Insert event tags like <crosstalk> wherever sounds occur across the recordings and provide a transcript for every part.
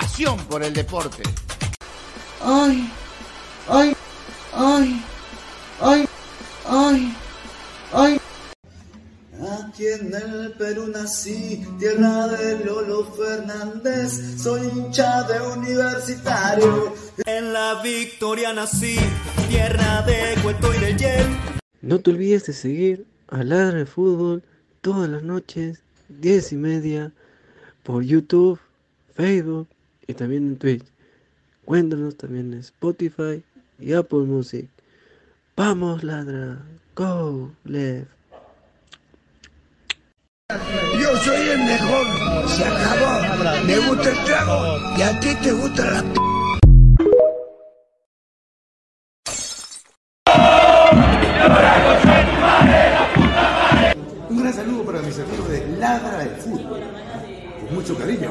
Pasión por el deporte. Ay, ay, ay, ay, ay, ay. Aquí en el Perú nací, tierra de Lolo Fernández, soy hincha de universitario. En la Victoria nací, tierra de Cueto y de Jeff. No te olvides de seguir a Ladra de Fútbol todas las noches, 10 y media, por YouTube, Facebook y también en Twitch. Cuéntanos también en Spotify y Apple Music. Vamos, Ladra, go, left. Yo soy el mejor, se acabó. Me gusta el trago y a ti te gusta la p. Un gran saludo para mis amigos de Ladra del Fútbol. Con mucho cariño.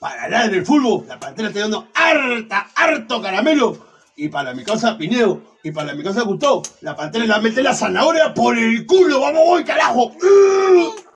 Para la del fútbol, la pantera está dando harta, harto caramelo. Y para mi casa Pinedo, y para mi casa Gustavo, la pantera la mete la zanahoria por el culo. ¡Vamos, voy, carajo! ¿Qué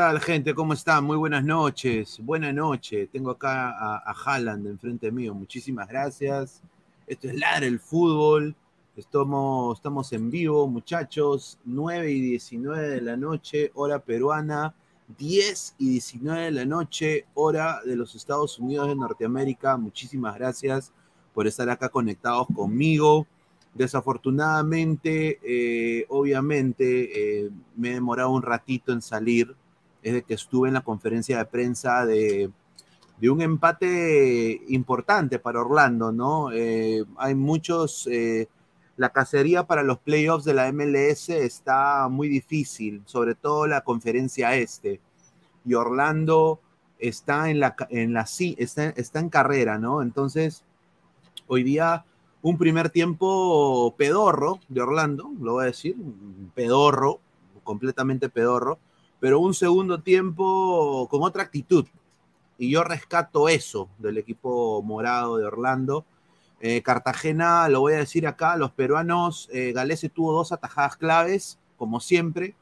tal, gente? ¿Cómo están? Muy buenas noches. Buenas noches. Tengo acá a, a Haaland enfrente mío. Muchísimas gracias. Esto es Ladre el Fútbol. Estamos, estamos en vivo, muchachos. 9 y 19 de la noche, hora peruana. 10 y 19 de la noche, hora de los Estados Unidos de Norteamérica. Muchísimas gracias por estar acá conectados conmigo. Desafortunadamente, eh, obviamente, eh, me he demorado un ratito en salir desde que estuve en la conferencia de prensa de, de un empate importante para Orlando, ¿no? Eh, hay muchos, eh, la cacería para los playoffs de la MLS está muy difícil, sobre todo la conferencia este. Y Orlando está en la, en la está, está en carrera, ¿no? Entonces, hoy día un primer tiempo pedorro de Orlando, lo voy a decir, pedorro, completamente pedorro, pero un segundo tiempo con otra actitud. Y yo rescato eso del equipo morado de Orlando. Eh, Cartagena, lo voy a decir acá, los peruanos, eh, Galese tuvo dos atajadas claves, como siempre,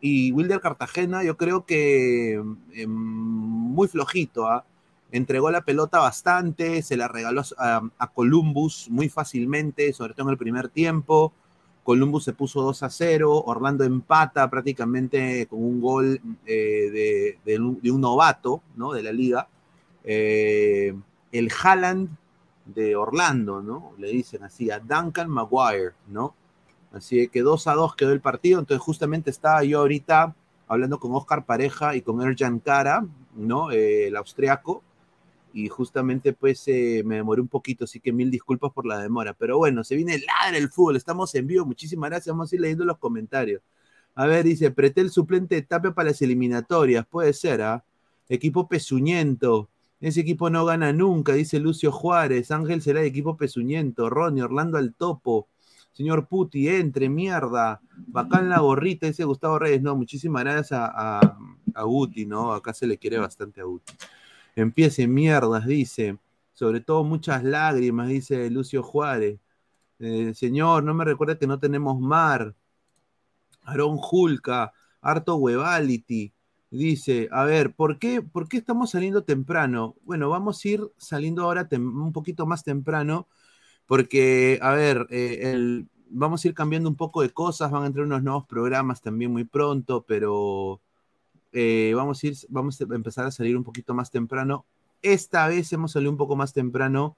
y Wilder Cartagena yo creo que eh, muy flojito, ¿ah? entregó la pelota bastante, se la regaló a, a, Columbus muy fácilmente, sobre todo en el primer tiempo. Columbus se puso 2 a 0, Orlando empata prácticamente con un gol eh, de, un novato ¿no? de la liga. Eh, el Haaland de Orlando, ¿no? Le dicen así, a Duncan Maguire, ¿no? Así que 2 a 2 quedó el partido, entonces justamente estaba yo ahorita hablando con Oscar Pareja y con Erjan Kara, ¿no? El austriaco, y justamente pues eh, me demoré un poquito, así que mil disculpas por la demora. Pero bueno, se viene ladra el fútbol, estamos en vivo, muchísimas gracias, vamos a ir leyendo los comentarios. A ver, dice, Pretel suplente de Tapia para las eliminatorias, puede ser, ¿ah? Equipo pezuñento, ese equipo no gana nunca, dice Lucio Juárez, Ángel será de equipo pezuñento, Ronnie, Orlando al topo, señor Puti, entre, mierda, bacán la gorrita, dice Gustavo Reyes, no, muchísimas gracias a, a, a Guti, ¿no? Acá se le quiere bastante a Guti empiece mierdas, dice. Sobre todo muchas lágrimas, dice Lucio Juárez. Eh, señor, no me recuerda que no tenemos mar. Aarón Julca, harto Webality. Dice, a ver, ¿por qué, ¿por qué estamos saliendo temprano? Bueno, vamos a ir saliendo ahora un poquito más temprano, porque, a ver, eh, vamos a ir cambiando un poco de cosas, van a entrar unos nuevos programas también muy pronto, pero eh, vamos, a ir, vamos a empezar a salir un poquito más temprano. Esta vez hemos salido un poco más temprano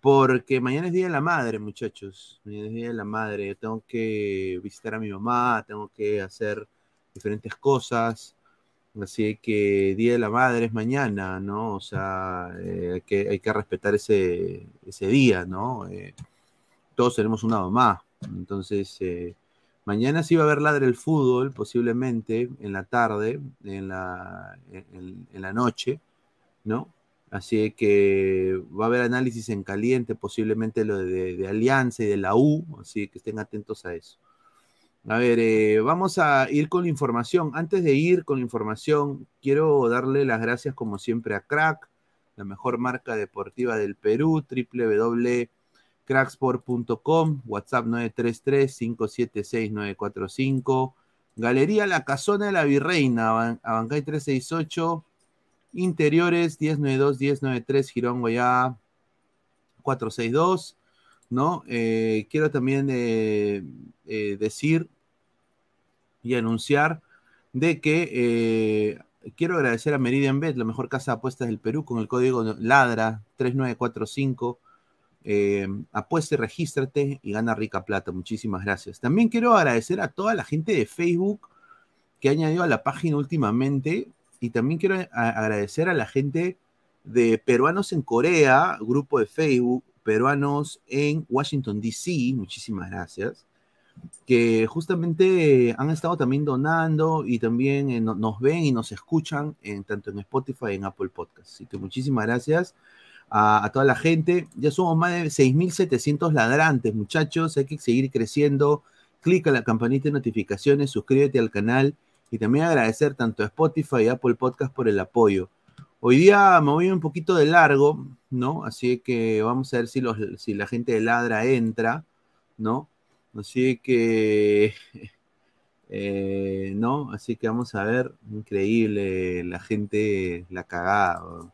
porque mañana es Día de la Madre, muchachos. Mañana es Día de la Madre. Tengo que visitar a mi mamá, tengo que hacer diferentes cosas. Así que Día de la Madre es mañana, ¿no? O sea, eh, hay, que, hay que respetar ese, ese día, ¿no? Eh, todos tenemos una mamá. Entonces, Mañana sí va a haber ladre el fútbol, posiblemente en la tarde, en la, en, en la noche, ¿no? Así que va a haber análisis en caliente, posiblemente lo de, de, Alianza y de la U, así que estén atentos a eso. A ver, eh, vamos a ir con la información. Antes de ir con la información, quiero darle las gracias como siempre a Crack, la mejor marca deportiva del Perú, www cracksport.com, WhatsApp 933-576-945, Galería La Casona de la Virreina, Abancay 368, Interiores 1092-1093, Girón Guayá 462, ¿no? Eh, quiero también eh, eh, decir y anunciar de que eh, quiero agradecer a Meridian Bet, la mejor casa de apuestas del Perú, con el código LADRA 3945 eh, apueste, regístrate y gana rica plata. Muchísimas gracias. También quiero agradecer a toda la gente de Facebook que ha añadido a la página últimamente y también quiero agradecer a la gente de Peruanos en Corea, grupo de Facebook, Peruanos en Washington, D.C. Muchísimas gracias. Que justamente han estado también donando y también eh, nos ven y nos escuchan en, tanto en Spotify y en Apple Podcast. Así que muchísimas gracias a, a, toda la gente. Ya somos más de 6.700 ladrantes, muchachos. Hay que seguir creciendo. Clica la campanita de notificaciones, suscríbete al canal y también agradecer tanto a Spotify y Apple Podcast por el apoyo. Hoy día me voy un poquito de largo, ¿no? Así que vamos a ver si, los, si la gente de Ladra entra, ¿no? Así que <laughs> Eh, ¿No? Así que vamos a ver, increíble, la gente la cagada.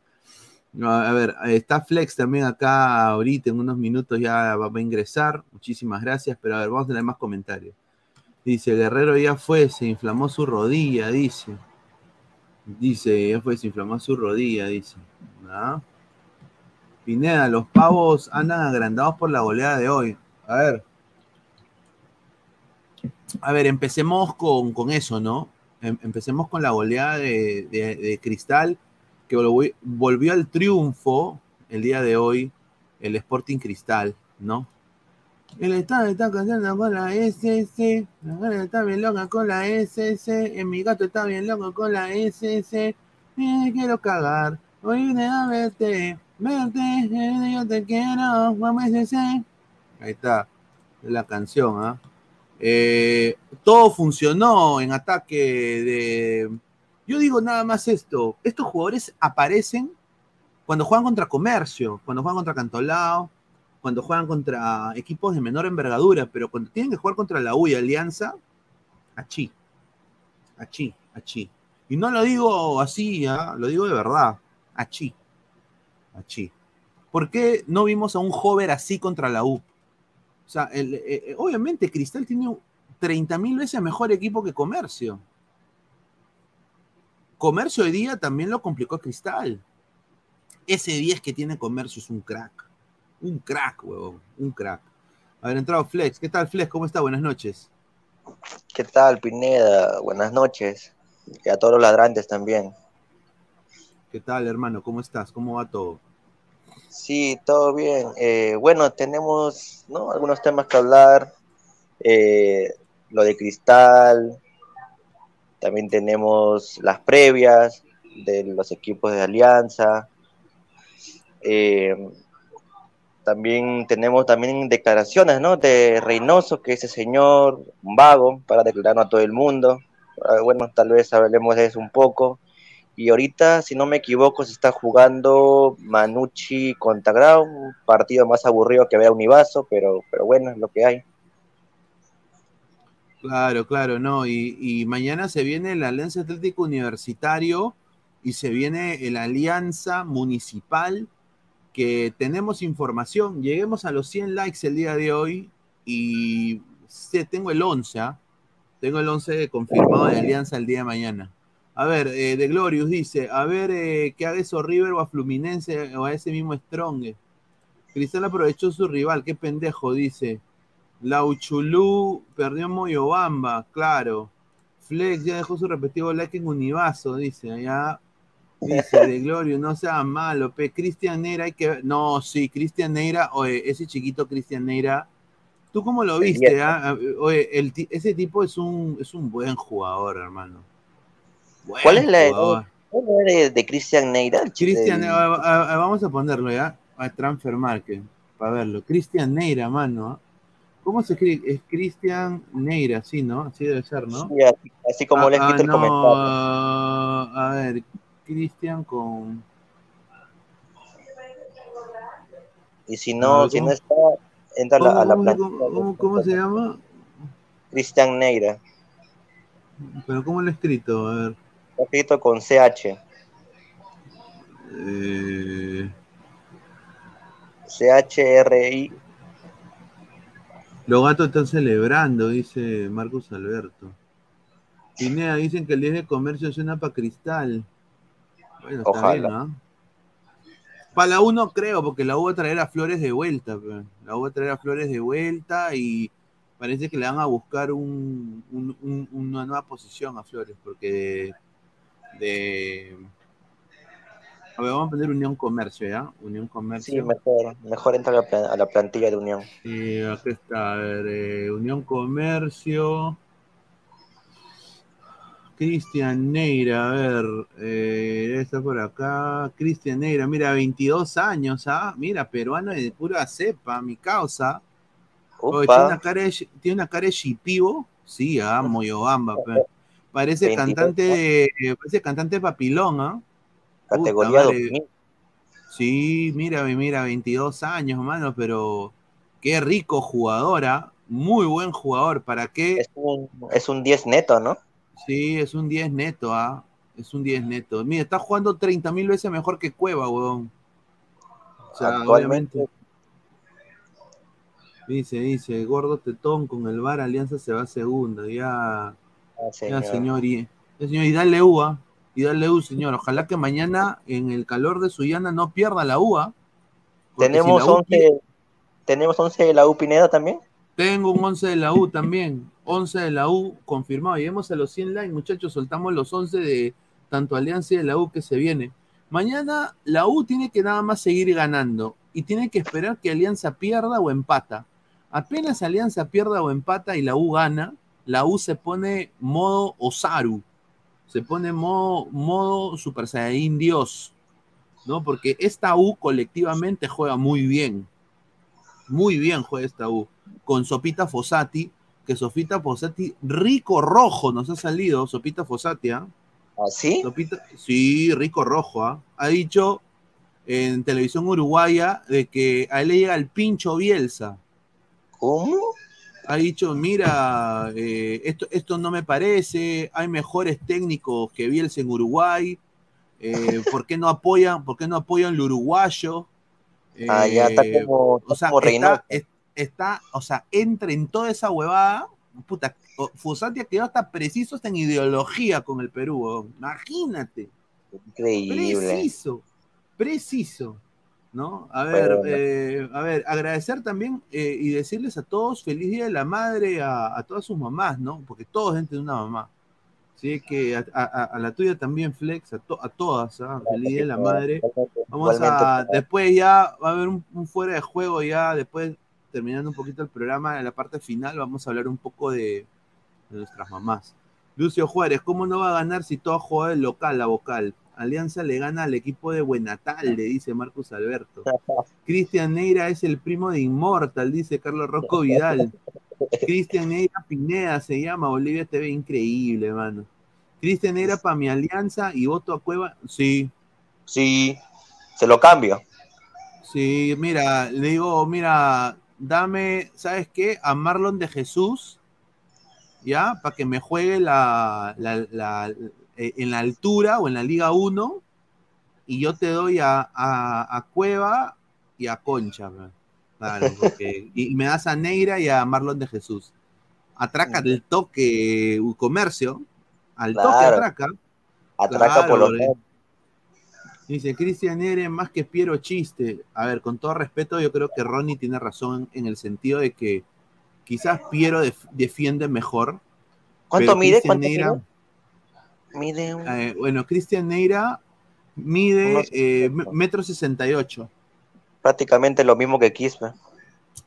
A ver, está Flex también acá ahorita, en unos minutos ya va, a ingresar. Muchísimas gracias, pero a ver, vamos a tener más comentarios. Dice, Guerrero ya fue, se inflamó su rodilla, dice. Dice, ya fue, se inflamó su rodilla, dice. ¿Ah? Pineda, los pavos andan agrandados por la goleada de hoy. A ver. A ver, empecemos con, con eso, ¿no? Em- empecemos con la goleada de- de Cristal, volvió, al triunfo el día de hoy, el Sporting Cristal, ¿no? El Estado está cantando con la SS, la gana está bien loca con la SS, en mi gato está bien loco con la SS, me quiero cagar, hoy a verte, verte, eh, yo te quiero, vamos SS. Ahí está, la canción, ¿ah? Eh, todo funcionó en ataque de... Yo digo nada más esto, estos jugadores aparecen cuando juegan contra Comercio, cuando juegan contra Cantolao, cuando juegan contra equipos de menor envergadura, pero cuando tienen que jugar contra la U y Alianza, achí, achí, achí. Y no lo digo así, ¿ah? lo digo de verdad, achí, achí. ¿Por qué no vimos a un joven así contra la U? O sea, eh, eh, obviamente Cristal tiene 30 mil veces mejor equipo que Comercio. Comercio hoy día también lo complicó Cristal. Ese 10 que tiene Comercio es un crack. Un crack, huevón. Un crack. A ver, entrado Flex. ¿Qué tal, Flex? ¿Cómo está? Buenas noches. ¿Qué tal, Pineda? Buenas noches. Y a todos los ladrantes también. ¿Qué tal, hermano? ¿Cómo estás? ¿Cómo va todo? Sí, todo bien. Eh, bueno, tenemos ¿no? algunos temas que hablar. Eh, lo de Cristal. También tenemos las previas de los equipos de Alianza. Eh, también tenemos también declaraciones ¿no? de Reynoso, que ese señor, un vago, para declararnos a todo el mundo. Ah, Bueno, tal vez hablemos de eso un poco. Y ahorita, si no me equivoco, se está jugando Manucci contra Grau, un partido más aburrido que ver a Univaso, pero, pero bueno, es lo que hay. Claro, claro, no. Y, mañana se viene el Alianza Atlético Universitario y se viene el Alianza Municipal, que tenemos información. Lleguemos a los 100 likes el día de hoy y tengo el 11, ¿ah? Tengo el 11 confirmado de Alianza el día de mañana. A ver, eh, de Glorious dice, a ver eh, qué haga eso River o a Fluminense o a ese mismo Strong. Cristal aprovechó su rival, qué pendejo, dice. Lauchulú perdió en Moyobamba, claro. Flex ya dejó su respectivo like en Univaso, dice. Allá dice de Glorio, no sea malo, pe. Cristian Neira hay que ver. No, sí, Cristian Neira, oye, ese chiquito Cristian Neira. ¿Tú cómo lo viste? ah? Oye, el ese tipo es un, es un buen jugador, hermano. Buen ¿Cuál es la jugador. de, de Cristian Neira? Cristian, vamos a ponerlo ya, a Transfer Market, para verlo. Cristian Neira, mano. ¿Cómo se escribe? Es Cristian Neira, sí, ¿no? Así debe ser, ¿no? Sí, así, así como Ah, escrito el no, comentario. A ver, Cristian con. Y si no, Ah, si ¿cómo? no está, entra a la, a la ¿Cómo, cómo- cómo- cómo se llama? Cristian Neira. Pero ¿cómo lo he escrito? A ver. Está escrito con CH. Eh, C-H-R-I. Los gatos están celebrando, dice Marcos Alberto. Pinea, dicen que el 10 de comercio suena para cristal. Bueno, está Ojalá. bien, ¿no? Para la U no creo, porque la U va a traer a Flores de vuelta. pe. La U va a traer a Flores de vuelta y parece que le van a buscar un- un- un- una nueva posición a Flores, porque de, de- A ver, vamos a poner Unión Comercio, ¿ya? Unión Comercio. Sí, mejor, mejor entra a la, pla- a la plantilla de Unión. Y aquí está, a ver, eh, Unión Comercio. Cristian Neira, a ver, eh, está por acá. Cristian Neira, mira, 22 años, ¿ah? Mira, peruano de pura cepa, mi causa. Oye, tiene una cara de, tiene una cara de shipibo, sí, ah, Moyobamba. <laughs> Parece 22 cantante de, parece cantante de papilón, ¿ah? Categoría. 2000. Sí, mira, mira, 22 años, mano, pero qué rico jugadora. muy buen jugador. ¿Para qué? Es un, es un 10 neto, ¿no? Sí, es un 10 neto, ¿ah? Es un 10 neto. Mira, está jugando 30 mil veces mejor que Cueva, weón. O sea, Actualmente. obviamente. Dice, dice, gordo tetón con el bar Alianza se va a segunda. Ya, Ah, ya señor. señor. Y, ya, señor, y dale U, ¿ah? Y dale U, señor. Ojalá que mañana en el calor de Sullana no pierda la UA. Tenemos 11, tenemos 11 de la U Pineda también. Tengo un 11 de la U también. 11 de la U confirmado. Lleguemos a los 100 likes, muchachos. Soltamos los 11 de tanto Alianza y de la U que se viene. Mañana la U tiene que nada más seguir ganando y tiene que esperar que Alianza pierda o empata. Apenas Alianza pierda o empata y la U gana, la U se pone modo Osaru. Se pone modo, modo Super Saiyajin Dios. ¿No? Porque esta U colectivamente juega muy bien. Muy bien juega esta U. Con Sopita Fossati, que Sopita Fossati, rico rojo nos ha salido, Sopita Fossati, ¿ah? ¿Ah, sí? Sopita- sí, rico rojo, ¿ah? Ha dicho en televisión uruguaya de que a él le llega el pincho Bielsa. ¿Cómo? Ha dicho, mira, eh, esto, esto no me parece, hay mejores técnicos que Bielsa en Uruguay, eh, ¿por qué no apoyan, por qué no apoyan lo uruguayo? Ah, ya está Eh, como, o sea, como está, Reynoso. es- está, o sea, entra en toda esa huevada. Puta, Fusati ha quedado hasta preciso hasta en ideología con el Perú, imagínate. Increíble. Preciso, preciso. ¿No? A ver, Bueno. eh, a ver, agradecer también eh, y decirles a todos feliz día de la madre, a, a todas sus mamás, ¿no? Porque todos gente de una mamá. Así que a, a- a la tuya también, Flex, a, to- a todas, ¿ah? feliz día de la madre. Vamos a, después ya va a haber un, un fuera de juego ya, después terminando un poquito el programa, en la parte final vamos a hablar un poco de, de nuestras mamás. Lucio Juárez, ¿cómo no va a ganar si todo juega el local, la vocal? Alianza le gana al equipo de Buenatal, le dice Marcus Alberto. <laughs> Cristian Neira es el primo de Inmortal, dice Carlos Rosco Vidal. <laughs> Cristian Neira Pineda se llama, Bolivia TV, increíble, mano. Cristian Neira para mi alianza y voto a Cueva, sí, Sí, se lo cambio. Sí, mira, le digo, mira, dame, ¿sabes qué? A Marlon de Jesús, ¿ya? Para que me juegue la, la- la- eh, en la altura o en la Liga 1 y yo te doy a, a- a Cueva y a Concha. Claro, porque- <laughs> y me das a Neira y a Marlon de Jesús. Atraca el toque uh, comercio, al toque atraca. Atraca Claro, por los bro. Dice Cristian Ere más que Piero chiste. A ver, con todo respeto, yo creo que Ronnie tiene razón en el sentido de que quizás Piero def- defiende mejor. ¿Cuánto mide? Cristian ¿Cuánto Neira- mide? Mide un... eh, bueno, Cristian Neira mide Unos eh, me- metro sesenta y ocho. prácticamente lo mismo que Quispe.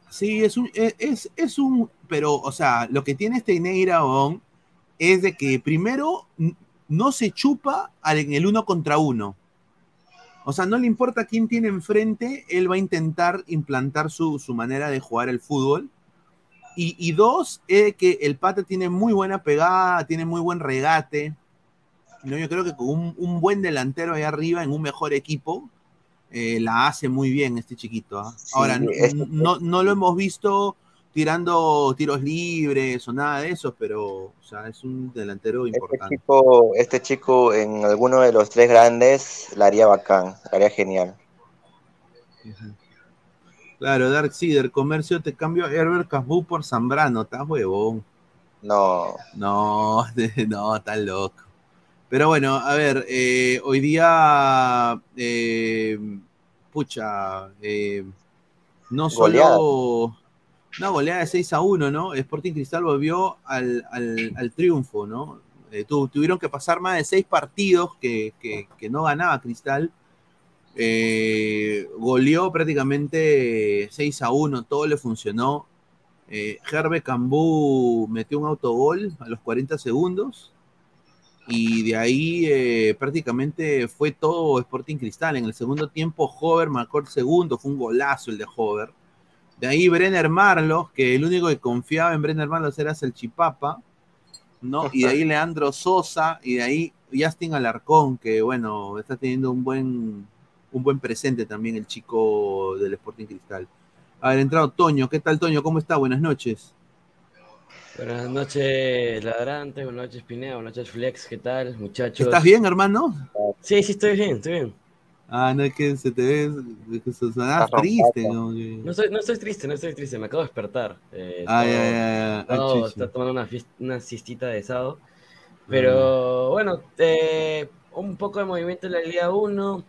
Sí, es un, es, es- es un, pero, o sea, lo que tiene este Neira Bon, es de que primero no se chupa en el uno contra uno. O sea, no le importa quién tiene enfrente, él va a intentar implantar su, su manera de jugar el fútbol. Y, y dos, es que el pata tiene muy buena pegada, tiene muy buen regate. ¿No? Yo creo que con un, un buen delantero ahí arriba, en un mejor equipo, eh, la hace muy bien este chiquito. ¿ah? Ahora, no, este- no, no lo hemos visto tirando tiros libres o nada de eso, pero o sea, es un delantero Este importante. chico, este chico en alguno de los tres grandes la haría bacán, la haría genial. Claro, Dark Seeder, comercio, te cambio a Herbert Casbu por Zambrano, estás huevón. No, No, <laughs> no, está loco. Pero bueno, a ver, eh, hoy día, eh, pucha, eh, no Goleada. solo una goleada de 6 a 1, ¿no? Sporting Cristal volvió al, al- al triunfo, ¿no? Eh, tu- tuvieron que pasar más de seis partidos que, que- que no ganaba Cristal. Goleó prácticamente 6 a 1, todo le funcionó. Herbe Cambú metió un autogol a los 40 segundos y de ahí eh, prácticamente fue todo Sporting Cristal. En el segundo tiempo, Hover marcó el segundo, fue un golazo el de Hover. De ahí Brenner Marlos, que el único que confiaba en Brenner Marlos era el Chipapa, ¿no? Y de ahí <laughs> Leandro Sosa, y de ahí Justin Alarcón, que bueno, está teniendo un buen, un buen presente también el chico del Sporting Cristal. A ver, entrado Toño, ¿qué tal Toño? ¿Cómo está? Buenas noches. Buenas noches, ladrante, buenas noches, Pineda, buenas noches, Flex, ¿qué tal, muchachos? ¿Estás bien, hermano? Sí, sí, estoy bien, estoy bien. Ah, no es que se te ve, que se sonaba triste, ¿no? No estoy, no estoy triste, no estoy triste, me acabo de despertar. Eh, Ah, ya, ya, ya. Ah, todo chucha. está tomando una, fies- una siestita de sábado. Pero bueno, eh, un poco de movimiento en la Liga 1.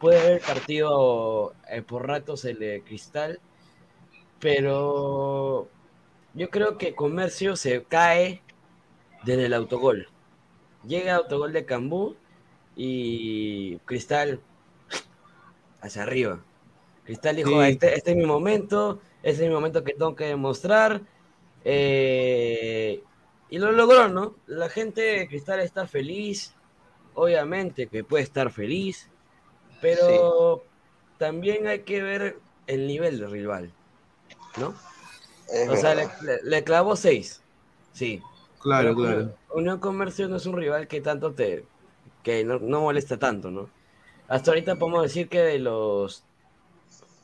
Puede haber partido eh, por ratos el de Cristal. Pero yo creo que Comercio se cae desde el autogol. Llega autogol de Cambú y Cristal hacia arriba. Cristal dijo, Sí. "Ah, este, este es mi momento, este es mi momento que tengo que demostrar. eh, y lo logró, ¿no? La gente de Cristal está feliz, obviamente que puede estar feliz, pero también hay que ver el nivel del rival, ¿no? Es O sea, le, le- le clavó seis, sí. Claro, Pero claro. Unión- Comercio no es un rival que tanto te, que no, no molesta tanto, ¿no? Hasta ahorita podemos decir que de los,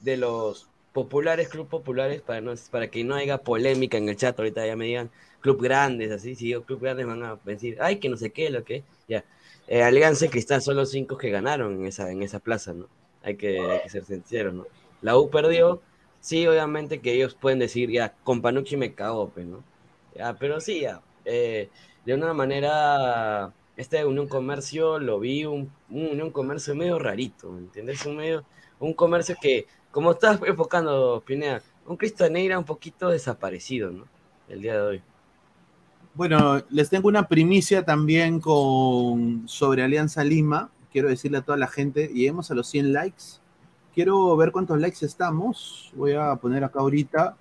de los populares, club populares, para, no, para que no haya polémica en el chat, ahorita ya me digan club grandes, así, si digo club grandes van a decir, ay, que no sé qué, lo que, ya. Eh, Alianza y Cristal son los cinco que ganaron en esa, en esa plaza, ¿no? Hay que, hay que ser sinceros, ¿no? La U perdió, sí, obviamente que ellos pueden decir, ya, con Panucci me cago, ¿no? Pero sí, ya. eh, de una manera, este Unión Comercio lo vi un, un Comercio medio rarito, ¿me entiendes? Un medio, un comercio que, como estás enfocando, Pineda, un Cristaneira un poquito desaparecido, ¿no? El día de hoy. Bueno, les tengo una primicia también con sobre Alianza Lima. Quiero decirle a toda la gente, lleguemos a los 100 likes. Quiero ver cuántos likes estamos. Voy a poner acá ahorita.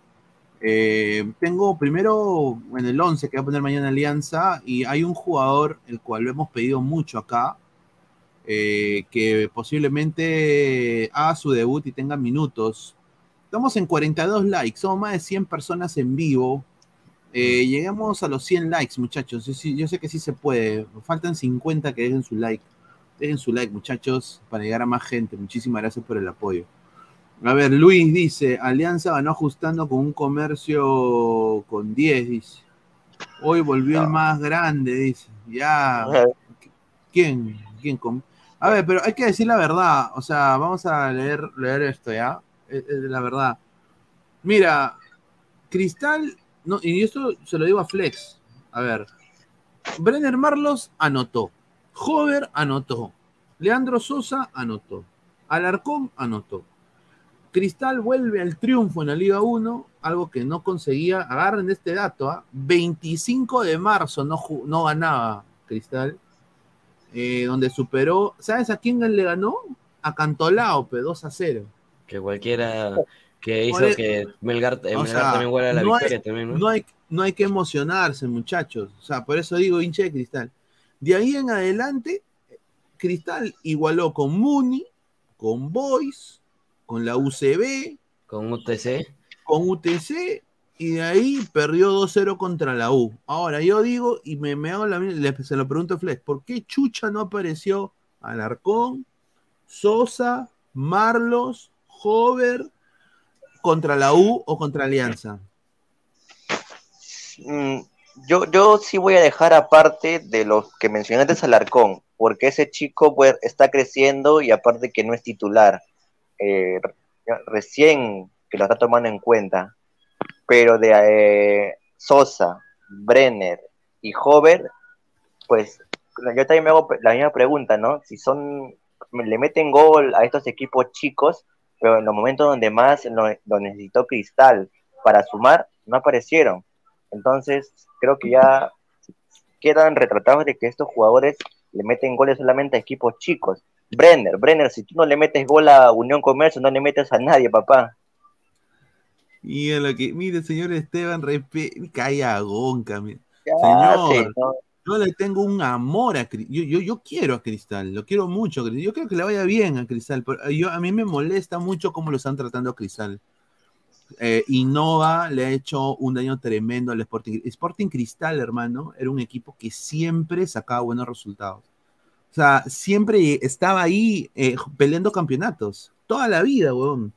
Eh, tengo primero en el 11 que voy a poner mañana Alianza y hay un jugador el cual lo hemos pedido mucho acá eh, que posiblemente haga su debut y tenga minutos. Estamos en 42 likes, somos más de 100 personas en vivo. Eh, llegamos a los 100 likes, muchachos. Yo, yo sé que sí se puede. Faltan 50 que dejen su like. Dejen su like, muchachos, para llegar a más gente. Muchísimas gracias por el apoyo. A ver, Luis dice, Alianza ganó ajustando con un comercio con 10, dice. Hoy volvió el más grande, dice. Ya. ¿Quién? ¿Quién? com- A ver, pero hay que decir la verdad. O sea, vamos a leer, leer esto, ¿ya? Es- es la verdad. Mira, Cristal, no, y esto se lo digo a Flex. A ver, Brenner Marlos anotó. Hover anotó. Leandro Sosa anotó. Alarcón anotó. Cristal vuelve al triunfo en la Liga 1, algo que no conseguía. Agarren este dato, ¿ah? 25 de marzo no, ganaba Cristal, eh, donde superó. ¿Sabes a quién le ganó? A Cantolao, pe, 2 a 0. Que cualquiera que hizo que Melgar, eh, O Melgar sea, también huele a la no hay- victoria también, ¿no? No hay, no hay que emocionarse, muchachos. O sea, por eso digo hincha de cristal. De ahí en adelante, Cristal igualó con Muni, con Boys, con la UCB, con UTC, con UTC, y de ahí perdió 2-0 contra la U. Ahora, yo digo, y me, me hago la le- se lo pregunto a Flex, ¿por qué Chucha no apareció Alarcón, Sosa, Marlos, Hover contra la U o contra Alianza? Mm, yo, yo sí voy a dejar aparte de los que mencioné antes Alarcón, porque ese chico pues, está creciendo y aparte que no es titular. Eh, re- recién que lo está tomando en cuenta. Pero de eh, Sosa, Brenner y Hover, pues yo también me hago la misma pregunta, ¿no? Si son, le meten gol a estos equipos chicos, pero en los momentos donde más lo, lo necesitó Cristal para sumar, no aparecieron. Entonces, creo que ya quedan retratados de que estos jugadores le meten goles solamente a equipos chicos. Brenner, Brenner, si tú no le metes gol a Unión Comercio, no le metes a nadie, papá. Mira lo que, mire, señor Esteban, respe- calla gonca, mira. Ya, Señor, sí, ¿no? yo le tengo un amor a Cristal. Yo, yo, yo quiero a Cristal, lo quiero mucho. Yo creo que le vaya bien a Cristal. Pero yo, a mí me molesta mucho cómo lo están tratando a Cristal. Eh, Innova le ha hecho un daño tremendo al Sporting. Sporting Cristal, hermano, era un equipo que siempre sacaba buenos resultados. O sea, siempre estaba ahí eh, peleando campeonatos. Toda la vida, weón.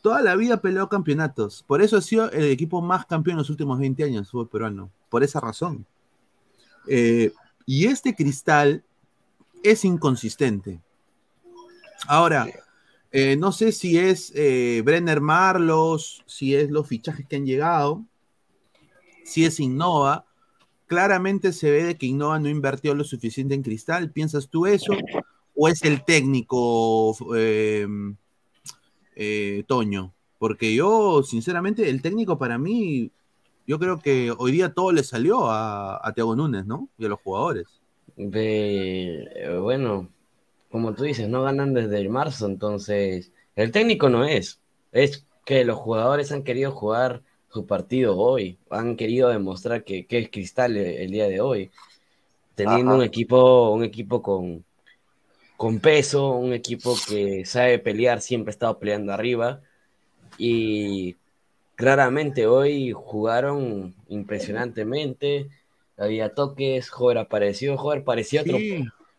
toda la vida peleó campeonatos. Por eso ha sido el equipo más campeón en los últimos 20 años, el fútbol peruano. Por esa razón. Eh, y este cristal es inconsistente. Ahora, eh, no sé si es eh, Brenner Marlos, si es los fichajes que han llegado, si es Innova. Claramente se ve de que Innova no invirtió lo suficiente en cristal. ¿Piensas tú eso? ¿O es el técnico em, eh, Toño? Porque yo, sinceramente, el técnico para mí, yo creo que hoy día todo le salió a, a Núñez, ¿no? Y a los jugadores. De, bueno, como tú dices, no ganan desde el marzo, entonces el técnico no es, es que los jugadores han querido jugar su partido hoy, han querido demostrar que, que es cristal el, el, día de hoy, teniendo un equipo, un equipo con, con peso, un equipo que sabe pelear, siempre ha estado peleando arriba y claramente hoy jugaron impresionantemente, había toques, Jover apareció, Jover parecía otro.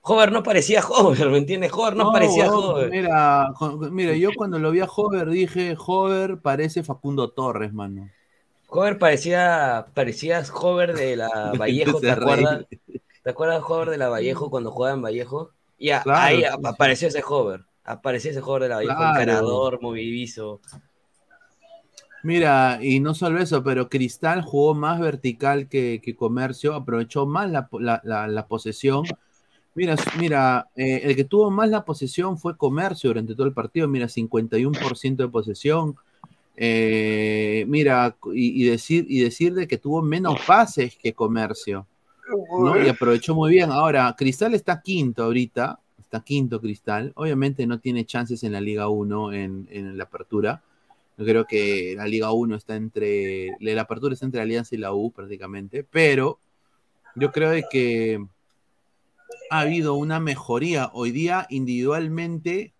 Hover no parecía Hover, ¿me entiendes? Hover no, parecía weón, Hover. Mira, mira, yo cuando lo vi a Hover dije, Hover parece Facundo Torres, mano. Hover parecía, parecía Hover de la <laughs> Vallejo, ¿te acuerdas? ¿Te acuerdas Hover de la Vallejo cuando jugaba en Vallejo? Y a- Claro, ahí apareció ese Hover, apareció ese Hover de la Vallejo, Claro. encarador, movidizo. Mira, y no solo eso, pero Cristal jugó más vertical que, que Comercio, aprovechó más la, la- la- la posesión. Mira, mira, eh, el que tuvo más la posesión fue Comercio durante todo el partido, mira, 51% de posesión. Eh, mira, y, y decir, y decir de que tuvo menos pases que Comercio, ¿no? Y aprovechó muy bien. Ahora, Cristal está quinto ahorita, está quinto Cristal. Obviamente no tiene chances en la Liga 1 en, en la apertura. Yo creo que la Liga 1 está entre, la apertura está entre Alianza y la U prácticamente, pero yo creo de que ha habido una mejoría. Hoy día individualmente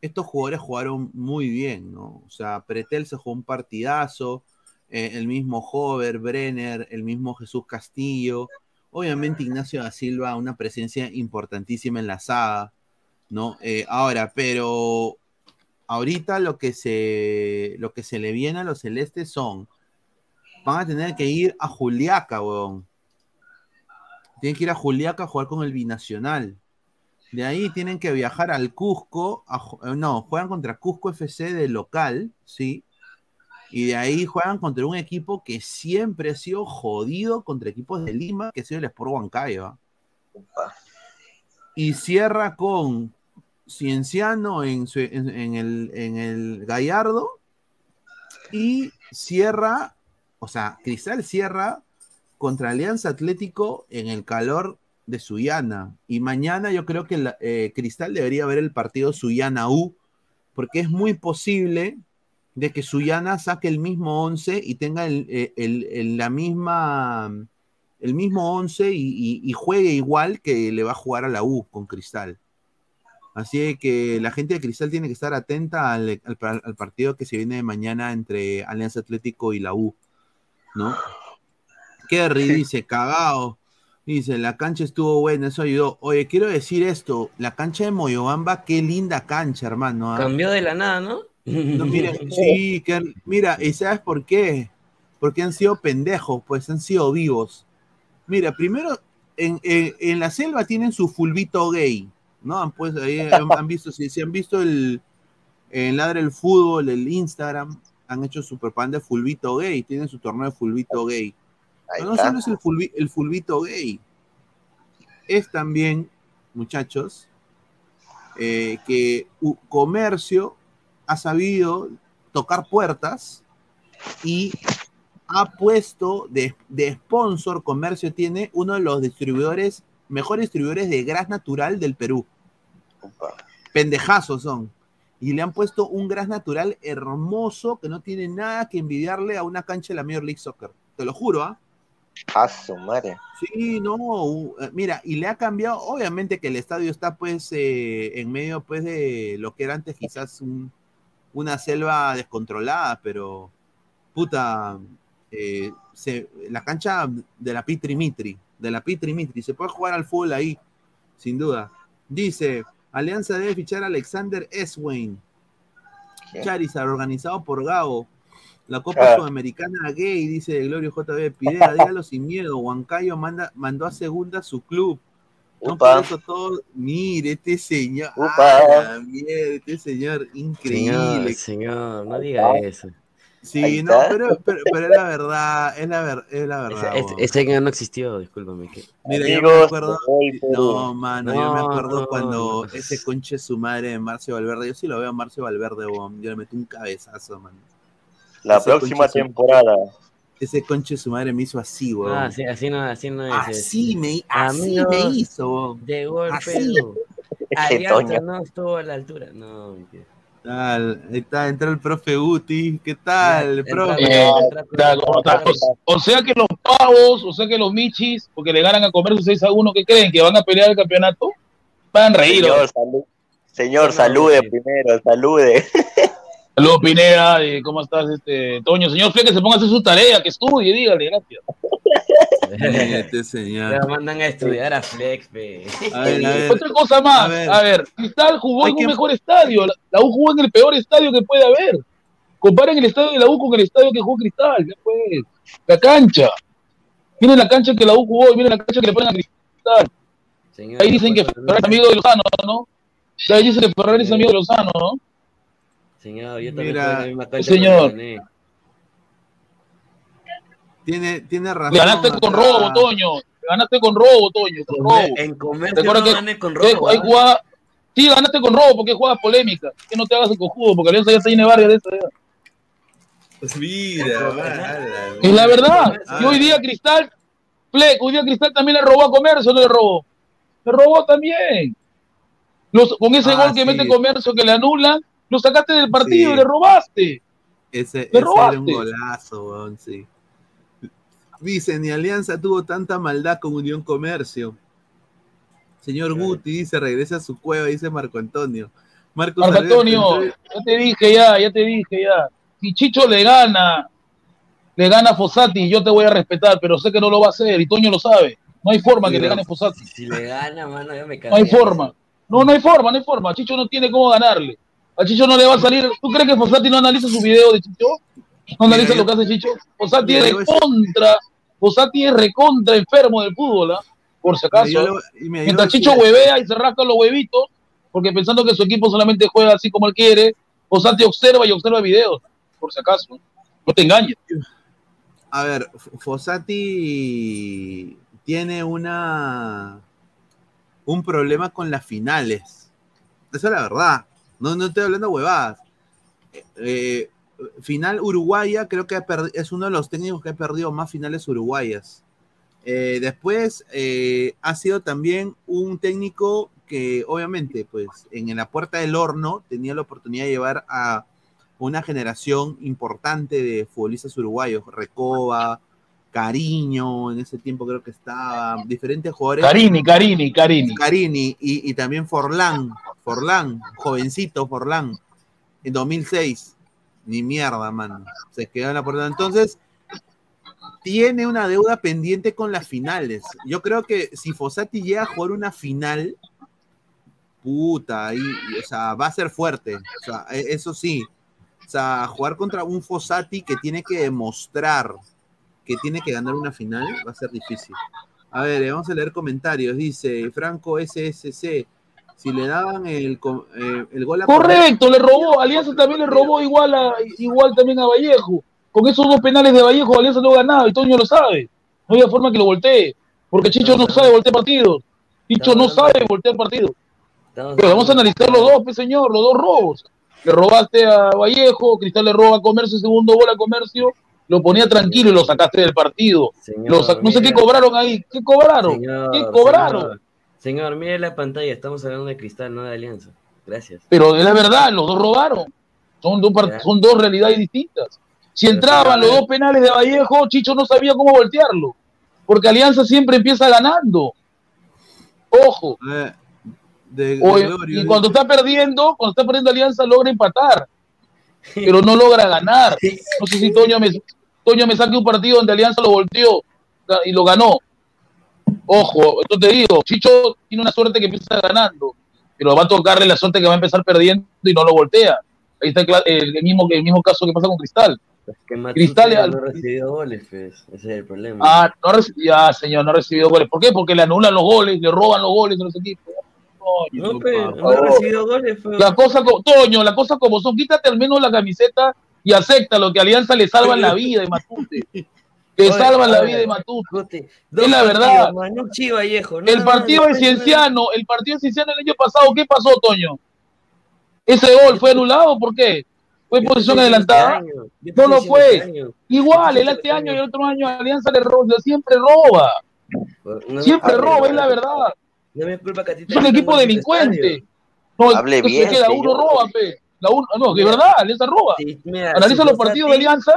estos jugadores jugaron muy bien, ¿no? O sea, Pretel se jugó un partidazo, eh, el mismo Hover, Brenner, el mismo Jesús Castillo, obviamente Ignacio da Silva, una presencia importantísima en la saga, ¿no? Eh, ahora, pero ahorita lo que se lo que se le viene a los celestes son van a tener que ir a Juliaca, weón. Tienen que ir a Juliaca a jugar con el binacional. De ahí tienen que viajar al Cusco, eh, no, juegan contra Cusco FC de local, sí. Y de ahí juegan contra un equipo que siempre ha sido jodido contra equipos de Lima, que ha sido el Sport Huancayo. ¿ah? Y cierra con Cienciano en el, en el Gallardo. Y cierra, o sea, Cristal cierra contra Alianza Atlético en el calor de Suyana. Y mañana yo creo que eh, Cristal debería ver el partido Suyana U, porque es muy posible de que Suyana saque el mismo 11 y tenga el, eh, el- el- la misma, el mismo 11 y, y- y juegue igual que le va a jugar a la U con Cristal. Así que la gente de Cristal tiene que estar atenta al, al- al partido que se viene de mañana entre Alianza Atlético y la U, ¿no? Kerry dice, cagao. Dice, la cancha estuvo buena, eso ayudó. Oye, quiero decir esto, la cancha de Moyobamba, qué linda cancha, hermano. ¿ah? Cambió de la nada, ¿no? No, <laughs> sí, que- mira, ¿y sabes por qué? Porque han sido pendejos, pues han sido vivos. Mira, primero, en, en- en la selva tienen su fulbito gay, ¿no? Han, pues, ahí han, han visto, si, si han visto el, el Ladre el Fútbol, el Instagram, han hecho su propaganda de fulbito gay, tienen su torneo de fulbito gay. Pero no solo es el, fulbi- el fulbito gay, es también, muchachos, eh, que u- comercio ha sabido tocar puertas y ha puesto de, de sponsor, comercio tiene uno de los distribuidores, mejores distribuidores de gras natural del Perú. Pendejazos son. Y le han puesto un gras natural hermoso que no tiene nada que envidiarle a una cancha de la Major League Soccer. Te lo juro, ¿ah? A su madre. Sí, no, eh, mira, y le ha cambiado, obviamente que el estadio está pues eh, en medio pues de lo que era antes quizás un- una selva descontrolada, pero puta, eh, se- la cancha de la Pitri Mitri, de la Pitri Mitri, se puede jugar al fútbol ahí, sin duda. Dice, Alianza debe fichar a Alexander Eswain. Charizard, organizado por Gabo. La Copa Ah. Sudamericana Gay, dice Glorio JB Pidera, dígalo sin miedo. Huancayo manda, mandó a segunda su club. No Upa. por eso todo. Mire, este señor. Upa. ¡ah, mierda, este señor, Señor, increíble. señor, no diga eso. Sí, no, pero, pero, pero es la verdad, es la, ver- es la verdad. ese, weón. ese señor no existió, discúlpame. Que... Mira, yo me acuerdo. No, mano, yo me acuerdo no, cuando ese conche su madre de Marcio Valverde. Yo sí lo veo a Marcio Valverde, weón. Yo le metí un cabezazo, man. La Ese próxima temporada. Ese conche su madre me hizo así, weón. Ah, sí, así no, así no es. así me, así Amigos, me hizo, weón. Llegó el Así. Perú. Ese Alianza no estuvo a la altura. No, mentira. Tal, ahí está, entró el profe Guti. ¿Qué tal, Entra- profe? Eh, entra-. O sea que los pavos, o sea que los michis, porque le ganan a comer su 6 a 1, ¿qué creen? ¿Que van a pelear el campeonato? Van a reír. Señor. Señor, salude primero, salude. <laughs> Saludos Pineda, eh, ¿cómo estás, este Toño? Señor Fle, que se ponga a hacer su tarea, que estudie, dígale, gracias. Este Le señor. mandan a estudiar a Flex, pe. A ver, a ver. Otra cosa más, a a ver. Cristal jugó Hay en que- un mejor estadio, la, U jugó en el peor estadio que puede haber. Comparen el estadio de la U con el estadio que jugó Cristal, ya pues, la cancha. Miren la cancha que la U jugó y miren la cancha que le ponen a Cristal. Señor, Ahí dicen que Ferrari es amigo de Lozano, ¿no? Ahí dicen que Ferrari es amigo de Lozano, ¿no? Señor, yo también Mira, la misma cancha señor. gané. Tiene, tiene razón. Le ganaste con robo, Toño. Le ganaste con robo, Toño, con robo. En comercio Recuerda no que- gané con robo. hay ¿ah? jugada- Sí, ganaste con robo porque juegas polémica. Que no te hagas el cojudo, porque Alianza ya está llena de varias de esas. ya. Pues mira, ala, Es la verdad. Ah. Y hoy día Cristal, Fleck, hoy día Cristal también le robó a Comercio, no le robó. Le robó también. Los- con ese Ah, gol que sí. mete Comercio que le anulan, lo sacaste del partido Sí. y le robaste. Ese, Le ese era un robaste. golazo, weón, sí. Dice, ni Alianza tuvo tanta maldad con Unión Comercio. Señor Guti dice, regresa a su cueva, dice Marco Antonio. Marco Marco Alberto, Antonio, ya te dije ya, ya te dije ya. Si Chicho le gana, le gana a Fossati, yo te voy a respetar, pero sé que no lo va a hacer y Toño lo sabe. No hay forma que le gane Fossati. Si le gana, mano, yo me No hay forma. No, no hay forma, no hay forma. Chicho no tiene cómo ganarle. A Chicho no le va a salir. ¿Tú crees que Fossati no analiza su video de Chicho? ¿No analiza Mira, lo que hace Chicho? Fossati es recontra. Fossati es recontra enfermo del fútbol, ¿ah? Por si acaso. Mientras Chicho huevea y se rasca los huevitos, porque pensando que su equipo solamente juega así como él quiere, Fossati observa y observa videos, por si acaso. No te engañes. A ver, Fossati tiene una un problema con las finales. Esa es la verdad. No, no estoy hablando huevadas. Eh, final uruguaya, creo que es uno de los técnicos que ha perdido más finales uruguayas. Eh, después eh, ha sido también un técnico que obviamente, pues en la puerta del horno tenía la oportunidad de llevar a una generación importante de futbolistas uruguayos, Recoba, Cariño, en ese tiempo creo que estaba, diferentes jugadores. Carini, Carini, Carini. Carini y, y también Forlán, Forlán, jovencito Forlán, en 2006. Ni mierda, mano. Se quedó en la puerta. Entonces, tiene una deuda pendiente con las finales. Yo creo que si Fossati llega a jugar una final, puta, ahí, o sea, va a ser fuerte. O sea, e- eso sí. O sea, jugar contra un Fossati que tiene que demostrar que tiene que ganar una final va a ser difícil. A ver, eh, vamos a leer comentarios. Dice Franco SSC. Si le daban el, eh, el gol a Correcto, le robó. Alianza también le robó igual, a, igual también a Vallejo. Con esos dos penales de Vallejo, Alianza no ganaba y Toño lo sabe. No había forma que lo voltee. Porque Chicho no sabe voltear partidos. Chicho no sabe voltear partidos. Pero vamos a analizar los dos, pues, señor, los dos robos. Le robaste a Vallejo, Cristal le roba a Comercio, segundo gol a Comercio, lo ponía tranquilo y lo sacaste del partido. Lo no sé qué cobraron ahí. ¿Qué cobraron? Señor, ¿Qué cobraron? Señor, señor, mire la pantalla, estamos hablando de cristal, no de alianza. Gracias. Pero es la verdad, los dos robaron. Son dos, son dos realidades distintas. Si entraban los dos penales de Vallejo, Chicho no sabía cómo voltearlo. Porque Alianza siempre empieza ganando. Ojo. Eh, de, Glorio, y cuando está perdiendo, cuando está perdiendo Alianza, logra empatar. Pero no logra ganar. No sé si Toño me, Toño me saque un partido donde Alianza lo volteó y lo ganó. Ojo, esto te digo, Chicho tiene una suerte que empieza ganando, pero va a tocarle la suerte que va a empezar perdiendo y no lo voltea. Ahí está el, el- el mismo, el mismo caso que pasa con Cristal. Que Matute Cristal no ha recibido goles, pues. Ese es el problema. Ah, no ha reci- ya, señor, no ha recibido goles. ¿Por qué? Porque le anulan los goles, le roban los goles a los equipos. Coño, no, pe, por no ha favor. recibido goles, pues. La cosa, co- Toño, la cosa como son, quítate al menos la camiseta y acepta lo que Alianza le salvan la vida de Matute. <laughs> Le salvan la vida de Matute. Es la verdad. El partido de Cienciano, el partido de Cienciano el año pasado, ¿qué pasó, Toño? ¿Ese gol fue anulado? ¿Por qué? ¿Fue en posición adelantada? No lo fue. Igual, el este año y el otro año Alianza le roba, siempre roba. No, Siempre hable, roba, es la verdad. No me culpa que a ti te Es un equipo delincuente. No, Hable bien, ¿qué? La uno roba, pe. La uno, no, de verdad, Alianza roba. Mira, Analiza si los partidos de ti, Alianza.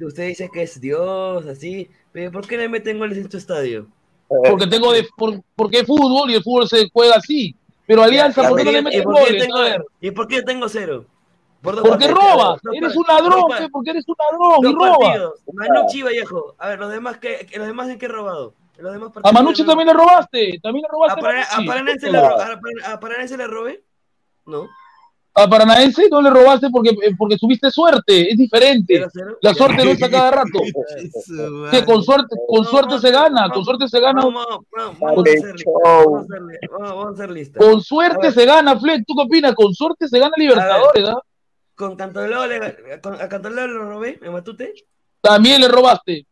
Usted dice que es Dios, así. Pero ¿por qué le meten goles en tu estadio? Porque tengo de, por- porque es fútbol y el fútbol se juega así. Pero Alianza, Ya, ¿por qué no ¿y- le meten goles? tengo- ¿Y por qué tengo cero? Por porque robas, eres un ladrón, porque eres un ladrón y robas. Manucci y Vallejo. A ver, los demás, ¿qué, los demás en qué he robado? Los demás partidos A Manucci también le robaste, también le ¿A, robaste. A Manucci. Paranense le ro- a Paran- a Paranense le robé? No. A Paranaense no le robaste porque, eh, porque tuviste suerte, es diferente. La suerte no es a cada <laughs> rato. Que con suerte, con suerte se gana, con suerte se gana. Vamos, vamos, vamos a hacer lista. Con suerte se gana, Fleck. ¿Tú qué opinas? Con suerte se gana Libertadores, ¿ah? Con Cantolao le, con, a Cantolao le robé, me matute. También le robaste.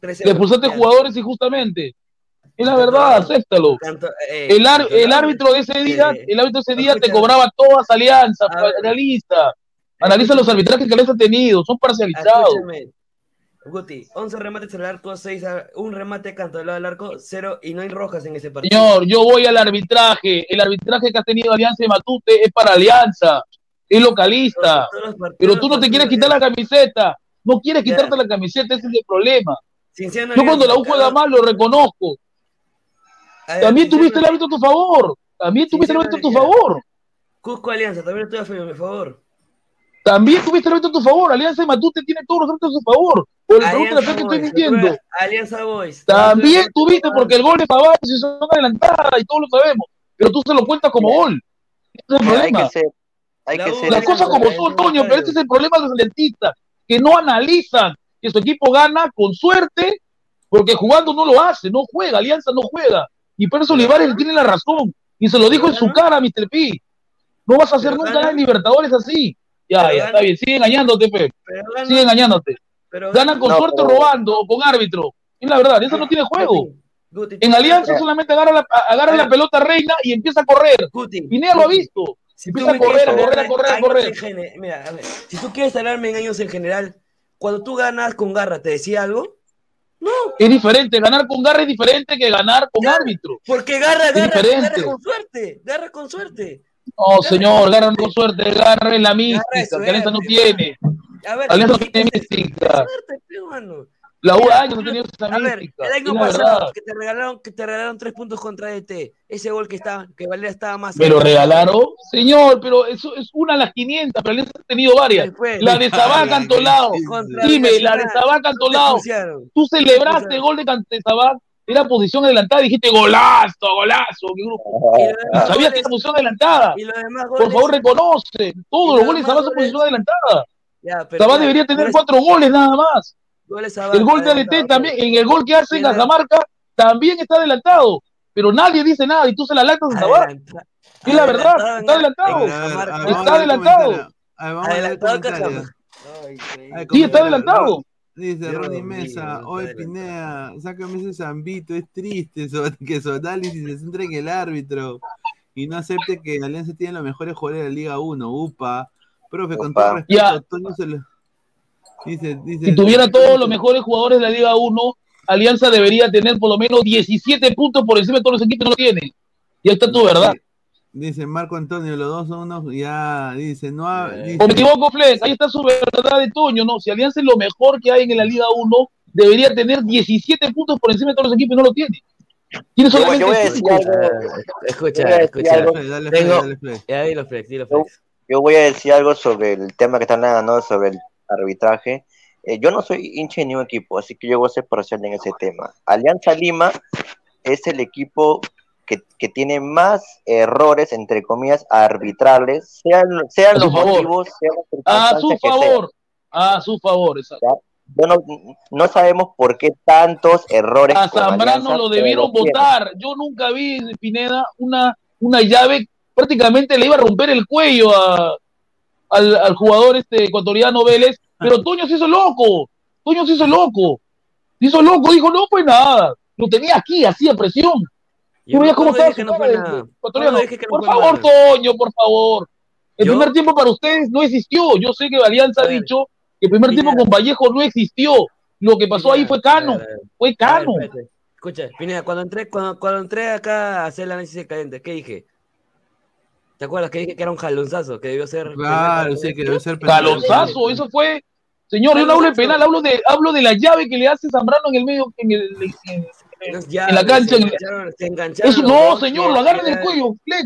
13 Le expulsaste jugadores injustamente. Es la verdad, acéptalo. Eh, El, ar- el árbitro de ese día, el árbitro de ese día te cobraba todas alianzas, analiza. Analiza los arbitrajes que Alianza ha tenido, son parcializados. Guti, 11 remates al arco, 6 a, un remate Cantolao al arco, 0 y no hay rojas en ese partido. Señor, yo voy al arbitraje. El arbitraje que ha tenido Alianza de Matute es para Alianza. Es localista. Partidos- Pero tú no te quieres quitar la camiseta. No quieres Ya. quitarte la camiseta, ese es el problema. Yo cuando la U juega mal lo reconozco. Ver, También tuviste el árbitro a tu favor. También tuviste el árbitro a tu favor. Cusco Alianza, también estoy a favor, por favor. También tuviste el árbitro a tu favor. Alianza de Matute tiene todos los árbitros a su favor. O le pregunto a la gente que estoy mintiendo. Alianza Boys. También tuviste porque el gol de Pavard se hizo una adelantada y todos lo sabemos. Pero tú se lo cuentas como gol. Ese es el Hay problema. que ser, hay que ser. Las cosas como son, Toño, pero este es el problema de los atletistas, que no analizan que su equipo gana con suerte, porque jugando no lo hace, no juega, Alianza no juega. Y por eso Olivares tiene la razón. Y se lo dijo en su cara Mr. P. No vas a hacer Pero nunca nada en Libertadores así. Ya, ya, gana. está bien, sigue engañándote, Pe. Sigue engañándote. pero Ganan con No, suerte pero- robando o con árbitro. Es la verdad, eso no tiene juego. Guti, En Alianza solamente agarra la, agarra pelota reina y empieza a correr. Guti, Pineda lo ha visto. Si tú Empieza a correr, quieres a correr, a correr, a correr. en gene- Mira, a ver, si tú quieres hablarme en años en general, cuando tú ganas con garra, ¿te decía algo? No, Es diferente, ganar con garra es diferente que ganar con árbitro. porque garra, garra, garra con suerte, garra con suerte. No, señor, garra con suerte, garra es la mística, que Alianza no suerte, tiene. A ver, Alianza no tiene mística. suerte, pe, mano. La U años no tenía esa A ver, mística. el año pasado que te regalaron, que te regalaron tres puntos contra ET, ese gol que estaba, que Valera estaba más. ¿Me lo cerca. regalaron? Señor, pero eso es una a las 500, pero Alianza ha tenido varias. Después. La de Sabá Cantolao. Dime, la de. Sabá Cantolao. Tú celebraste el gol de Sabá, era posición adelantada, dijiste golazo, golazo, grupo. Sabías que era posición adelantada. y los demás Por favor, reconoce. Todos los los goles de Sabá son posición adelantada. Ya, pero Sabá ya, debería tener cuatro goles nada más. El gol de. ADT también, en el gol que hace en. Cajamarca, también está adelantado. Pero nadie dice nada y tú se la lactas a. Adelanta- Es la verdad, está adelantado. Está adelantado. Sí, está adelantado. Dice Ronnie Mesa, adelantado. Pineda, sácame ese zambito, es triste <laughs> que su análisis se centre en el árbitro y no acepte que Alianza tiene los mejores jugadores de la Liga 1, upa. Profe, con todo respeto, Ya. Toño se lo... Dice, dice, Si tuviera todos los mejores jugadores de la Liga 1, Alianza debería tener por lo menos 17 puntos por encima de todos los equipos que no lo tienen. Y está tu verdad. Dice Marco Antonio, los dos son unos, ya, dice, no ha- dice- O me equivoco, Flex, ahí está su verdad de Toño, ¿no? Si Alianza es lo mejor que hay en la Liga 1, debería tener 17 puntos por encima de todos los equipos y no lo tiene. Tiene solamente yo voy a decir algo. Escucha, escucha. Dale, dale, dale. Yo voy a decir algo sobre el tema que están hablando, ¿no? sobre el arbitraje. Eh, yo no soy hincha de ningún equipo, así que yo voy a ser parcial en ese tema. Alianza Lima es el equipo que, que tiene más errores, entre comillas, arbitrales, sean, sean los favor. motivos, sean las A su favor. A su favor, exacto. No, no sabemos por qué tantos errores. A Zambrano lo debieron votar. Yo nunca vi, Pineda, una, una llave, prácticamente le iba a romper el cuello a- al, al jugador este ecuatoriano Vélez, pero Toño se hizo loco. Toño se hizo loco. Se hizo loco, dijo, no fue nada. Lo tenía aquí, hacía presión. Yo veías cómo estaba que no fue nada. ecuatoriano. Que no Por fue favor, nada. Toño, por favor. El ¿Yo? primer tiempo para ustedes no existió. Yo sé que Alianza ha dicho que el primer tiempo con Vallejo no existió. Lo que pasó ahí fue Cano. Fue ver, Cano. Escucha, Pineda, cuando entré, cuando, cuando entré acá a hacer el análisis de caliente, ¿qué dije? ¿Te acuerdas que dije que era un jalonzazo? Que debió ser. Claro, sí, que debe ser penal. Calonzazo, eso fue. Señor, yo no hablo de penal, hablo de, hablo de la llave que le hace Zambrano en el medio, en, el- en- Ya, en la cancha. Se en- engancharon, se engancharon Eso, los no, dos, señor, lo agarran del cuello. Le,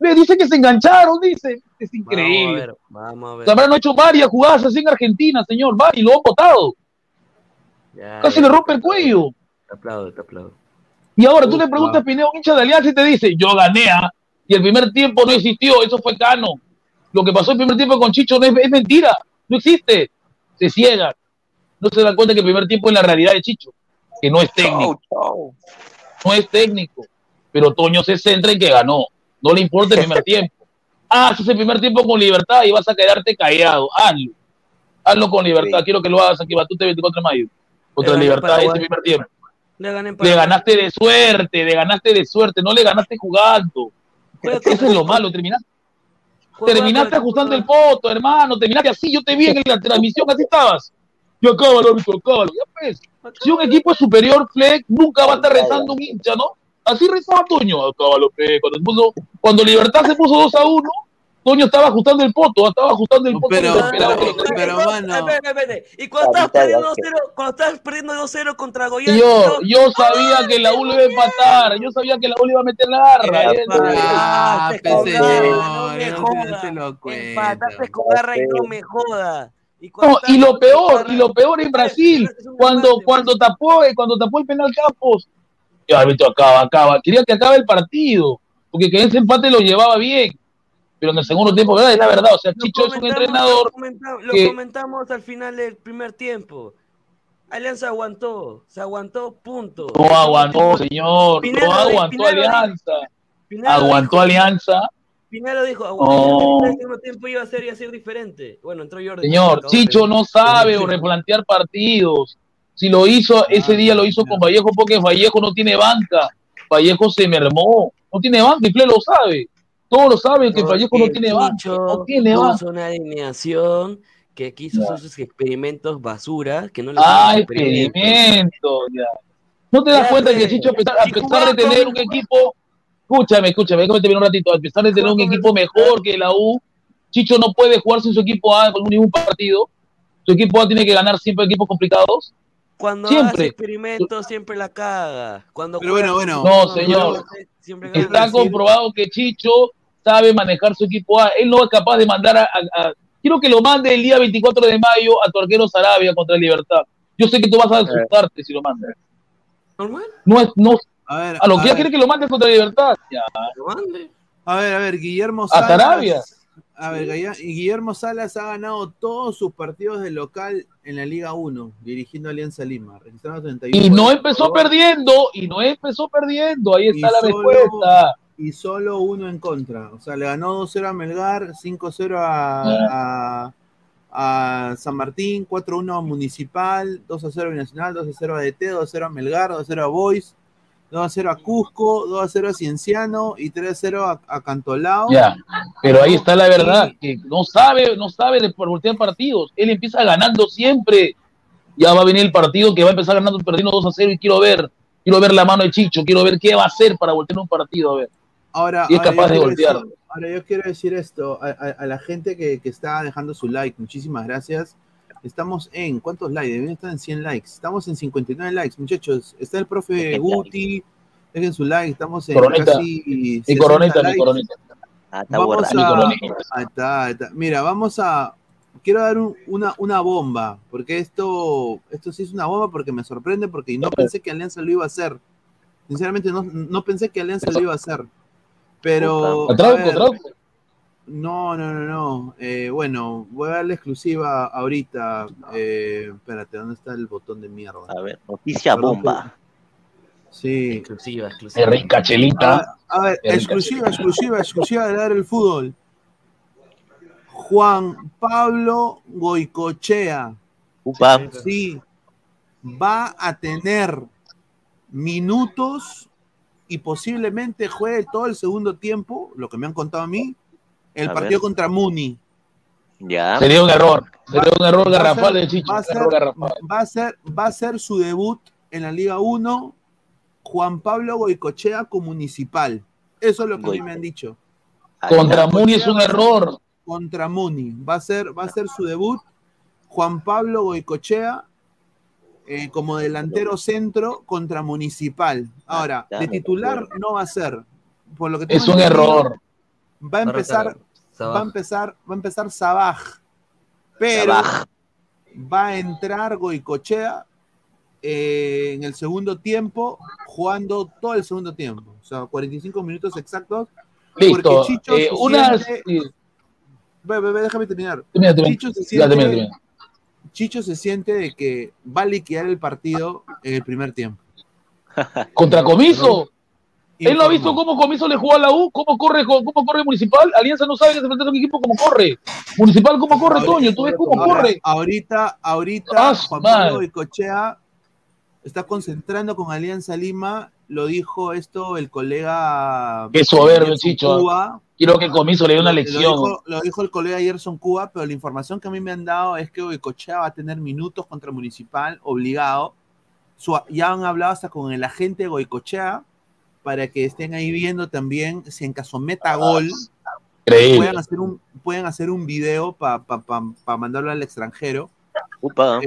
le dice que se engancharon, dice. Es Vamos a increíble. ver, vamos a ver. Zambrano ha hecho varias jugadas así en Argentina, señor, va, y lo han votado. Ya, Casi ya, le rompe el cuello. Te aplaudo, te aplaudo. Y ahora tú le preguntas a Pineo, un hincha de Alianza, y te dice, yo gané, ¿ah? Y el primer tiempo no existió, eso fue Cano. Lo que pasó el primer tiempo con Chicho no es, es mentira, no existe. Se ciega. No se dan cuenta que el primer tiempo es la realidad de Chicho, que no es técnico. No es técnico. Pero Toño se centra en que ganó. No le importa el primer <laughs> tiempo. Ah, haces el primer tiempo con libertad y vas a quedarte callado. Hazlo. Hazlo con libertad. Quiero que lo hagas aquí, Batute 24 de mayo. Contra Le libertad ese primer tiempo. Le ganaste de suerte, le ganaste de suerte, no le ganaste jugando. Eso es lo malo, terminaste, terminaste ajustando el poto, hermano, terminaste así, yo te vi en la transmisión, así estabas. Yo acábalo, árbitro, acábalo. Ya pues, si un equipo es superior, Fleck, nunca va a estar rezando un hincha, ¿no? Así rezaba Toño, acábalo, Fleck. Cuando, se puso- cuando Libertad se puso 2 a 1, Toño estaba ajustando el poto, estaba ajustando el poto. Pero- pero- pero, mano. Y cuando estabas perdiendo 2-0, cuando estabas perdiendo 2-0 contra Goiás. Señor, yo sabía que la U lo iba a empatar, yo sabía que la U le iba a meter la garra. él- Ah, Empataste pe, con señor, garra, no me jodas. cuento. Empataste con garra y no me jodas. Y No, y lo peor, y lo peor en Brasil, cuando, cuando tapó, eh, cuando tapó el penal Campos, ya árbitro acaba, acaba, quería que acabe el partido, porque que ese empate lo llevaba bien, pero en el segundo tiempo, ¿verdad? Es la verdad, o sea, Chicho es un entrenador Lo, comentamos al final del primer tiempo. Alianza aguantó, se aguantó, punto. no aguantó, señor, Pinero no aguantó Pinero Alianza, Pinero aguantó dijo- Alianza, Pinero dijo, No. aguantó. El segundo tiempo iba a ser, iba a ser diferente. Bueno, entró Jordi. señor, acabó Chicho no sabe o replantear partidos, si lo hizo, ese día lo hizo con Vallejo porque Vallejo no tiene banca, Vallejo se mermó, no tiene banca y Fle lo sabe, todos lo saben que Vallejo no tiene banca, no tiene puso una alineación que quiso hacer sus experimentos basura, que no le Ah, hicieron experimento, ya. ¿No te das Ya, cuenta que Chicho, a pesar, a de tener un equipo, escúchame, escúchame, déjame terminar un ratito, a pesar de tener un equipo mejor que la U, Chicho no puede jugar sin su equipo A con ningún partido. Su equipo A tiene que ganar siempre equipos complicados. Cuando Siempre. hace experimentos siempre la caga. Cuando Pero juega bueno, bueno. No, señor. Siempre. Está comprobado que Chicho sabe manejar su equipo A. Él no es capaz de mandar a, a- a- Quiero que lo mande el día 24 de mayo a tu arquero Sarabia contra Libertad. Yo sé que tú vas a asustarte si lo mandas. ¿Normal? No es, no, A ver, a lo a que ya quiere que lo mandes contra Libertad. Ya. A ver, a ver, Guillermo A Salas. Sarabia. A ver, Guillermo Salas ha ganado todos sus partidos de local en la Liga 1, dirigiendo Alianza Lima, registrando 31 Y no empezó perdiendo, y no empezó perdiendo. Ahí está la solo- respuesta. Y solo uno en contra. O sea, le ganó 2-0 a Melgar, 5-0 a, a, a San Martín, 4-1 a Municipal, 2-0 a Binacional, 2-0 a DT, 2-0 a Melgar, 2-0 a Boys, 2-0 a Cusco, 2-0 a Cienciano y 3-0 a, a Cantolao. Ya, pero ahí está la verdad, que no sabe, no sabe de voltear partidos. Él empieza ganando siempre. Ya va a venir el partido que va a empezar ganando perdiendo 2 a 0 y quiero ver, quiero ver la mano de Chicho, quiero ver qué va a hacer para voltear un partido, a ver. Ahora, Y es ahora capaz de voltear. decir- ahora yo quiero decir esto a, a- a la gente que, que está dejando su like, muchísimas gracias. Estamos en, ¿cuántos likes? Deben estar en 100 likes. Estamos en 59 likes, muchachos. Está el profe Guti, dejen su like. Estamos en Coronita. casi Mi 60 coronita, mi likes. coronita. Ah, está Vamos a, coronita. ahí está, ahí está. Mira, vamos a. Quiero dar un- una, una bomba, porque esto, esto sí es una bomba porque me sorprende, porque no pensé que Alianza lo iba a hacer. Sinceramente, no, no pensé que Alianza lo iba a hacer. Pero. Puta. a Trauco, ver, trauco. No, no, no, no. Eh, bueno, voy a darle exclusiva ahorita. Eh, espérate, ¿dónde está el botón de mierda? A ver, noticia Perdón, bomba. Sí. Exclusiva, exclusiva. Es rica chelita. A, a ver, rica exclusiva, exclusiva, exclusiva de dar el fútbol. Juan Pablo Goicochea. Upa. Sí, va a tener minutos y posiblemente juegue todo el segundo tiempo, lo que me han contado a mí, el A partido ver. contra Muni. Ya. Sería un error. Sería un error Va a garrafal ser- de Chicho. Va a, ser, va a ser- va a ser su debut en la Liga 1, Juan Pablo Goicochea con Municipal. Eso es lo que a mí me han dicho. Contra Muni es un error. Contra Muni. Va a ser, va a ser su debut. Juan Pablo Goicochea eh, como delantero centro contra Municipal. Ahora, ya de titular no va a ser. Por lo que Es un error. Va a empezar, Sabaj. va a empezar, va a empezar Sabaj. Pero Sabaj. va a entrar Goicochea eh, en el segundo tiempo, jugando todo el segundo tiempo. O sea, 45 minutos exactos. Listo. Porque Chicho Eh, se unas. siente- Ve, ve, ve, déjame terminar. termina, termina. Chicho se siente. Chicho se siente de que va a liquidar el partido en el primer tiempo. Contra Comiso. Él no ha visto cómo Comiso le jugó a la U, cómo corre, cómo corre Municipal. Alianza no sabe que se enfrenta a un equipo cómo corre. Municipal, cómo corre, Toño. Tú ves cómo Ahora, corre. Ahorita, ahorita, Ah, Juan. Pablo Goicochea está concentrando con Alianza Lima. Lo dijo esto el colega. Qué soberbio, Chicho. Cuba. Quiero que Comiso le dé una lección. Lo dijo, lo dijo el colega Gerson Cuba, pero la información que a mí me han dado es que Goicochea va a tener minutos contra Municipal, obligado. Su- ya han hablado hasta con el agente de Goicochea para que estén ahí viendo también si en caso meta gol Increíble. puedan hacer un, pueden hacer un video para mandarlo al extranjero.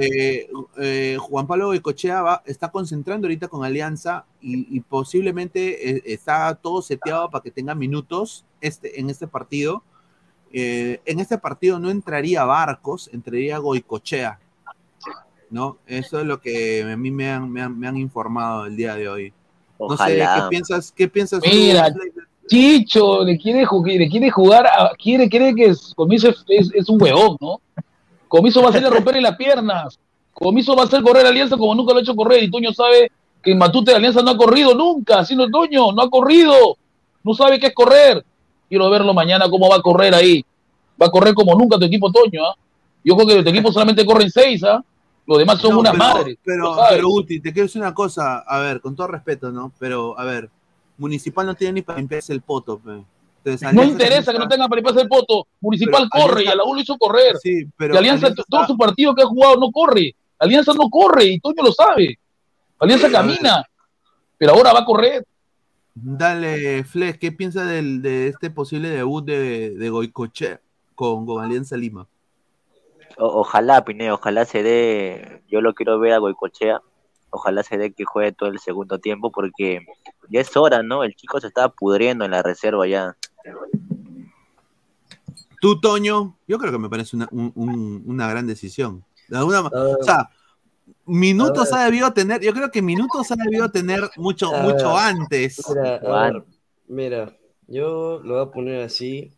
Eh, eh, Juan Pablo Goicochea va, está concentrando ahorita con Alianza y, y posiblemente eh, está todo seteado para que tenga minutos este, en este partido. En este partido no entraría Barcos, entraría Goicochea. ¿no? Eso es lo que a mí me han, me han, me han informado el día de hoy. No sé, ¿qué piensas? ¿Qué piensas Mira? Chicho le quiere, le quiere jugar, a- quiere, cree que es- Comiso es, es- es un huevón, ¿no? Comiso va a hacerle romperle las piernas. Comiso va a hacer correr a Alianza como nunca lo ha hecho correr. Y Toño sabe que en Matute de Alianza no ha corrido nunca, sino Toño, no ha corrido. No sabe qué es correr. Quiero verlo mañana cómo va a correr ahí. Va a correr como nunca tu equipo Toño, ¿ah? Yo creo que tu equipo solamente corren seis, ¿ah? Los demás son No, unas pero, madres. Pero, pero Uti, te quiero decir una cosa, a ver, con todo respeto, ¿no? Pero, a ver, Municipal no tiene ni para limpiarse el poto, pe. Entonces, No interesa que no tenga para pasar el voto. Municipal Pero corre y a la U lo hizo correr. Sí, pero y Alianza, Alianza todo su partido que ha jugado no corre. Alianza no corre y Toño lo sabe. Alianza camina, pero ahora va a correr. Dale, Flex, ¿qué piensas del, de este posible debut de, de Goicochea con, con Alianza Lima? O- ojalá, Pineo, ojalá se dé. Yo lo quiero ver a Goicochea. Ojalá se dé que juegue todo el segundo tiempo porque ya es hora, ¿no? El chico se estaba pudriendo en la reserva ya. Tú, Toño, yo creo que me parece una, un- un- una gran decisión. De alguna ma- o sea, minutos ha debido tener, yo creo que minutos ha debido tener mucho, mucho antes. Mira, a ver, mira, yo lo voy a poner así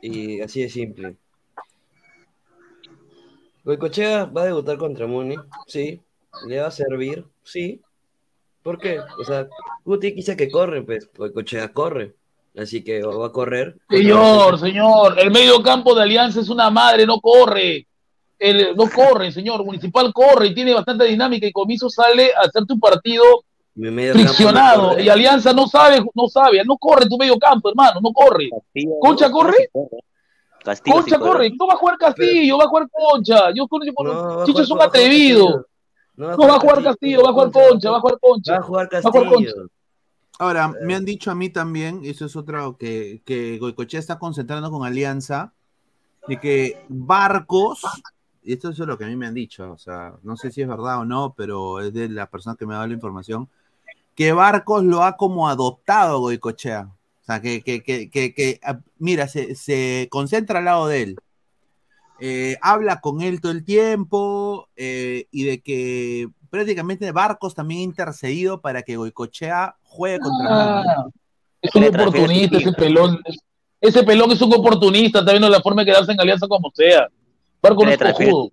y así de simple. Goicochea va a debutar contra Muni, sí. Le va a servir, sí. ¿Por qué? O sea, Guti quizá que corre, pues Goicochea corre. Así que va a correr. Señor, señor, el medio campo de Alianza es una madre, no corre. El, no corre, señor. Municipal corre y tiene bastante dinámica y Comiso sale a hacer tu partido Mi medio campo no friccionado. corre. Y Alianza no sabe, no sabe, no corre tu medio campo, hermano, no corre. Concha corre, Castillo Concha sí corre. No va a jugar Castillo, va a jugar Concha. Yo con No, Chicho es un atrevido. No va a jugar Castillo, va a jugar Concha, va a jugar Concha. Va a jugar Va a jugar Concha. Castillo. Ahora, me han dicho a mí también, y eso es otro, que, que Goicochea está concentrando con Alianza, de que Barcos, y esto es lo que a mí me han dicho, o sea, no sé si es verdad o no, pero es de la persona que me ha dado la información, que Barcos lo ha como adoptado Goicochea. Sea, que, que, que, que, que, ah, mira, se, se concentra al lado de él. Eh, habla con él todo el tiempo eh, y de que prácticamente Barcos también ha intercedido para que Goicochea juegue contra Ah, Muni. es un oportunista ese pelón. Ese pelón es un oportunista, está viendo la forma de quedarse en alianza como sea. Barco no es cojudo.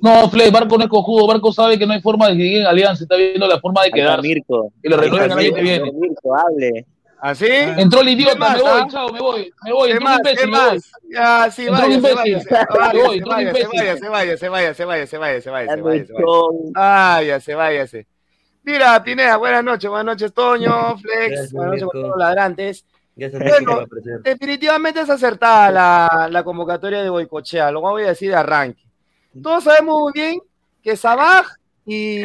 No, Fle, Barco no es cojudo. Barco sabe que no hay forma de seguir en alianza, está viendo la forma de quedarse. Mirko. Que le renueven que viene. Mirko, hable. ¿Así? Entró el idiota, ¿Qué más, me voy, ah? chao, me voy, me voy, ¿Qué entró un más? imbécil, ¿Qué me voy. Ya, sí, Entró un vaya, se imbécil. vaya, se vaya, se un vaya, se vaya, se vaya, se vaya, se vaya, se vaya, se vaya, se vaya, se vaya. Váyase, váyase. Mira, Pineda, buenas noches, buenas noches, Toño, Flex, Gracias, buenas noches con todos los ladrantes. Bueno, definitivamente es acertada la, la convocatoria de Boicochea, lo voy a decir de arranque. Todos sabemos muy bien que Sabaj y,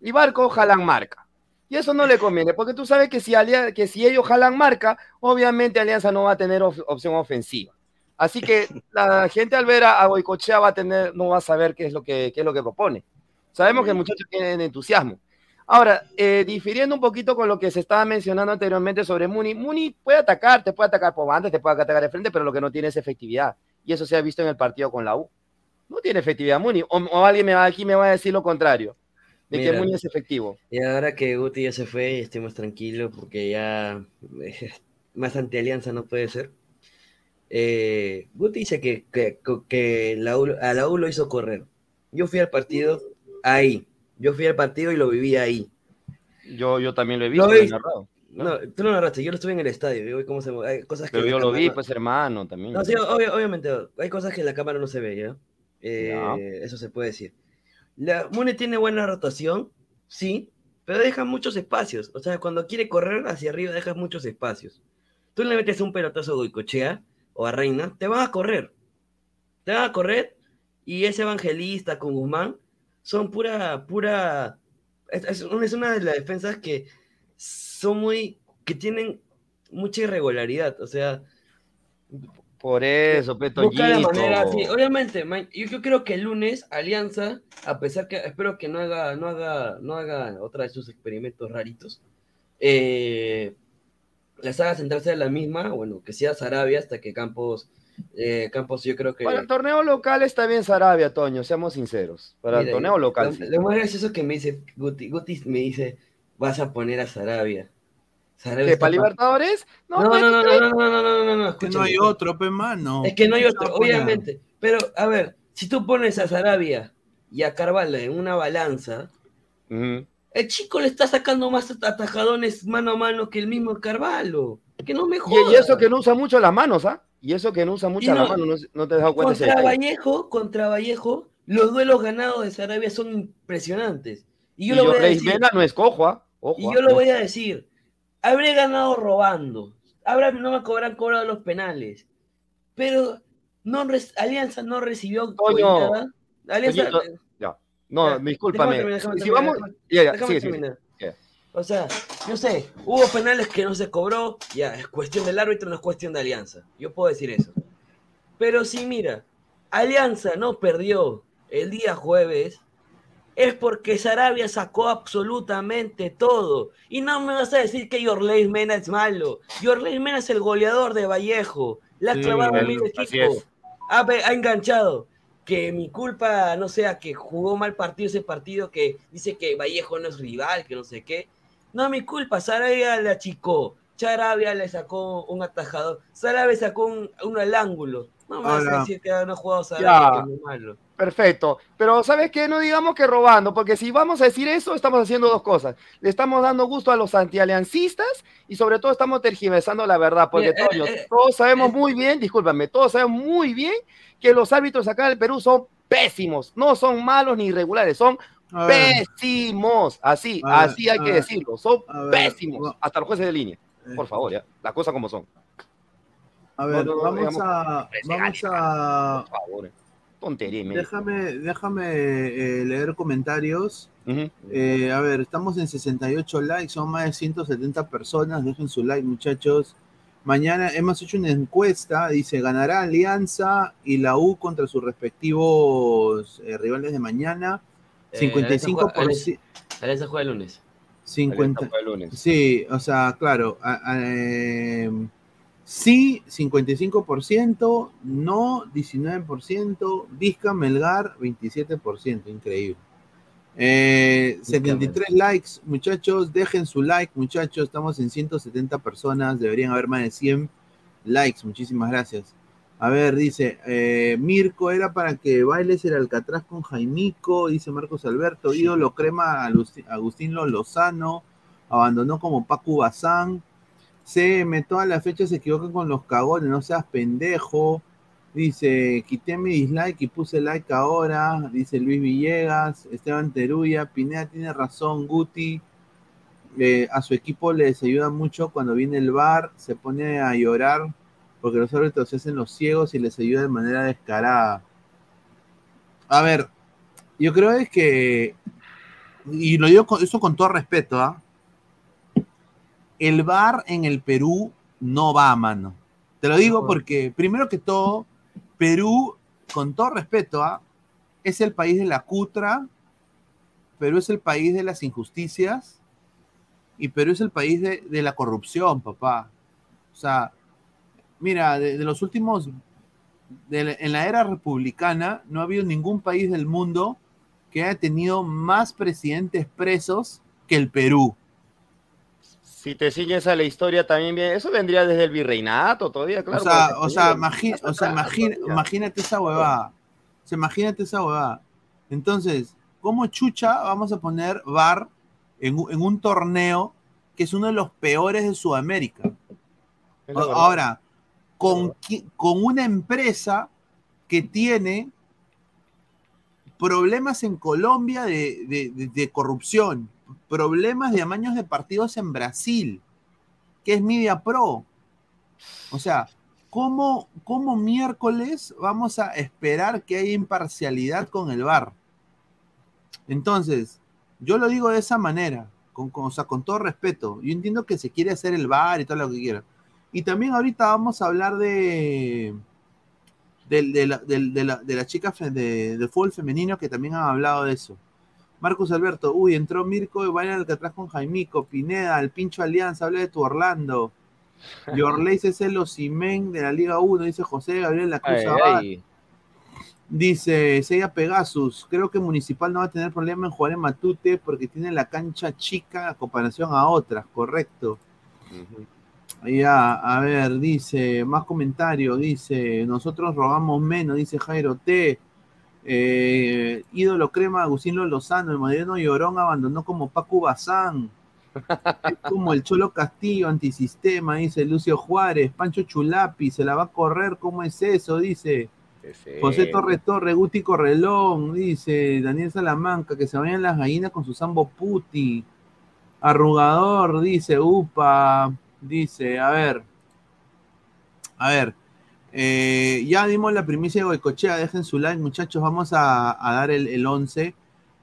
y Barco jalan marca. Y eso no le conviene, porque tú sabes que si, que si ellos jalan marca, obviamente Alianza no va a tener op- opción ofensiva. Así que <laughs> la gente al ver a, a Boicochea va a tener, no va a saber qué es lo que, qué es lo que propone. Sabemos que el muchacho tiene entusiasmo. Ahora, eh, difiriendo un poquito con lo que se estaba mencionando anteriormente sobre Muni, Muni puede atacar, te puede atacar por banda, te puede atacar de frente, pero lo que no tiene es efectividad. Y eso se ha visto en el partido con la U. No tiene efectividad Muni. O, o alguien me va, aquí me va a decir lo contrario, de que Mira. Muni es efectivo. Y ahora que Guti ya se fue, estoy más tranquilo porque ya <laughs> más anti-alianza no puede ser. Eh, Guti dice que, que, que la U- a la U lo hizo correr. Yo fui al partido ahí. Yo fui al partido y lo viví ahí. Yo, yo también lo he visto. lo he vi- narrado. No, tú lo narraste, yo lo estuve en el estadio. yo vi cómo se, hay cosas que Pero la yo lo vi, cámara- pues hermano, también. No, sí, obvio- obviamente, hay cosas que en la cámara no se ve, ¿ya? Eh, Ya. Eso se puede decir. La Mune tiene buena rotación, sí, pero deja muchos espacios. O sea, cuando quiere correr hacia arriba, deja muchos espacios. Tú le metes un pelotazo a Goicochea o a Reina, te van a correr. Te van a correr y ese evangelista con Guzmán son pura, pura. Es, es una- de las defensas que son muy. que tienen mucha irregularidad. O sea, Por eso, Peto Busca la manera, sí, obviamente, ma- yo, creo que el lunes Alianza, a pesar que espero que no haga, no haga, no haga otra de sus experimentos raritos, eh, la saga central sea la misma, bueno, que sea Sarabia hasta que Campos, eh, Campos yo creo que... Para el torneo local está bien Sarabia, Toño, seamos sinceros. Para el torneo local. Lo, sí. lo más gracioso que me dice Guti, Guti me dice, vas a poner a Sarabia. Sarabia ¿Qué, está para pa- Libertadores? No, no, no, no, no, no, no, no, no, no, Que no hay otro, pe mano. Es que no hay ¿Qué otro, obviamente. Pero, a ver, si tú pones a Sarabia y a Carvalho en una balanza, el chico le está sacando más atajadones mano a mano que el mismo Carvalho. Que no me Y, jodas. y eso que no usa mucho las manos, ¿ah? Y eso que no usa mucho las no- manos, no, no te has dado cuenta Contra. Vallejo, contra Vallejo, los duelos ganados de Sarabia son impresionantes. Y yo Y lo voy a decir. No es cojo, ¿ah? Y ¿ah? yo lo No voy es- a decir. Habré ganado robando. Habrá, no me habrán cobrado los penales. Pero no Alianza no recibió Toño. Alianza, ya. No, Ya, discúlpame. déjame terminar, déjame si terminar, vamos. déjame- Ya, ya, déjame sigue, sigue, terminar. sigue. O sea, yo sé, hubo penales que no se cobró, ya, es cuestión del árbitro, no es cuestión de Alianza. Yo puedo decir eso. Pero si mira, Alianza no perdió el día jueves, es porque Sarabia sacó absolutamente todo. Y no me vas a decir que Yorley Mena es malo. Yorley Mena es el goleador de Vallejo. La ha Sí, clavado en él- mil equipos. Ha, ha enganchado. Que mi culpa no sea que jugó mal partido ese partido, que dice que Vallejo no es rival, que no sé qué. No mi culpa. Sarabia le achicó. Charabia le sacó un atajador. Sarabia sacó un, uno al ángulo. No me vas a decir que no ha jugado Sarabia, que es malo. Perfecto. Pero ¿sabes qué? No digamos que robando, porque si vamos a decir eso, estamos haciendo dos cosas. Le estamos dando gusto a los antialiancistas y sobre todo estamos tergiversando la verdad, porque Mira, eh, Toño, eh, todos sabemos muy bien, discúlpame, todos sabemos muy bien que los árbitros acá en el Perú son pésimos, no son malos ni irregulares, son pésimos, así, ver, así hay que ver, decirlo, son ver, pésimos, hasta los jueces de línea, por favor, ya, las cosas como son. A ver, No, no, vamos digamos, a. Vamos a. Por favor, eh. Tontería. Déjame, déjame eh, leer comentarios. Eh, a ver, estamos en 68 likes, son más de 170 personas. Dejen su like, muchachos. Mañana hemos hecho una encuesta, dice, ganará Alianza y la U contra sus respectivos eh, rivales de mañana. Eh, 55%. Alianza juega- Alianza juega el lunes. 50, Alianza juega el lunes. Sí, o sea, claro. a- a- sí, 55%, no, 19%, Vizca, Melgar, 27%, increíble. Eh, 73 likes, muchachos, dejen su like, muchachos, estamos en 170 personas, deberían haber más de 100 likes, muchísimas gracias. A ver, dice, eh, Mirko era para que bailes el Alcatraz con Jaimico, dice Marcos Alberto, ídolo crema Agustín, Agustín Lozano, abandonó como Pacu Bazán, CM, todas las fechas se equivocan con los cagones, no seas pendejo. Dice, quité mi dislike y puse like ahora. Dice Luis Villegas, Esteban Teruya, Pineda tiene razón, Guti. eh, a su equipo les ayuda mucho cuando viene el bar, se pone a llorar porque los árbitros se hacen los ciegos y les ayuda de manera descarada. A ver, yo creo es que, y lo digo con, eso con todo respeto, ¿ah? El bar en el Perú no va a mano. Te lo digo porque, primero que todo, Perú, con todo respeto, ¿ah? es el país de la cutra, Perú es el país de las injusticias y Perú es el país de, de la corrupción, papá. O sea, mira, de, de los últimos, de la- en la era republicana, no ha habido ningún país del mundo que haya tenido más presidentes presos que el Perú. Si te sigues a la historia también bien, eso vendría desde el virreinato todavía, claro. o sea, o sea, imagi- o sea, imagina- imagínate esa huevada. O sea, imagínate esa huevada. Entonces, ¿cómo chucha vamos a poner VAR en, un- en un torneo que es uno de los peores de Sudamérica? Ahora, con, con una empresa que tiene problemas en Colombia de, de- de- de corrupción, problemas de amaños de partidos en Brasil, que es Media Pro. O sea, ¿cómo, cómo miércoles vamos a esperar que haya imparcialidad con el VAR? Entonces, yo lo digo de esa manera, con, con- o sea, con todo respeto. Yo entiendo que se quiere hacer el VAR y todo lo que quiera. Y también ahorita vamos a hablar de, del- de, la, del- de la, de la chica de, del fútbol femenino que también han hablado de eso. Marcos Alberto, uy, entró Mirko y al que atrás con Jaimico, Pineda, el pincho Alianza, habla de tu Orlando. <laughs> Yorley es el Osimen de la Liga 1, dice José Gabriel La Cruz. Dice Seiya Pegasus, creo que Municipal no va a tener problema en jugar en Matute porque tiene la cancha chica a comparación a otras, correcto. Ya, a ver, dice, más comentario, dice, nosotros robamos menos, dice Jairo T. Eh, ídolo crema Agustín Lozano, el moderno llorón abandonó como Pacu Bazán. Es como el Cholo Castillo, antisistema, dice Lucio Juárez, Pancho Chulapi, se la va a correr, ¿cómo es eso? Dice. José Torres Torre, Guti Correlón, dice Daniel Salamanca, que se vayan las gallinas con su sambo puti. Arrugador, dice, upa, dice, a ver, a ver, eh, ya dimos la primicia de Goicochea, dejen su like, muchachos, vamos a, dar el, el 11,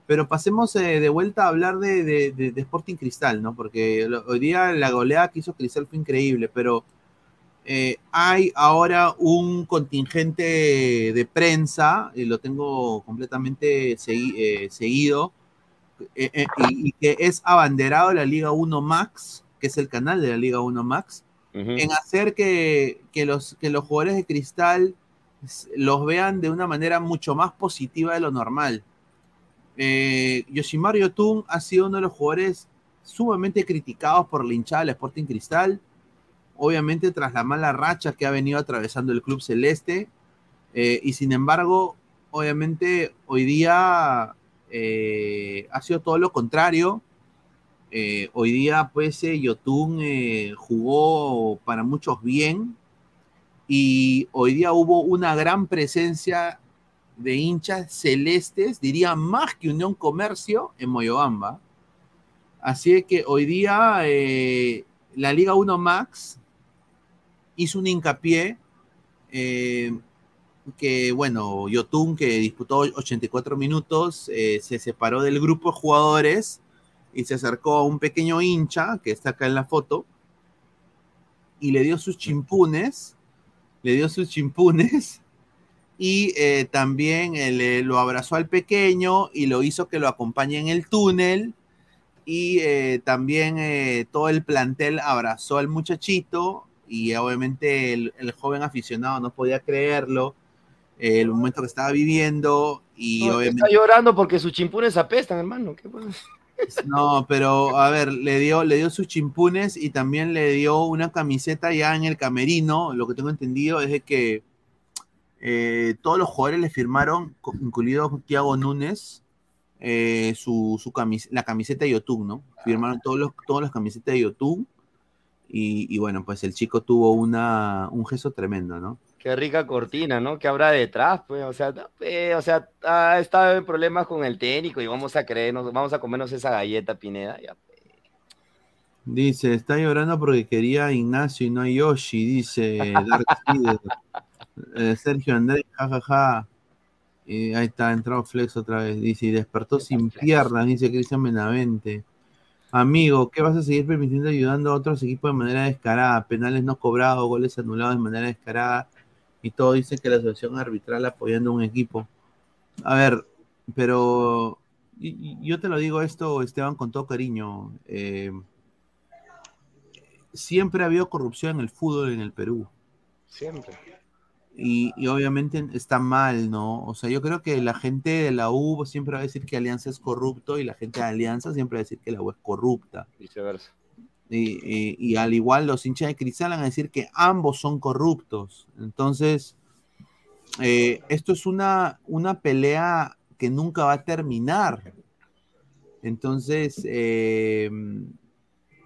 pero pasemos eh, de vuelta a hablar de, Sporting Cristal, ¿no? Porque hoy día la goleada que hizo Cristal fue increíble, pero eh, hay ahora un contingente de prensa, y lo tengo completamente segui- seguido, y, y que es abanderado de la Liga 1 Max, que es el canal de la Liga 1 Max, en hacer que, que los, que los jugadores de cristal los vean de una manera mucho más positiva de lo normal. Eh, Yoshimaru ha sido uno de los jugadores sumamente criticados por la hinchada del Sporting Cristal, obviamente tras la mala racha que ha venido atravesando el club celeste, eh, y sin embargo, obviamente hoy día eh, ha sido todo lo contrario. Eh, hoy día, pues, eh, Yotun eh, jugó para muchos bien y hoy día hubo una gran presencia de hinchas celestes, diría más que Unión Comercio en Moyobamba. Así que hoy día eh, la Liga 1 Max hizo un hincapié que, bueno, Yotun, que disputó 84 minutos, se separó del grupo de jugadores y se acercó a un pequeño hincha, que está acá en la foto, y le dio sus chimpunes, le dio sus chimpunes, <laughs> y eh, también eh, le- lo abrazó al pequeño y lo hizo que lo acompañe en el túnel, y eh, también eh, todo el plantel abrazó al muchachito, y obviamente el, el joven aficionado no podía creerlo, el momento que estaba viviendo, y No, obviamente... Está llorando porque sus chimpunes apestan, hermano. ¿Qué pasa? No, pero a ver, le dio, le dio sus chimpunes y también le dio una camiseta ya en el camerino. Lo que tengo entendido es de que eh, todos los jugadores le firmaron, incluido Thiago Núñez, eh, su, su camis- la camiseta de YouTube, ¿no? Firmaron todos los, todas las camisetas de YouTube. Y, y bueno, pues el chico tuvo una, un gesto tremendo, ¿no? Qué rica cortina, ¿no? ¿Qué habrá detrás? Pues, o sea, eh, o sea, ha estado en problemas con el técnico y vamos a creernos, vamos a comernos esa galleta, Pineda. Ya. Dice, está llorando porque quería a Ignacio y no a Yoshi, dice Dark. <laughs> Eh, Sergio Andrés, jajaja. Y ahí está, entrado Flex otra vez. Dice, y despertó sin piernas, dice Cristian Benavente. Amigo, ¿qué vas a seguir permitiendo ayudando a otros equipos de manera descarada? Penales no cobrados, goles anulados de manera descarada. Y todo dice que la asociación arbitral apoyando a un equipo. A ver, pero y- y- yo te lo digo esto, Esteban, con todo cariño. eh, siempre ha habido corrupción en el fútbol en el Perú. Siempre. Y, y obviamente está mal, ¿no? O sea, yo creo que la gente de la U siempre va a decir que Alianza es corrupto y la gente de Alianza siempre va a decir que la U es corrupta. Viceversa. Y, al igual los hinchas de Cristal van a decir que ambos son corruptos. Entonces, eh, esto es una, una pelea que nunca va a terminar. Entonces, eh,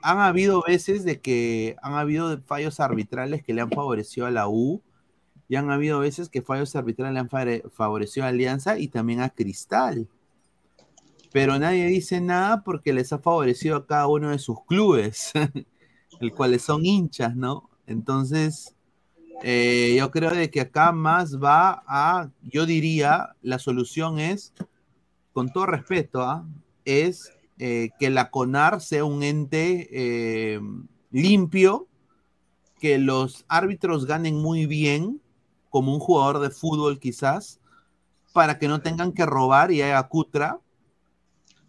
han habido veces de que han habido fallos arbitrales que le han favorecido a la U y han habido veces que fallos arbitrales le han favore- favorecido a Alianza y también a Cristal. Pero nadie dice nada porque les ha favorecido a cada uno de sus clubes, <laughs> el cuales son hinchas, ¿no? Entonces, eh, yo creo de que acá más va a, yo diría, la solución es, con todo respeto, ¿ah? es eh, que la CONAR sea un ente eh, limpio, que los árbitros ganen muy bien, como un jugador de fútbol quizás, para que no tengan que robar y haya cutra.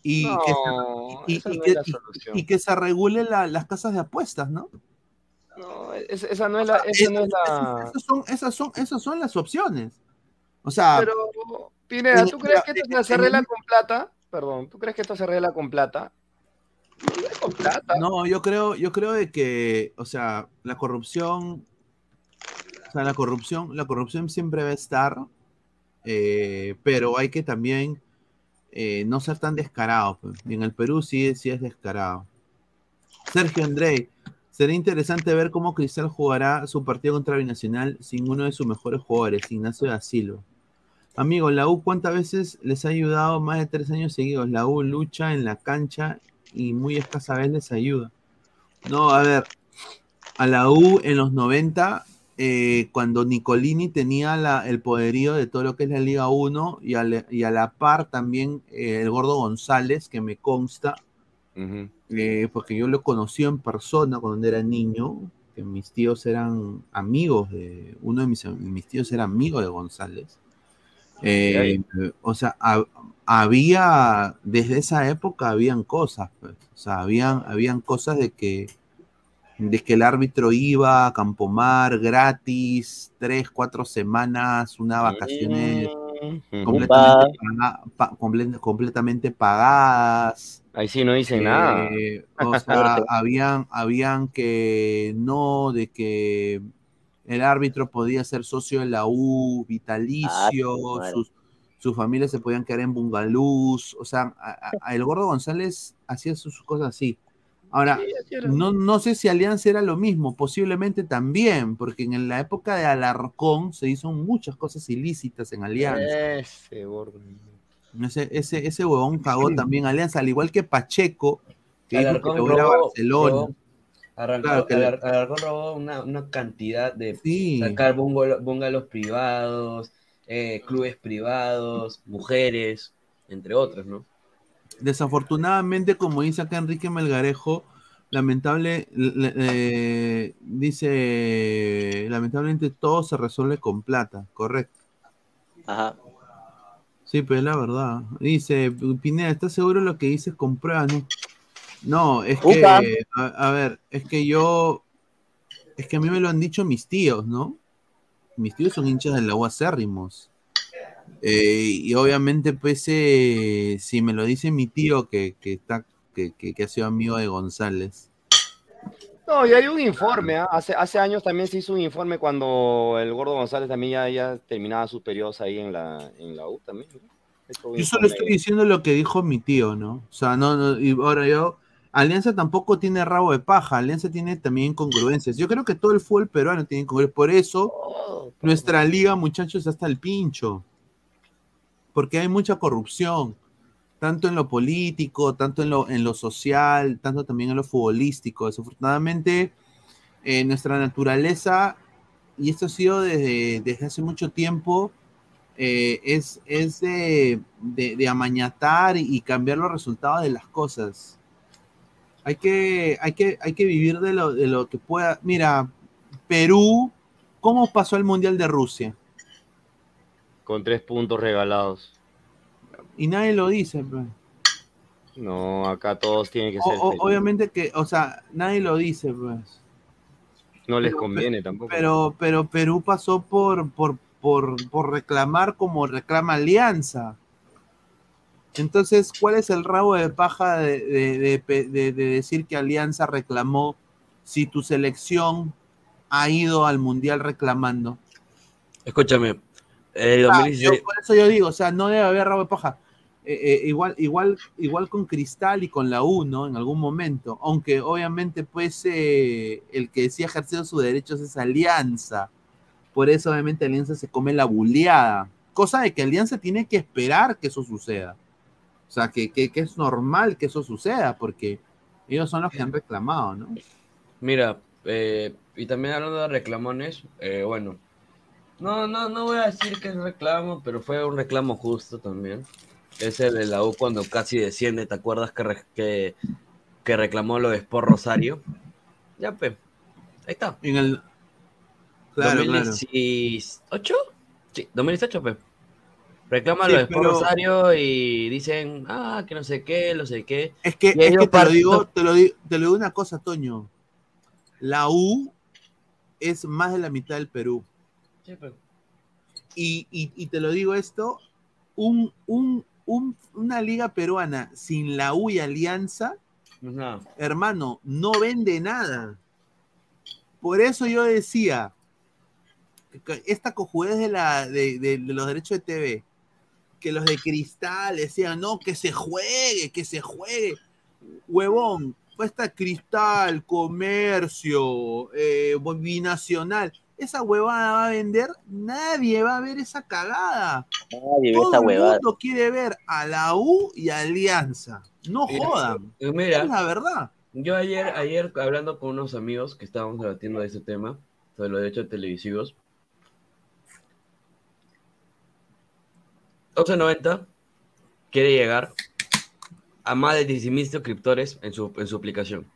Y, No, que, se, y- y no que- y- que se regule la- las casas de apuestas, ¿no? No, es- esa no es la, esa no es la... Esas son, esas son, esas son las opciones. O sea, Pero, Pineda, ¿tú crees que esto se arregla con plata? Perdón, ¿tú crees que esto se arregla con plata? Con plata. No, yo creo, yo creo de que, o sea, la corrupción, o sea, la corrupción, la corrupción siempre va a estar, eh, pero hay que también eh, no ser tan descarado. pues. En el Perú sí, sí es descarado. Sergio André, sería interesante ver cómo Cristal jugará su partido contra Binacional sin uno de sus mejores jugadores, Ignacio da Silva. Amigo, la U cuántas veces les ha ayudado más de tres años seguidos. La U lucha en la cancha y muy escasa vez les ayuda. No, a ver, a la U en los 90, eh, cuando Nicolini tenía la- el poderío de todo lo que es la Liga 1 y a, la- y a la par también eh, el Gordo González, que me consta, eh, porque yo lo conocí en persona cuando era niño, que mis tíos eran amigos de, uno de mis, mis tíos era amigo de González. Eh, o sea, ha- había, desde esa época habían cosas, pues. o sea, habían, habían cosas de que, de que el árbitro iba a Campomar gratis, tres, cuatro semanas, unas vacaciones completamente, paga- pa- comple- completamente pagadas. Ahí sí no dicen nada. Eh, o <laughs> sea, habían, habían que no, de que el árbitro podía ser socio de la U, vitalicio, madre. sus, sus familias se podían quedar en bungalús, o sea, a- a- a el gordo González hacía sus, sus cosas así. Ahora, no, no sé si Alianza era lo mismo, posiblemente también, porque en la época de Alarcón se hizo muchas cosas ilícitas en Alianza. Ese gordo. Ese, ese, ese huevón cagó también Alianza, al igual que Pacheco, que dijo que Alarcón a ir a robó- Barcelona. robó- Arrancó, Claro que Alar- Alarcón robó una, una cantidad de Sí. sacar bungalo- bungalows privados, eh, clubes privados, mujeres, entre otros, ¿no? Desafortunadamente, como dice acá Enrique Melgarejo, lamentable, le- eh, dice, lamentablemente todo se resuelve con plata, correcto. Ajá. Sí, pero es la verdad. Dice, Pineda, ¿estás seguro de lo que dices con pruebas? No, no es que, a ver, es que yo, es que a mí me lo han dicho mis tíos, ¿no? Mis tíos son hinchas del agua acérrimos. Eh, y obviamente, pues, eh, si me lo dice mi tío que, que está, que, que- que ha sido amigo de González. No, y hay un informe, ¿ah? hace, hace años también se hizo un informe cuando el Gordo González también ya, ya terminaba sus periodos ahí en la, en la U también. Yo solo estoy diciendo lo que dijo mi tío, ¿no? O sea, no, no, y ahora yo, Alianza tampoco tiene rabo de paja, Alianza tiene también incongruencias. Yo creo que todo el fútbol peruano tiene incongruencias, por eso nuestra liga, muchachos, hasta el pincho. Porque hay mucha corrupción, tanto en lo político, tanto en lo, en lo social, tanto también en lo futbolístico. Desafortunadamente, eh, nuestra naturaleza, y esto ha sido desde, desde hace mucho tiempo, eh, es, es de, de- de amañatar y cambiar los resultados de las cosas. Hay que, hay que, hay que vivir de lo, de lo que pueda. Mira, Perú, ¿cómo pasó el Mundial de Rusia? Con tres puntos regalados. Y nadie lo dice. pues. No, acá todos tienen que O- ser. o- obviamente que, o sea, nadie lo dice, pues. no les pero- conviene tampoco. Pero, pero Perú pasó por, por, por, por reclamar como reclama Alianza. Entonces, ¿cuál es el rabo de paja de, de- de pe- de- de decir que Alianza reclamó si tu selección ha ido al Mundial reclamando? Escúchame, eh, Ah, 2016 yo- por eso yo digo, o sea, no debe haber rabo de paja. Eh, eh, igual, igual, igual con Cristal y con la U, ¿no? En algún momento. Aunque obviamente, pues, el que ha ejercido sus derechos es Alianza. Por eso, obviamente, Alianza se come la buleada. Cosa de que Alianza tiene que esperar que eso suceda. O sea, que, que- que es normal que eso suceda, porque ellos son los que han reclamado, ¿no? Mira, y también hablando de reclamones, bueno, no, no, no voy a decir que es reclamo, pero fue un reclamo justo también. Es el de la U cuando casi desciende, ¿te acuerdas que, re- que, que reclamó lo de Sport Rosario? Ya, pe, ahí está. En el... Claro, claro. ¿2018? Sí, 2018, pe. Reclama Sí, lo de Sport pero- Rosario y dicen, ah, que no sé qué, no sé qué. Es que, es que te, lo digo, te, lo digo, te lo digo una cosa, Toño. La U es más de la mitad del Perú. Sí. Y, y- y te lo digo esto, un, un- un- una liga peruana sin la U y Alianza, hermano, no vende nada. Por eso yo decía, esta cojudez de, la, de, de- de los derechos de TV, que los de Cristal decían, no, que se juegue, que se juegue. Huevón, cuesta Cristal, Comercio, eh, Binacional. Esa huevada va a vender, nadie va a ver esa cagada. Nadie ve Todo esa el huevada. mundo quiere ver a la U y a Alianza. No Eh, jodan. eh, Mira, Es la verdad. Yo ayer, ayer hablando con unos amigos que estábamos debatiendo de ese tema, sobre los derechos televisivos. 1190 quiere llegar a más de 10.000 suscriptores en su, en su aplicación.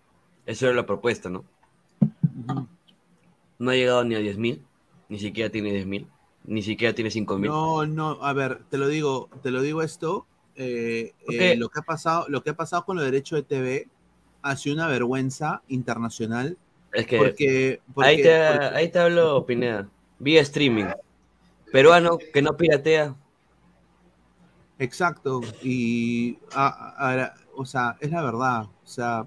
Esa era la propuesta, ¿no? No ha llegado ni a 10.000, ni siquiera tiene 10.000, ni siquiera tiene 5.000. No, no, a ver, te lo digo, te lo digo esto. eh, eh, lo que ha pasado, lo que ha pasado con los derechos de TV ha sido una vergüenza internacional. Es que porque, ahí, te, porque- ahí te hablo, Pineda. Vía streaming. Peruano que no piratea. Exacto. Y, a- a- a- o sea, es la verdad. O sea,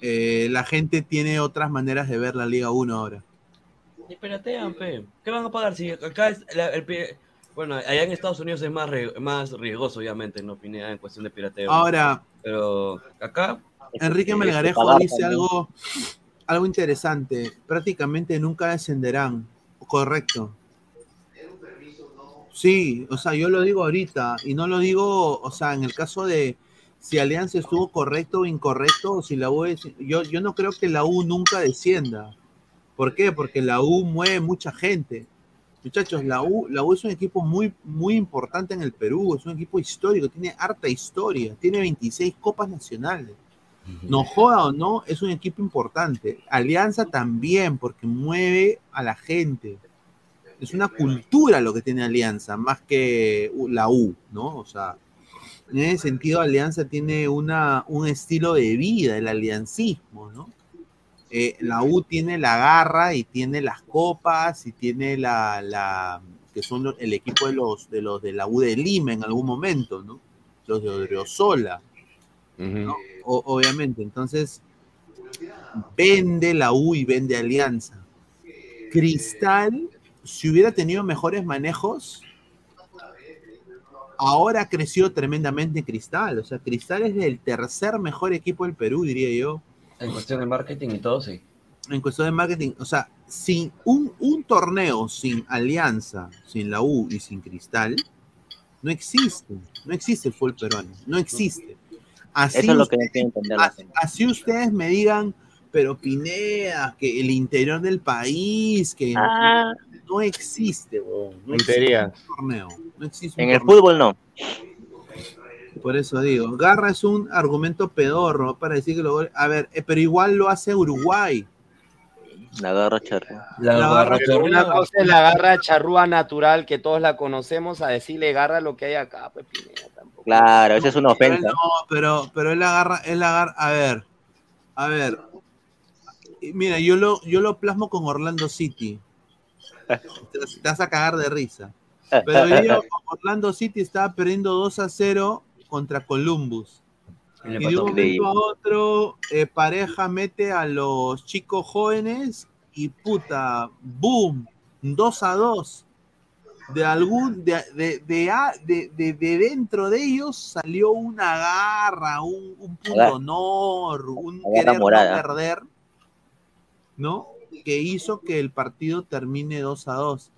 eh, la gente tiene otras maneras de ver la Liga 1 ahora. Ni piratean, pe. ¿Qué van a pagar si acá es la- el bueno, allá en Estados Unidos es más, más riesgoso, obviamente, no en cuestión de pirateo. Ahora, Pero acá. Enrique Melgarejo dice algo, algo interesante. Prácticamente nunca descenderán. Correcto. Sí, o sea, yo lo digo ahorita y no lo digo, o sea, en el caso de si Alianza estuvo correcto o incorrecto, o si la U es- yo, yo no creo que la U nunca descienda. ¿Por qué? Porque la U mueve mucha gente. Muchachos, la U, la U es un equipo muy, muy importante en el Perú, es un equipo histórico, tiene harta historia, tiene 26 copas nacionales. No joda o no, es un equipo importante. Alianza también, porque mueve a la gente. Es una cultura lo que tiene Alianza, más que la U, ¿no? O sea, en ese sentido, Alianza tiene una, un estilo de vida, el aliancismo, ¿no? Eh, la U tiene la garra y tiene las copas y tiene la, la- que son los- el equipo de los, de los de la U de Lima en algún momento, ¿no? Los de Odriozola, ¿no? O- obviamente. Entonces, vende la U y vende Alianza. Cristal, si hubiera tenido mejores manejos, ahora creció tremendamente Cristal. O sea, Cristal es el tercer mejor equipo del Perú, diría yo. En cuestión de marketing y todo, sí. En cuestión de marketing, o sea, sin un, un torneo sin Alianza, sin la U y sin Cristal, no existe. No existe el fútbol peruano. No existe. Así Eso es lo que usted- no quiero entender así ustedes me digan, pero Pineda, que el interior del país, que Ah. no existe, weón, no existe un torneo. No existe un En el fútbol no. Por eso digo, Garra es un argumento pedorro para decir que lo A ver, eh, pero igual lo hace Uruguay. La garra charra. La, La garra charrúa. una cosa es la garra charrúa natural que todos la conocemos a decirle garra lo que hay acá, pues Pineda, tampoco. Claro, esa es una ofensa. no, pero, pero él agarra, él agarra, a ver, a ver. Mira, yo lo, yo lo plasmo con Orlando City. Te, vas a cagar de risa. Pero día Orlando City estaba perdiendo 2 a 0 contra Columbus. Y de un momento a otro, eh, pareja mete a los chicos jóvenes y puta, boom, 2 a 2. De algún, de, de, de, de- de- de dentro de ellos salió una garra, un, un punto honor, un querer no perder, ¿no? Que hizo que el partido termine 2 a 2.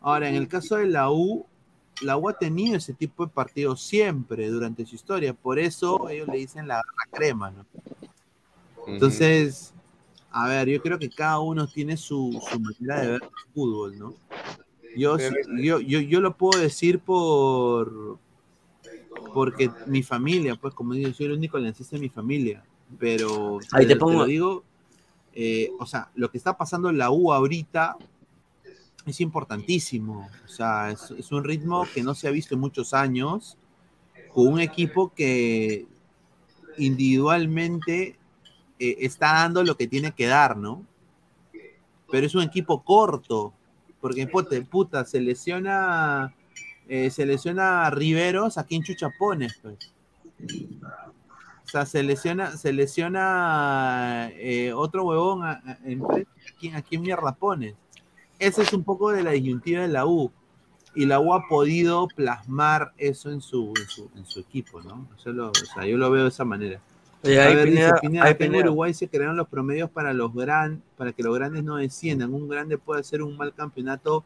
Ahora, en el caso de la U, la U ha tenido ese tipo de partidos siempre durante su historia, por eso ellos le dicen la garra crema, ¿no? Entonces, a ver, yo creo que cada uno tiene su, su manera de ver el fútbol, ¿no? Yo, yo, yo, yo lo puedo decir por porque mi familia, pues como digo, soy el único aliancista de mi familia, pero Ahí te pongo- digo, eh, o sea, lo que está pasando en la U ahorita es importantísimo, o sea, es, un ritmo que no se ha visto en muchos años, con un equipo que individualmente eh, está dando lo que tiene que dar, ¿no? Pero es un equipo corto, porque puta, puta, se lesiona, eh, se lesiona a Riveros, ¿a quién chucha pones, pues? Sea, se lesiona, se lesiona eh, otro huevón a, a- ¿a ¿a quién mierda pones? Esa es un poco de la disyuntiva de la U. Y la U ha podido plasmar eso en su, en su, en su equipo, ¿no? Eso lo- o sea, yo lo veo de esa manera. Oye, A ver, dice Pineda- acá en. Uruguay se crearon los promedios para los gran, para que los grandes no desciendan. Un grande puede hacer un mal campeonato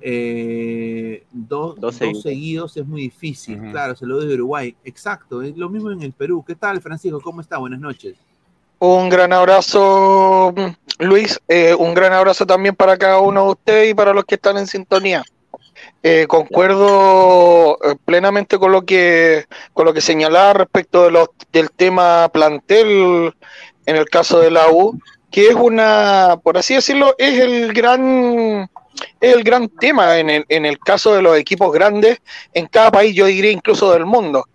eh, dos, Dos dos seguidos. es muy difícil. Claro, se lo doy de Uruguay. Exacto, es lo mismo en el Perú. ¿Qué tal, Francisco? ¿Cómo está? Buenas noches. Un gran abrazo, Luis. Eh, un gran abrazo también para cada uno de ustedes y para los que están en sintonía. Eh, concuerdo plenamente con lo que con lo que señalaba respecto de los, del tema plantel en el caso de la U, que es una, por así decirlo, es el gran es el gran tema en el, en el caso de los equipos grandes en cada país, yo diría incluso del mundo.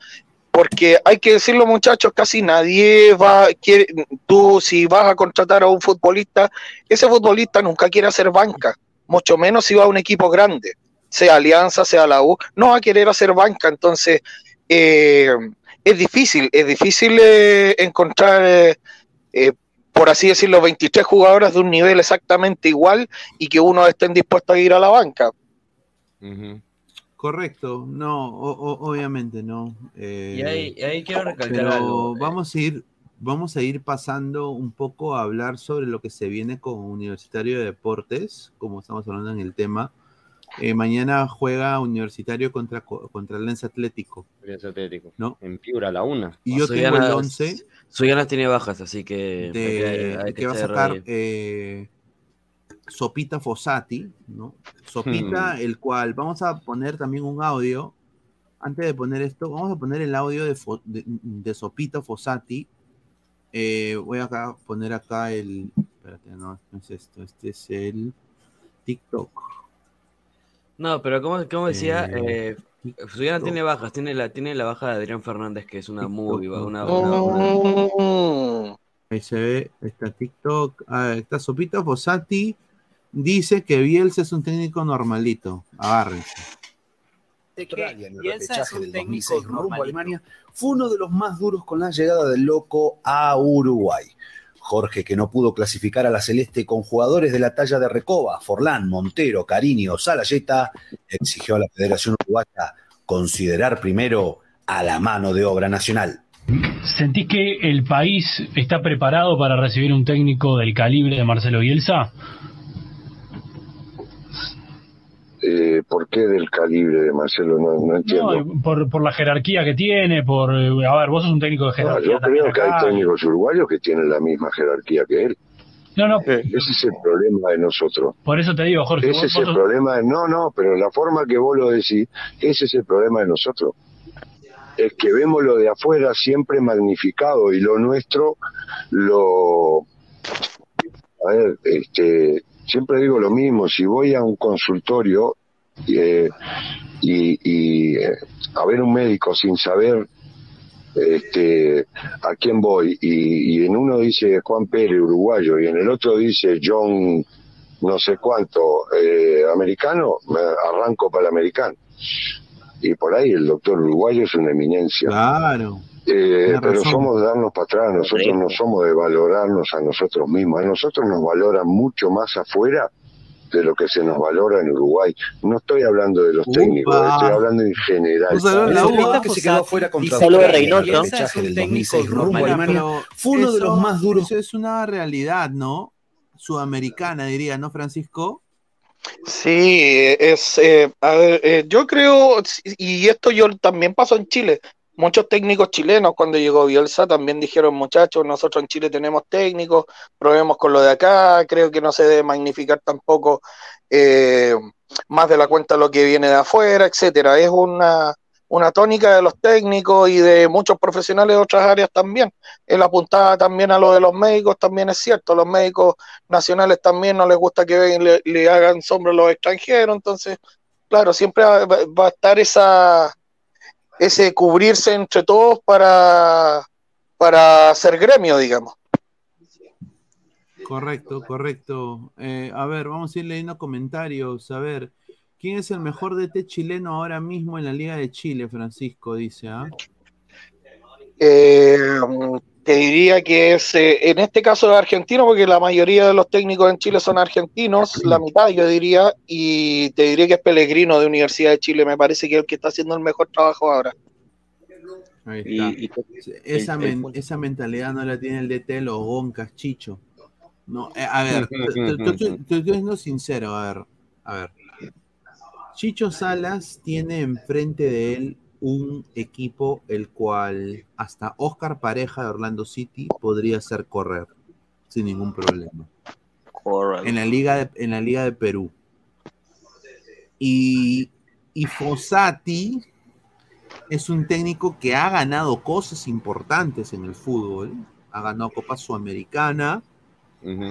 Porque hay que decirlo muchachos, casi nadie va, quiere, tú si vas a contratar a un futbolista, ese futbolista nunca quiere hacer banca, mucho menos si va a un equipo grande, sea Alianza, sea la U, no va a querer hacer banca, entonces eh, es difícil, es difícil eh, encontrar, eh, eh, por así decirlo, 23 jugadores de un nivel exactamente igual y que uno estén dispuestos a ir a la banca. Correcto, no, o- o- obviamente no. eh, Y ahí, y ahí quiero recalcar pero algo. vamos a ir, vamos a ir pasando un poco a hablar sobre lo que se viene con Universitario de Deportes, como estamos hablando en el tema. Eh, mañana juega Universitario contra, co- contra el Lens Atlético. Alianza Atlético. ¿No? En Piura, la una. Y yo tengo el 11 Suyanas tiene bajas, así que. de, hay que va a sacar eh, Sopita Fossati, ¿no? Sopita, Hmm. el cual vamos a poner también un audio. Antes de poner esto, vamos a poner el audio de, Fo- de, de Sopita Fossati. Eh, voy a acá- poner acá el. Espérate, no, no es esto. Este es el TikTok. No, pero como, como decía, Eh, eh, Suyana tiene bajas, tiene la, tiene la baja de Adrián Fernández, que es una muy una, una- una-. Ahí se ve, está TikTok, ah, está Sopita Fossati dice que Bielsa es un técnico normalito. Agárrense. El repechaje del 2006 rumbo a Alemania fue uno de los más duros con la llegada del loco a Uruguay. Jorge, que no pudo clasificar a la Celeste con jugadores de la talla de Recoba, Forlán, Montero, Cariño, Salayeta, exigió a la Federación Uruguaya considerar primero a la mano de obra nacional. ¿Sentís que el país está preparado para recibir un técnico del calibre de Marcelo Bielsa? Eh, ¿Por qué del calibre de Marcelo? No, no entiendo. No, por, por la jerarquía que tiene, por... eh, A ver, vos sos un técnico de No, jerarquía. yo creo que hay técnicos uruguayos que tienen la misma jerarquía que él. No, no, Ese es el problema de nosotros. por eso te digo, Jorge. Ese es el problema. de- No, no, pero la forma que vos lo decís, ese es el problema de nosotros. Es que vemos lo de afuera siempre magnificado y lo nuestro lo... A ver, este, siempre digo lo mismo, si voy a un consultorio eh, y, y, eh, a ver un médico sin saber este, a quién voy y, y en uno dice Juan Pérez, uruguayo, y en el otro dice John no sé cuánto, eh, americano, me arranco para el americano. Y por ahí el doctor uruguayo es una eminencia. Claro. Eh, pero razón. somos de darnos para atrás, nosotros no somos de valorarnos a nosotros mismos, a nosotros nos valoran mucho más afuera de lo que se nos valora en Uruguay. No estoy hablando de los técnicos, estoy hablando en general. A la UBA, que se quedó afuera contra el Reynoso. repechaje del 2006 rumbo a Bueno, Alemania. pero Fue uno de los más duros. Eso es una realidad, ¿no? Sudamericana, diría, ¿no, Francisco? Sí, es, eh, a ver, eh, yo creo, y esto yo también pasó en Chile, muchos técnicos chilenos cuando llegó Bielsa también dijeron, muchachos, nosotros en Chile tenemos técnicos, probemos con lo de acá, creo que no se debe magnificar tampoco eh, más de la cuenta lo que viene de afuera, etcétera. Es una, una tónica de los técnicos y de muchos profesionales de otras áreas también. Él apuntaba también a lo de los médicos, también es cierto, los médicos nacionales también no les gusta que le, le hagan sombra a los extranjeros, entonces, claro, siempre va a estar esa ese cubrirse entre todos para, para hacer gremio, digamos. Correcto, correcto. Eh, a ver, vamos a ir leyendo comentarios. A ver, ¿quién es el mejor DT chileno ahora mismo en la Liga de Chile, Francisco? Dice, ¿ah? Eh, te diría que es, eh, en este caso es argentino, porque la mayoría de los técnicos en Chile son argentinos, la mitad yo diría, y te diría que es Pellegrino de Universidad de Chile, me parece que es el que está haciendo el mejor trabajo ahora. Ahí Y- está. esa, men- esa mentalidad no la tiene el DT de los Goncas, Chicho. No, eh, a ver, <laughs> te estoy siendo sincero, a ver, a ver. Chicho Salas tiene enfrente de él un equipo el cual hasta Oscar Pareja de Orlando City podría hacer correr sin ningún problema. En la liga de, en la liga de Perú. Y, y Fossati es un técnico que ha ganado cosas importantes en el fútbol. Ha ganado Copa Sudamericana,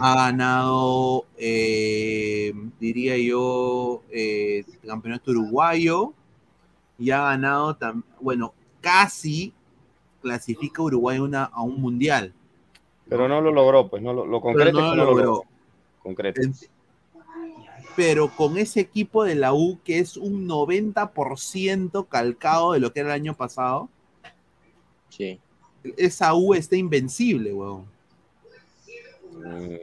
ha ganado, eh, diría yo, eh, campeonato uruguayo y ha ganado, bueno, casi clasifica a Uruguay a una- a un mundial. Pero no lo logró, pues, no lo, lo concreto no es que lo logró. logró. Concreto. Pero con ese equipo de la U que es un 90% calcado de lo que era el año pasado, Sí. esa U está invencible, weón.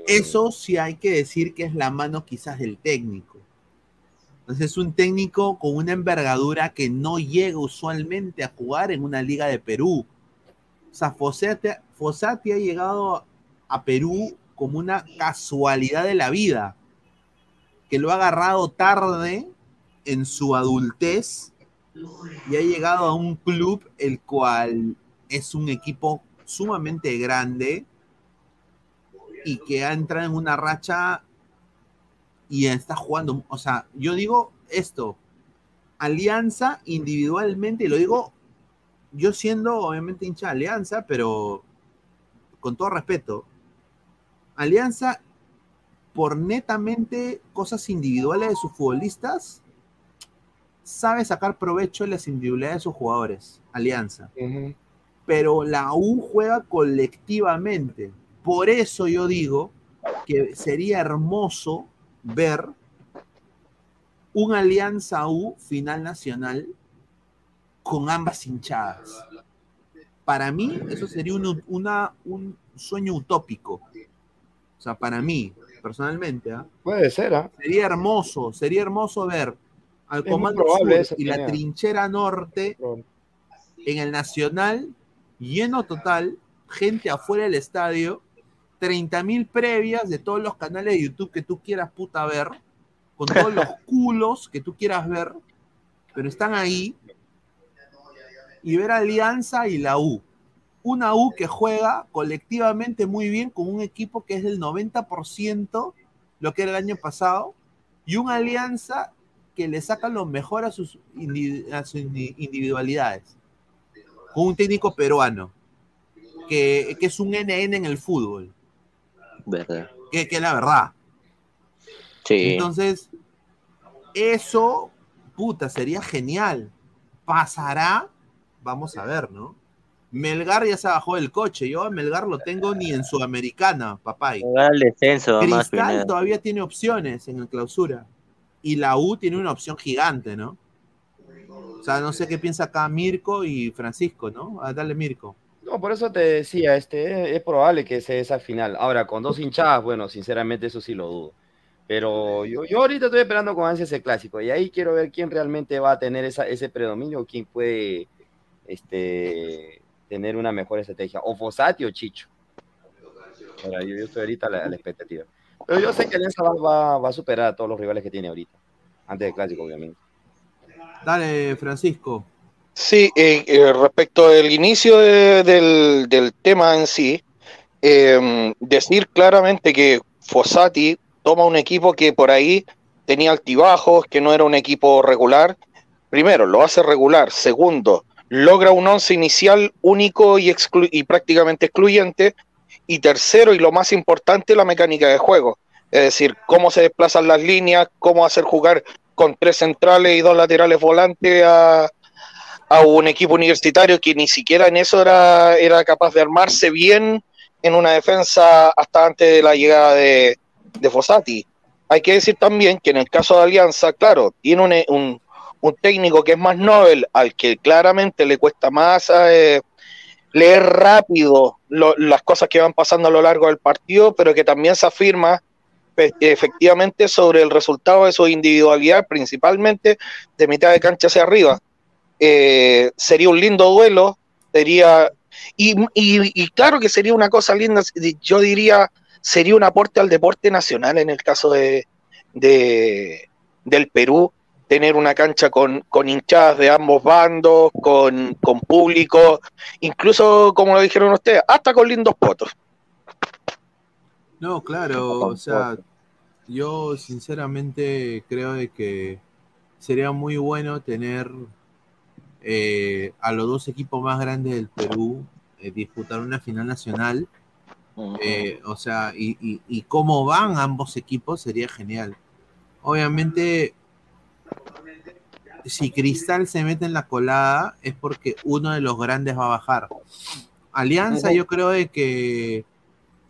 Eso sí hay que decir que es la mano quizás del técnico. Entonces es un técnico con una envergadura que no llega usualmente a jugar en una liga de Perú. O sea, Fossati, ha llegado a Perú como una casualidad de la vida, que lo ha agarrado tarde en su adultez y ha llegado a un club el cual es un equipo sumamente grande y que ha entrado en una racha y está jugando, o sea, yo digo esto, Alianza individualmente, y lo digo yo siendo obviamente hincha de Alianza, pero con todo respeto, Alianza por netamente cosas individuales de sus futbolistas, sabe sacar provecho de las individualidades de sus jugadores, Alianza. Pero la U juega colectivamente. Por eso yo digo que sería hermoso ver un Alianza U final nacional con ambas hinchadas. Para mí, eso sería un, una, un sueño utópico. O sea, para mí, personalmente, ¿ah? Puede ser, ¿ah? sería hermoso, sería hermoso ver al Es Comando Sur eso, y la trinchera norte en el Nacional, lleno total, gente afuera del estadio, 30 mil previas de todos los canales de YouTube que tú quieras puta ver, con todos los <laughs> culos que tú quieras ver, pero están ahí, y ver Alianza y la U. Una U que juega colectivamente muy bien con un equipo que es del 90% lo que era el año pasado, y una Alianza que le saca lo mejor a sus, a sus indi- individualidades. Con un técnico peruano, que, que es un NN en el fútbol, ¿Verdad? que, que es la verdad. Sí. Entonces, eso, puta, sería genial. ¿Pasará? Vamos a ver, ¿no? Melgar ya se bajó del coche. Yo a Melgar lo tengo ni en Sudamericana, papá. Al descenso, Cristal todavía tiene opciones en el clausura. Y la U tiene una opción gigante, ¿no? O sea, no sé qué piensa acá Mirko y Francisco, ¿no? Ah, dale, Mirko. No, por eso te decía, este, es, probable que sea esa final. Ahora, con dos hinchadas, bueno, sinceramente eso sí lo dudo. Pero yo, yo ahorita estoy esperando con ansia ese clásico y ahí quiero ver quién realmente va a tener esa, ese predominio, quién puede este, tener una mejor estrategia, o Fossati o Chicho. Ahora, yo, yo estoy ahorita a la, a la expectativa. Pero yo sé que Alianza va, va- va a superar a todos los rivales que tiene ahorita, antes del clásico, obviamente. Dale, Francisco. Sí, eh, respecto al inicio de- del, del tema en sí, eh, decir claramente que Fossati toma un equipo que por ahí tenía altibajos, que no era un equipo regular. Primero, lo hace regular. Segundo, logra un once inicial único y, exclu- y prácticamente excluyente. Y tercero, y lo más importante, la mecánica de juego. Es decir, cómo se desplazan las líneas, cómo hacer jugar con tres centrales y dos laterales volantes a, a un equipo universitario que ni siquiera en eso era, era capaz de armarse bien en una defensa hasta antes de la llegada de, de Fossati. Hay que decir también que en el caso de Alianza, claro, tiene un, un- un técnico que es más novel, al que claramente le cuesta más eh, leer rápido lo- las cosas que van pasando a lo largo del partido, pero que también se afirma fe- efectivamente sobre el resultado de su individualidad, principalmente de mitad de cancha hacia arriba. Eh, sería un lindo duelo, sería y, y- y claro que sería una cosa linda, yo diría, sería un aporte al deporte nacional en el caso de, de- del Perú, tener una cancha con, con hinchadas de ambos bandos, con, con público, incluso como lo dijeron ustedes, hasta con lindos potos. No, claro, o sea, yo sinceramente creo de que sería muy bueno tener eh, a los dos equipos más grandes del Perú eh, disputar una final nacional. Eh, o sea, y, y, y cómo van ambos equipos sería genial. Obviamente, si Cristal se mete en la colada es porque uno de los grandes va a bajar. Alianza, yo creo de que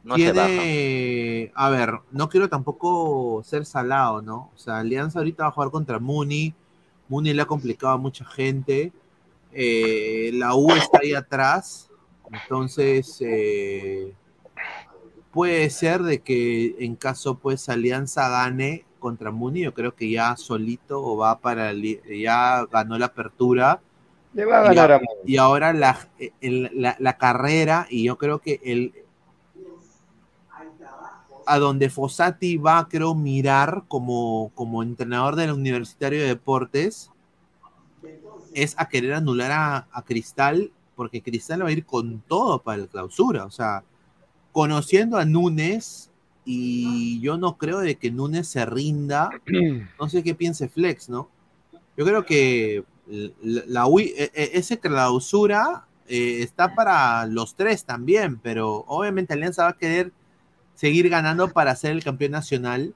No tiene, a ver, no quiero tampoco ser salado, ¿no? O sea, Alianza ahorita va a jugar contra Muni. Muni le ha complicado a mucha gente. Eh, la U está ahí atrás. Entonces, eh, puede ser de que en caso pues Alianza gane contra Muni, yo creo que ya solito o va para ya ganó la apertura. Le va a Y ganar a- a Muni. Y ahora la, el- la, la carrera, y yo creo que el a donde Fossati va, creo, mirar como, como entrenador del Universitario de Deportes, es a querer anular a, a Cristal, porque Cristal va a ir con todo para el clausura. O sea, conociendo a Núñez, y yo no creo de que Núñez se rinda. <clears throat> No sé qué piense Flex, ¿no? Yo creo que la, la UI e- e- ese clausura eh, está para los tres también, pero obviamente Alianza va a querer seguir ganando para ser el campeón nacional.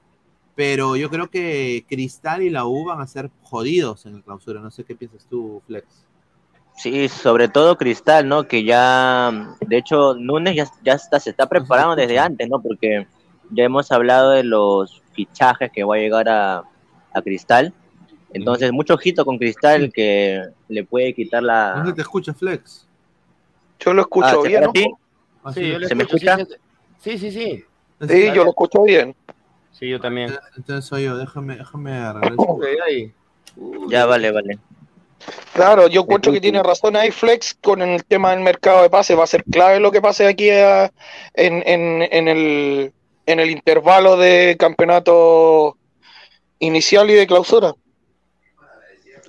Pero yo creo que Cristal y la U van a ser jodidos en el clausura. No sé qué piensas tú, Flex. Sí, sobre todo Cristal, ¿no? Que ya, de hecho, Núñez ya, ya está, se está preparando desde antes, ¿no? Porque ya hemos hablado de los fichajes que va a llegar a, a Cristal. Entonces, mucho ojito con Cristal que le puede quitar la. ¿Dónde te escucha, Flex? Yo lo escucho Ah, ¿se bien, ¿no? Ah, Sí, yo ¿Se me escucha? Sí, sí, sí. Sí, yo lo escucho bien. Sí, yo también. Entonces soy yo, déjame, déjame ahí. Ya, vale, vale. Claro, yo encuentro que tiene razón ahí Flex con el tema del mercado de pases. Va a ser clave lo que pase aquí a- en, en, en el, en el intervalo de campeonato inicial y de clausura.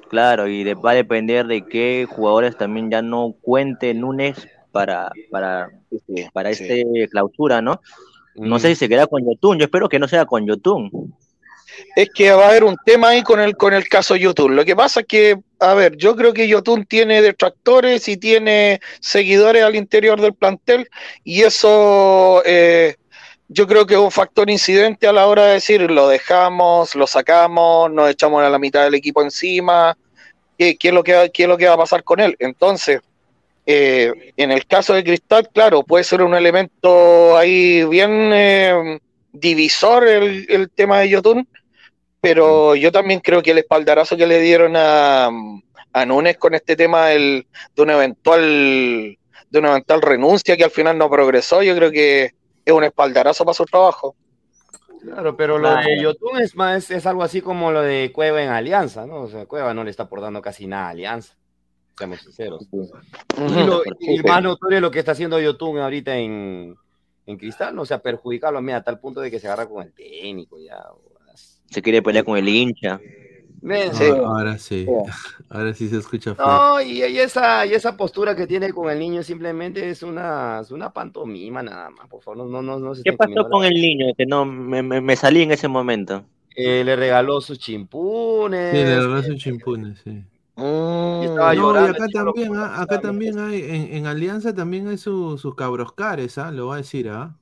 Claro, y de- va a depender de qué jugadores también ya no cuente Núñez para, para, para este clausura, ¿no? No sé si se queda con Yotun, yo espero que no sea con Yotun. Es que va a haber un tema ahí con el, con el caso Yotun. Lo que pasa es que, a ver, yo creo que Yotun tiene detractores y tiene seguidores al interior del plantel y eso eh, yo creo que es un factor incidente a la hora de decir lo dejamos, lo sacamos, nos echamos a la mitad del equipo encima, ¿qué, qué es, lo que, qué es lo que va a pasar con él? Entonces, eh, en el caso de Cristal, claro, puede ser un elemento ahí bien eh, divisor el, el tema de Yotun, pero yo también creo que el espaldarazo que le dieron a, a Núñez con este tema del- de una eventual de una eventual renuncia que al final no progresó, yo creo que es un espaldarazo para su trabajo. Claro, pero lo Claro. de Yotun es más, es algo así como lo de Cueva en Alianza, ¿no? O sea, Cueva no le está aportando casi nada a Alianza, seamos sinceros. Y, lo, y más notorio lo que está haciendo Yotun ahorita en, en Cristal, ¿no? O sea, perjudicarlo mira, a tal punto de que se agarra con el técnico, ya. Se quiere pelear con el hincha. Ah, ahora sí, <laughs> ahora sí se escucha Flex. No, y, y esa, y esa postura que tiene con el niño simplemente es una, es una pantomima nada más, por favor, no, no, no, se ¿Qué pasó con la- el niño? Que no me, me- me salí en ese momento. Eh, le regaló sus chimpunes. Sí, le regaló sus chimpunes, sí. Y estaba No, y llorando. acá también, como ah, acá también hay, en, en Alianza también hay su- sus cabroscares, ¿ah? Lo voy a decir, ¿ah?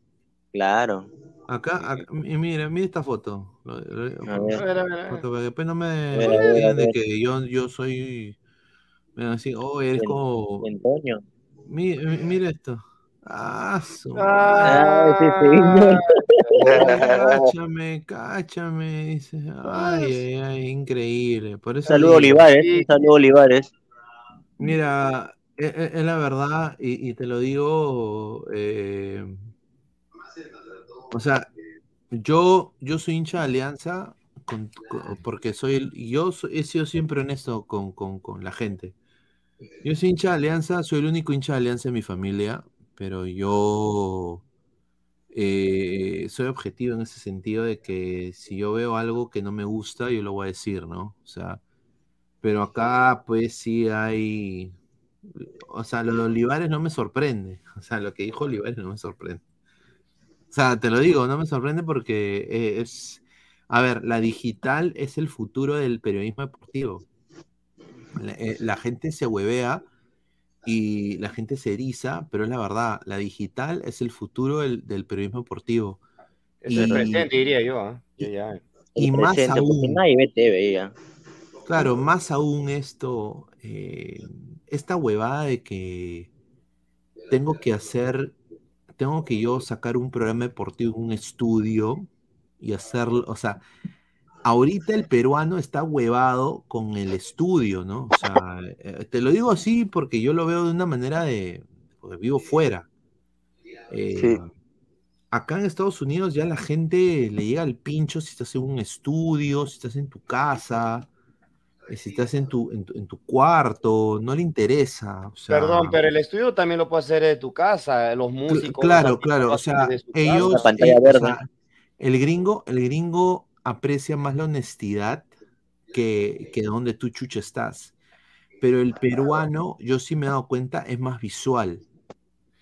Claro. Acá, acá- y mira, mira esta foto. Lo- lo- A ver. A ver, a ver, a ver. Porque para que después no me ver. que yo, yo soy, me van a decir, oh, eres como, Antonio. mi- mi- mira esto. Ah, su Ah, ese madre. señor. Cáchame, cáchame, dice. Ay, ay, ay, increíble. Por Un eso saludo a digo, Olivares, un saludo Olivares. Mira, es, la verdad, y, y te lo digo, eh, o sea, yo, yo soy hincha de Alianza con- con- porque soy, el- yo he sido siempre honesto con, con- con la gente. Yo soy hincha de Alianza, soy el único hincha de Alianza en mi familia, pero yo eh, soy objetivo en ese sentido de que si yo veo algo que no me gusta, yo lo voy a decir, ¿no? O sea, pero acá pues sí hay, o sea, lo de Olivares no me sorprende, <laughs> o sea, lo que dijo Olivares no me sorprende. O sea, te lo digo, no me sorprende porque eh, es, a ver, la digital es el futuro del periodismo deportivo. La, eh, la gente se huevea y la gente se eriza, pero es la verdad, la digital es el futuro del, del periodismo deportivo. Es el presente, diría yo. Yo ya. Y más aún, nadie ve TV ya. Claro, más aún esto, eh, esta huevada de que tengo que hacer, tengo que yo sacar un programa deportivo, un estudio y hacerlo, o sea, ahorita el peruano está huevado con el estudio, ¿no? O sea, eh, te lo digo así porque yo lo veo de una manera de, porque vivo fuera. Eh, Acá en Estados Unidos ya la gente le llega al pincho si estás en un estudio, si estás en tu casa, eh, si estás en tu, en tu, en tu cuarto, no le interesa. O sea, Perdón, pero el estudio también lo puedes hacer de tu casa, los músicos. claro, los claro, o sea, ellos, o sea, el gringo, el gringo aprecia más la honestidad que, que donde tú chucha estás. Pero el peruano, yo sí me he dado cuenta, es más visual.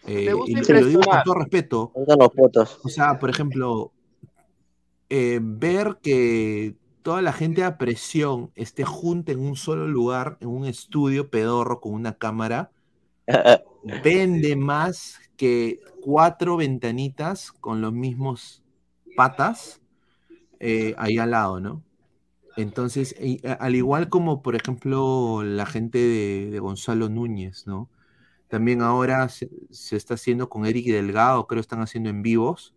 Eh, y te lo digo con todo respeto. Usan los fotos. O sea, por ejemplo, eh, ver que toda la gente a presión esté junta en un solo lugar, en un estudio pedorro con una cámara, <laughs> vende más que cuatro ventanitas con los mismos patas eh, ahí al lado, ¿no? Entonces, y, a- al igual como, por ejemplo, la gente de, de Gonzalo Núñez, ¿no? También ahora se, se está haciendo con Eric Delgado, creo que están haciendo en vivos.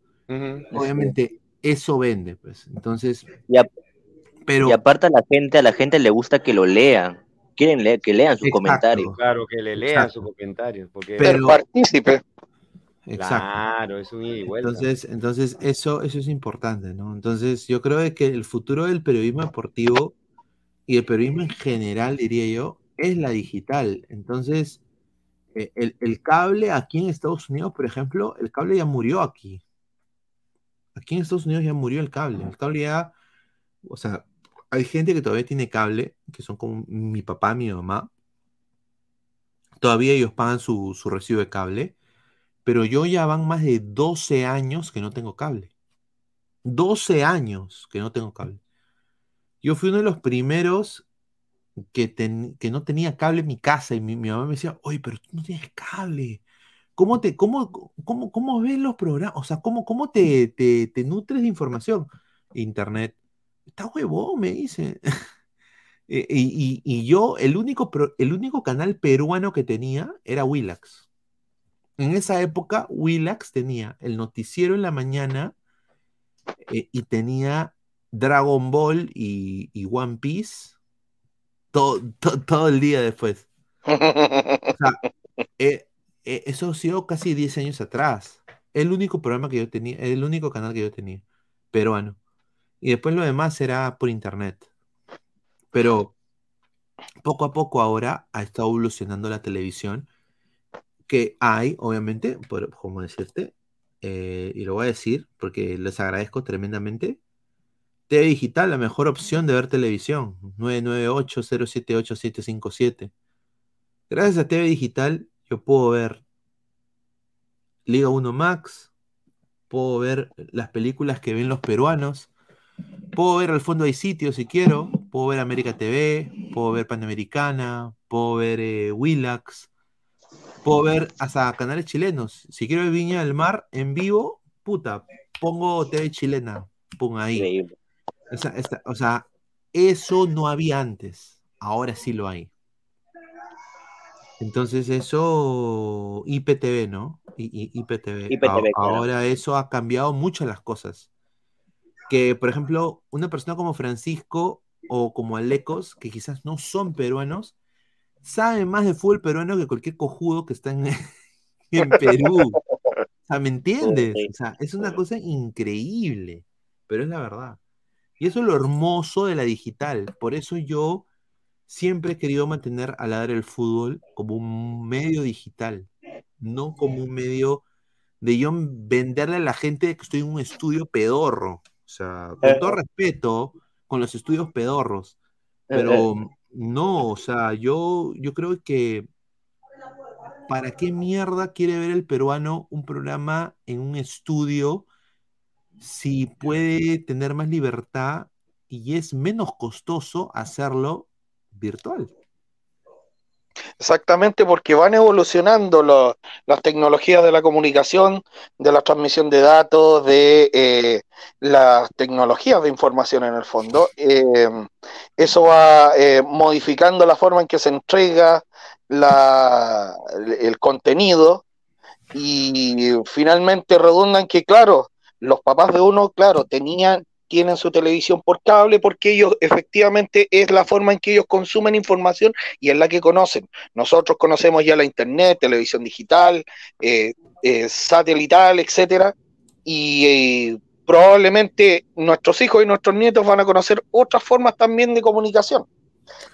Obviamente, eso vende, pues. Entonces, Y, ap- pero y aparte a la gente, a la gente le gusta que lo lean. Quieren leer, que lean sus Exacto. comentarios. Claro, que le lean Exacto. sus comentarios. Porque, Pero- partícipe. Exacto. Claro, es un ida y vuelta. Entonces, entonces eso, eso es importante, ¿no? Entonces, yo creo que el futuro del periodismo deportivo y el periodismo en general, diría yo, es la digital. Entonces, eh, el, el cable aquí en Estados Unidos, por ejemplo, el cable ya murió aquí. Aquí en Estados Unidos ya murió el cable. El cable ya, o sea, hay gente que todavía tiene cable, que son como mi papá, mi mamá. Todavía ellos pagan su, su recibo de cable, pero yo ya van más de 12 años que no tengo cable. 12 años que no tengo cable. Yo fui uno de los primeros que, ten- que no tenía cable en mi casa y mi, mamá me decía, oye, pero tú no tienes cable. ¿Cómo te, cómo, cómo, cómo ves los programas? O sea, ¿cómo, cómo te, te, nutres de información? Internet. Está huevón, me dice. <laughs> Eh, y, y- yo, el único, el único canal peruano que tenía era Willax. En esa época, Willax tenía el noticiero en la mañana eh, y tenía Dragon Ball y, y One Piece todo, to- todo el día después. O sea, <laughs> eh, eh, eso ha sido casi 10 años atrás. El único programa que yo tenía, el único canal que yo tenía, peruano. Y después lo demás era por internet. Pero poco a poco ahora ha estado evolucionando la televisión, que hay, obviamente, por, como decirte, eh, y lo voy a decir porque les agradezco tremendamente. TV Digital, la mejor opción de ver televisión, 998-078-757. Gracias a TV Digital, yo puedo ver Liga 1 Max, puedo ver las películas que ven los peruanos, puedo ver al fondo hay sitio si quiero, puedo ver América TV, puedo ver Panamericana, puedo ver eh, Willax, puedo ver hasta canales chilenos. Si quiero ver Viña del Mar en vivo, puta, pongo TV chilena, pon ahí. O sea, esta- o sea, eso no había antes, ahora sí lo hay. Entonces eso, IPTV, ¿no? I- I- IPTV. IPTV, A- claro. Ahora eso ha cambiado mucho las cosas. Que, por ejemplo, una persona como Francisco o como Alecos, que quizás no son peruanos, saben más de fútbol peruano que cualquier cojudo que está en, <laughs> en Perú. O sea, ¿me entiendes? O sea, es una cosa increíble, pero es la verdad. Y eso es lo hermoso de la digital. Por eso yo siempre he querido mantener a ladrar el fútbol como un medio digital, no como un medio de yo venderle a la gente que estoy en un estudio pedorro. O sea, con todo respeto, con los estudios pedorros. Pero no, o sea, yo, yo creo que ¿para qué mierda quiere ver el peruano un programa en un estudio si puede tener más libertad y es menos costoso hacerlo virtual? Exactamente, porque van evolucionando las tecnologías de la comunicación, de la transmisión de datos, de eh, las tecnologías de información en el fondo. Eh, eso va eh, modificando la forma en que se entrega el contenido y finalmente redundan que, claro, los papás de uno, claro, tenían, tienen su televisión por cable porque ellos efectivamente es la forma en que ellos consumen información y es la que conocen. Nosotros conocemos ya la internet, televisión digital, eh, eh, satelital, etcétera, y eh, probablemente nuestros hijos y nuestros nietos van a conocer otras formas también de comunicación.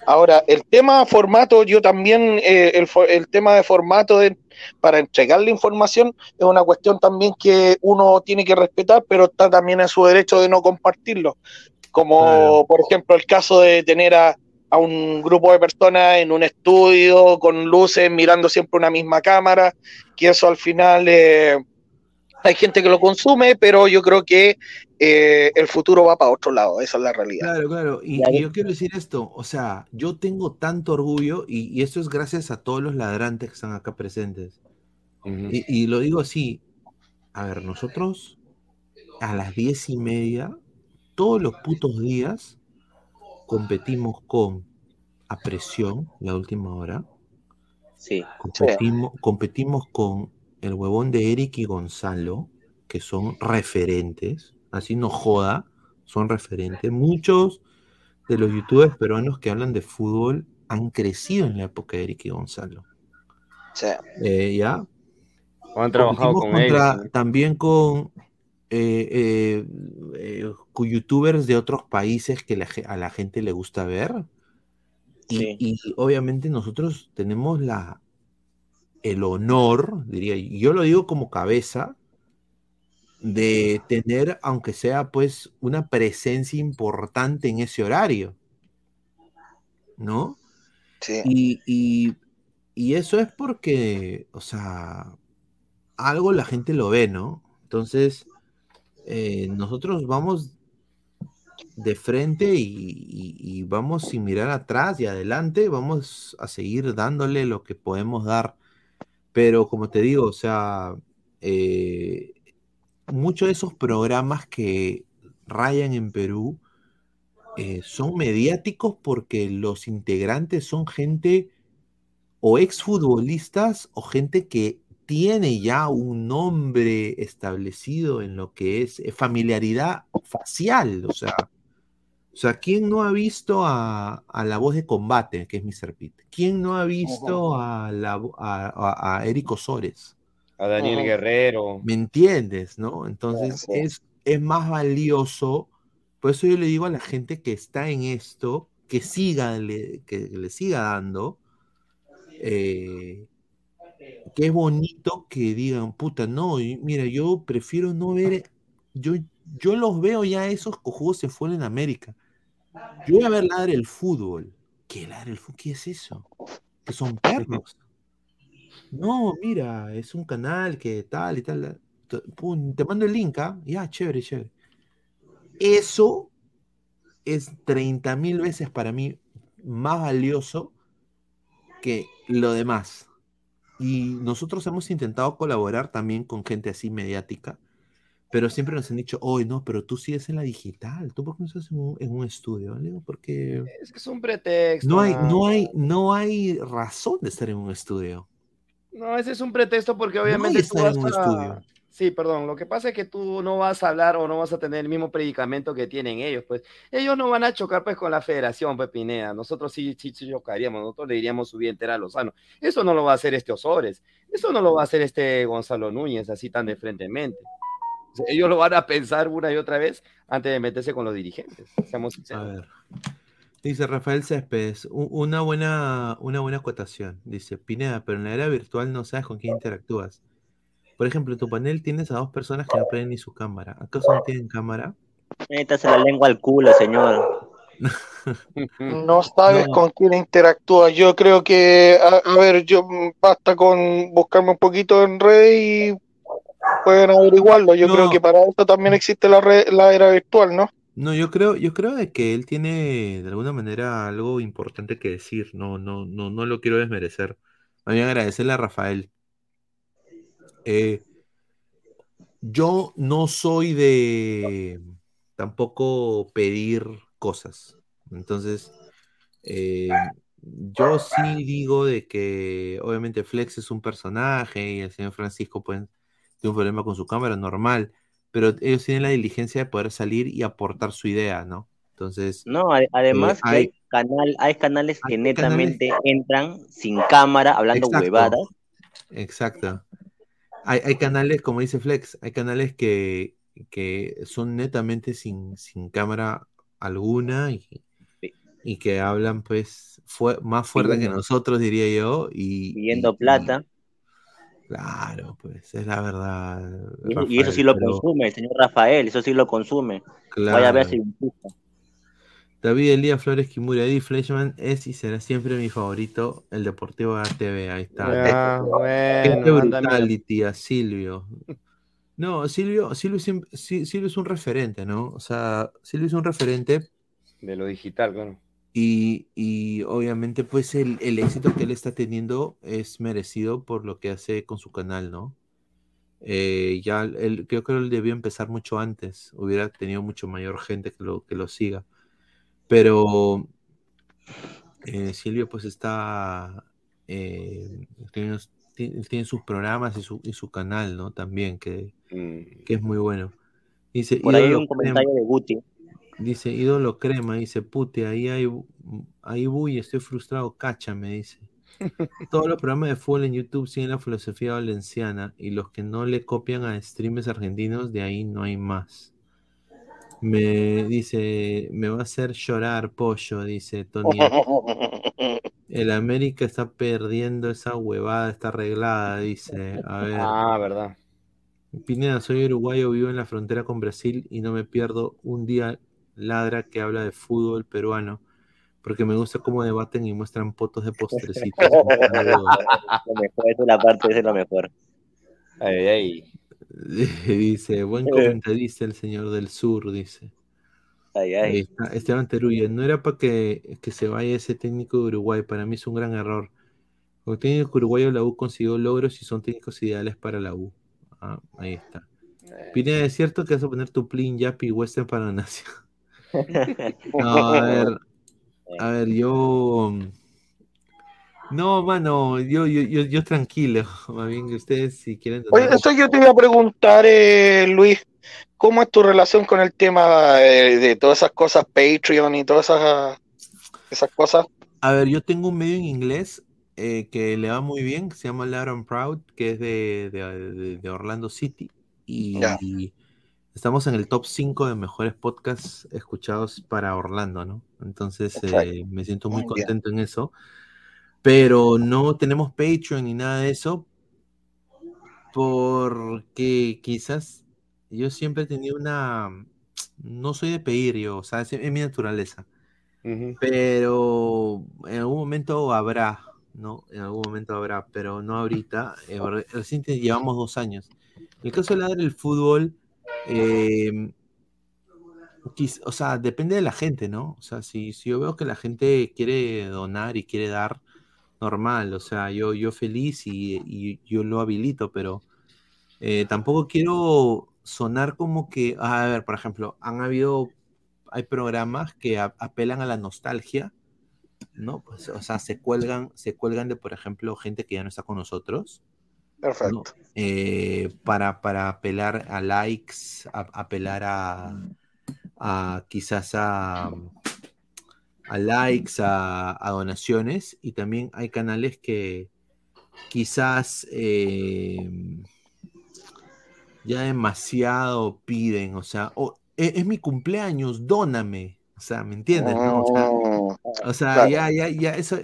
Ahora, el tema formato, yo también, eh, el, el tema de formato de- para entregar la información es una cuestión también que uno tiene que respetar, pero está también en su derecho de no compartirlo. Como por ejemplo el caso de tener a, a un grupo de personas en un estudio con luces mirando siempre una misma cámara, que eso al final eh, hay gente que lo consume, pero yo creo que eh, el futuro va para otro lado, esa es la realidad. Claro, claro. Y, y yo quiero decir esto, o sea, yo tengo tanto orgullo y, y esto es gracias a todos los ladrantes que están acá presentes. y, y lo digo así, a ver, nosotros a las diez y media, todos los putos días, competimos con A Presión, la última hora. Sí. Competimos, competimos con el huevón de Eric y Gonzalo, que son referentes. Así no joda, son referentes. Muchos de los youtubers peruanos que hablan de fútbol han crecido en la época de Eric y Gonzalo. Sí. Eh, ¿Ya? O han trabajado con contra- ellos. También con eh, eh, eh, con youtubers de otros países que la a la gente le gusta ver. Y, y obviamente nosotros tenemos la, el honor, diría, yo lo digo como cabeza, de tener, aunque sea pues, una presencia importante en ese horario. ¿No? Y, y- y eso es porque, o sea, algo la gente lo ve, ¿no? Entonces, eh, nosotros vamos de frente y, y- y vamos sin mirar atrás y adelante, vamos a seguir dándole lo que podemos dar. Pero como te digo, o sea, eh, muchos de esos programas que rayan en Perú eh, son mediáticos porque los integrantes son gente o exfutbolistas o gente que tiene ya un nombre establecido en lo que es eh, familiaridad facial. O sea, o sea, ¿quién no ha visto a, a la voz de combate, que es Mr. Pete? ¿Quién no ha visto a, la, a- a Eric Osores? A Daniel. Guerrero. ¿Me entiendes, no? Entonces es, es más valioso. Por eso yo le digo a la gente que está en esto, que siga, le- que le siga dando, eh, que es bonito que digan, puta, no, mira, yo prefiero no ver, yo, yo los veo ya esos cojudos se fueron en América. Yo voy a ver ladre el fútbol. ¿Qué ladre el fútbol? ¿Qué es eso? Que son perros. No, mira, es un canal que tal y tal. Te- pum, Te mando el link, ¿ah? Ya, chévere, chévere. Eso es 30 mil veces para mí más valioso que lo demás. Y nosotros hemos intentado colaborar también con gente así mediática, pero siempre nos han dicho, oye, no, pero tú sigues en la digital, ¿tú por qué no estás en un, en un estudio? Le digo, porque Es que es un pretexto. no hay, no hay, no hay razón de estar en un estudio. No, ese es un pretexto porque No obviamente tú vas en un a- estudio. Sí, perdón. Lo que pasa es que tú no vas a hablar o no vas a tener el mismo predicamento que tienen ellos, pues. Ellos no van a chocar pues con la federación, pues Pineda. Nosotros sí, sí, sí chocaríamos. Nosotros le diríamos su vida entera a Lozano. Eso no lo va a hacer este Osores. Eso no lo va a hacer este Gonzalo Núñez así tan de frentemente. O sea, ellos lo van a pensar una y otra vez antes de meterse con los dirigentes. Seamos A ver. Dice Rafael Céspedes, "U- una buena, una buena acotación. Dice, Pineda, pero en la era virtual no sabes con quién interactúas. Por ejemplo, en tu panel tienes a dos personas que no prenden ni su cámara. ¿Acaso no tienen cámara? Métase la lengua al culo, señor. <laughs> No sabes No. con quién interactúa. Yo creo que, a, a ver, yo mm, basta con buscarme un poquito en red y pueden averiguarlo. Yo creo que para eso también existe la red, la era virtual, ¿no? No, yo creo, yo creo de que él tiene de alguna manera algo importante que decir. No, no, no, no lo quiero desmerecer. Más agradecerle a Rafael. Eh, yo no soy de tampoco pedir cosas. Entonces, eh, yo sí digo de que obviamente Flex es un personaje y el señor Francisco pues, tiene un problema con su cámara normal, pero ellos tienen la diligencia de poder salir y aportar su idea, ¿no? Entonces, No, ade- además eh, que hay, canal, hay canales que netamente entran sin cámara, hablando Exacto. huevadas. Exacto. Hay, hay canales, como dice Flex, hay canales que, que son netamente sin, sin cámara alguna y, y que hablan pues fue, más fuerte que nosotros, diría yo, y, pidiendo y- plata. Claro, pues es la verdad. Y, eso- y Rafael, eso sí lo pero- consume, el señor Rafael, eso sí lo consume. Vaya a ver si. David Elías Flores Kimura, Eddie Fleischman es y será siempre mi favorito, el Deportivo TV, ahí está. Ya, Gente bueno, anda, brutality a Silvio. No, Silvio, Silvio, siempre- Si- Silvio es un referente, ¿no? O sea, Silvio es un referente De lo digital, claro. Y, y obviamente pues el, el éxito que él está teniendo es merecido por lo que hace con su canal, ¿no? Eh, ya él, creo que él debió empezar mucho antes, hubiera tenido mucho mayor gente que lo, que lo siga. Pero eh, Silvio pues está, eh, tiene, tiene sus programas y su, y su canal, ¿no? También, que, Mm. que es muy bueno. Dice, Por ahí ídolo un comentario de Guti. Dice, ídolo crema, dice, puti, ahí hay, ahí voy, estoy frustrado, cacha, me dice. Todos los programas de fútbol en YouTube siguen la filosofía valenciana y los que no le copian a streamers argentinos, de ahí no hay más. Me dice, me va a hacer llorar pollo, dice Tony. <laughs> El América está perdiendo esa huevada, está arreglada, dice. A ver. Ah, verdad. Pineda, soy uruguayo, vivo en la frontera con Brasil y no me pierdo un día ladra que habla de fútbol peruano, porque me gusta cómo debaten y muestran fotos de postrecitos. <laughs> Lo mejor, es la parte, es lo mejor. Ay, ay. <laughs> dice, buen comentarista el señor del sur, dice. Ay, Ahí ay. está, Esteban Teruya, no era para que, que se vaya ese técnico de Uruguay, para mí es un gran error. Como técnico uruguayo, la U consiguió logros y son técnicos ideales para la U. Ah, ahí está. Pineda, ¿es cierto que vas a poner tu plin, Yapi y Western para la nación? No, a ver, a ver, yo. No, mano, yo, yo, yo, yo tranquilo. <laughs> Más bien que ustedes, si quieren. Oye, eso yo te iba a preguntar, eh, Luis, ¿cómo es tu relación con el tema eh, de todas esas cosas, Patreon y todas esas, esas cosas? A ver, yo tengo un medio en inglés eh, que le va muy bien, que se llama and Proud, que es de, de- de- Orlando City. Y. estamos en el top 5 de mejores podcasts escuchados para Orlando, ¿no? Entonces eh, me siento muy contento en eso. Pero no tenemos Patreon ni nada de eso, porque quizás yo siempre he tenido una... No soy de pedir yo, o sea, es, es mi naturaleza. Pero en algún momento habrá, ¿no? En algún momento habrá, pero no ahorita. Eh, re- recién llevamos dos años. En el caso de Ladra el fútbol, eh, o sea, depende de la gente, ¿no? O sea, si, si yo veo que la gente quiere donar y quiere dar, normal, o sea, yo, yo feliz y, yo lo habilito, pero eh, tampoco quiero sonar como que, a ver, por ejemplo, han habido, hay programas que apelan a la nostalgia, ¿no? Pues, o sea, se cuelgan, se cuelgan de, por ejemplo, gente que ya no está con nosotros. Perfecto. Eh, para, para apelar a likes, a- apelar a, quizás a, a likes, a, donaciones, y también hay canales que quizás eh, ya demasiado piden, o sea, "Oh, e- es, mi cumpleaños, dóname, o sea, ¿me entiendes? no? O sea, o sea, Claro. ya, ya, ya, eso,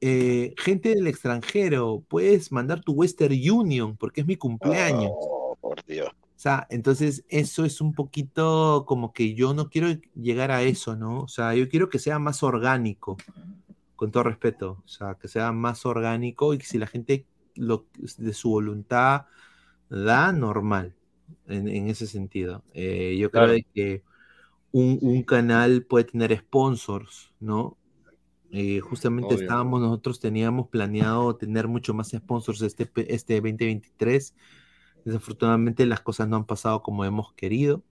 eh, gente del extranjero, puedes mandar tu Western Union porque es mi cumpleaños. Oh, por Dios. O sea, entonces eso es un poquito como que yo no quiero llegar a eso, ¿no? O sea, yo quiero que sea más orgánico, con todo respeto. O sea, que sea más orgánico y que si la gente lo, de su voluntad da, normal, en, en ese sentido. Eh, yo creo Claro. que un, un canal puede tener sponsors, ¿no? Eh, justamente Obvio. estábamos, nosotros teníamos planeado tener mucho más sponsors este, este 2023. Desafortunadamente las cosas no han pasado como hemos querido.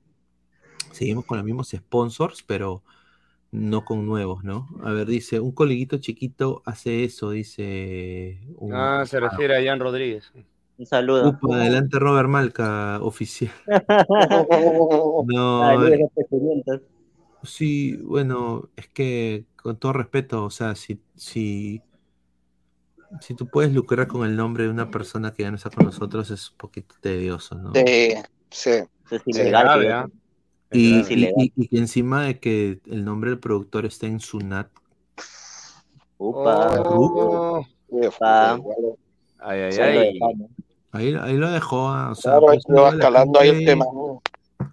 Seguimos con los mismos sponsors, pero no con nuevos, ¿no? A ver, dice, un coleguito chiquito hace eso, dice. un- Ah, se refiere a Jan Rodríguez. Un saludo. Upa, adelante Robert Malca, oficial. <laughs> No, F500. sí, bueno, es que con todo respeto, o sea, si, si, si tú puedes lucrar con el nombre de una persona que ya no está con nosotros, es un poquito tedioso, ¿no? Sí, sí. Es ilegal. Y, Es ilegal. y- y que encima de que el nombre del productor está en Sunat, Upa. Oh, Upa. ay, ay, ay. Ahí, ahí lo dejó, ah, o sea, Claro, ahí pues, va escalando ahí el tema.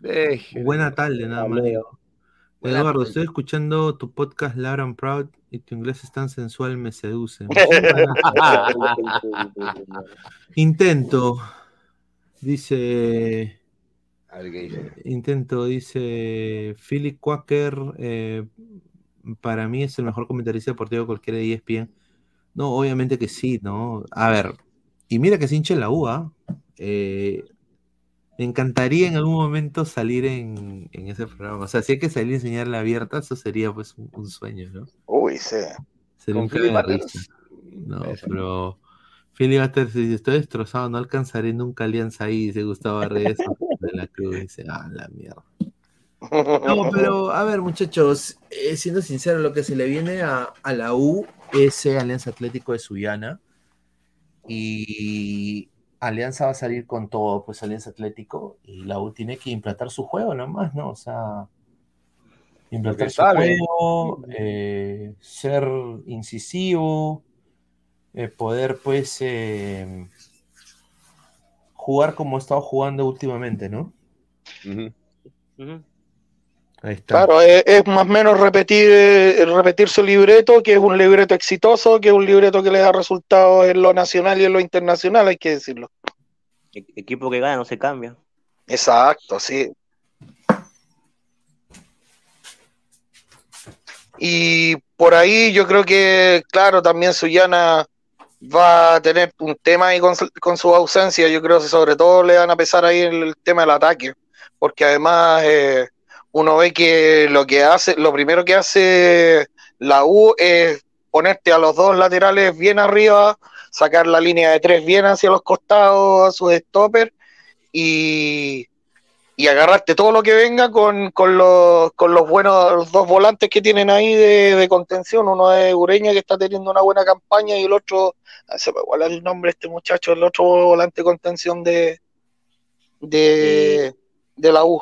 Deje. Buena tarde, nada más Eduardo, tarde. estoy escuchando tu podcast Loud and Proud y tu inglés es tan sensual, me seduce. <laughs> Intento, dice. A ver qué dice. Intento, dice Philip Quaker. eh, para mí es el mejor comentarista deportivo de cualquiera de ESPN. No, obviamente que sí, ¿no? A ver, y mira que se hincha la UA. me encantaría en algún momento salir en, en ese programa. O sea, si hay que salir a enseñarle abierta, eso sería pues un, un sueño, ¿no? Uy, sí. Sería un. No, pero Philip Butters dice, estoy destrozado, no alcanzaré nunca Alianza ahí, dice Gustavo Reyes. <laughs> de la Cruz dice, ah, la mierda. No, pero a ver, muchachos, eh, siendo sincero, lo que se le viene a, a la U es eh, Alianza Atlético de Sullana. Y Alianza va a salir con todo, pues Alianza Atlético. Y la U tiene que implantar su juego nomás, ¿no? O sea, implantar su sabe. juego, eh, ser incisivo, eh, poder, pues, eh, jugar como ha estado jugando últimamente, ¿no? Ahí está. Claro, es, es más o menos repetir, eh, repetir su libreto, que es un libreto exitoso, que es un libreto que le da resultados en lo nacional y en lo internacional, hay que decirlo. E- Equipo que gana no se cambia. Exacto, sí. Y por ahí yo creo que, claro, también Suyana va a tener un tema ahí con, su- con su ausencia. Yo creo que sobre todo le van a pesar ahí el, el tema del ataque, porque además eh, uno ve que lo que hace, lo primero que hace la U es ponerte a los dos laterales bien arriba, sacar la línea de tres bien hacia los costados, a sus stoppers y, y agarrarte todo lo que venga con, con los, con los buenos los dos volantes que tienen ahí de, de contención. Uno es Ureña que está teniendo una buena campaña y el otro, ah, se me iguala el nombre de este muchacho, el otro volante de contención de, de, de la U.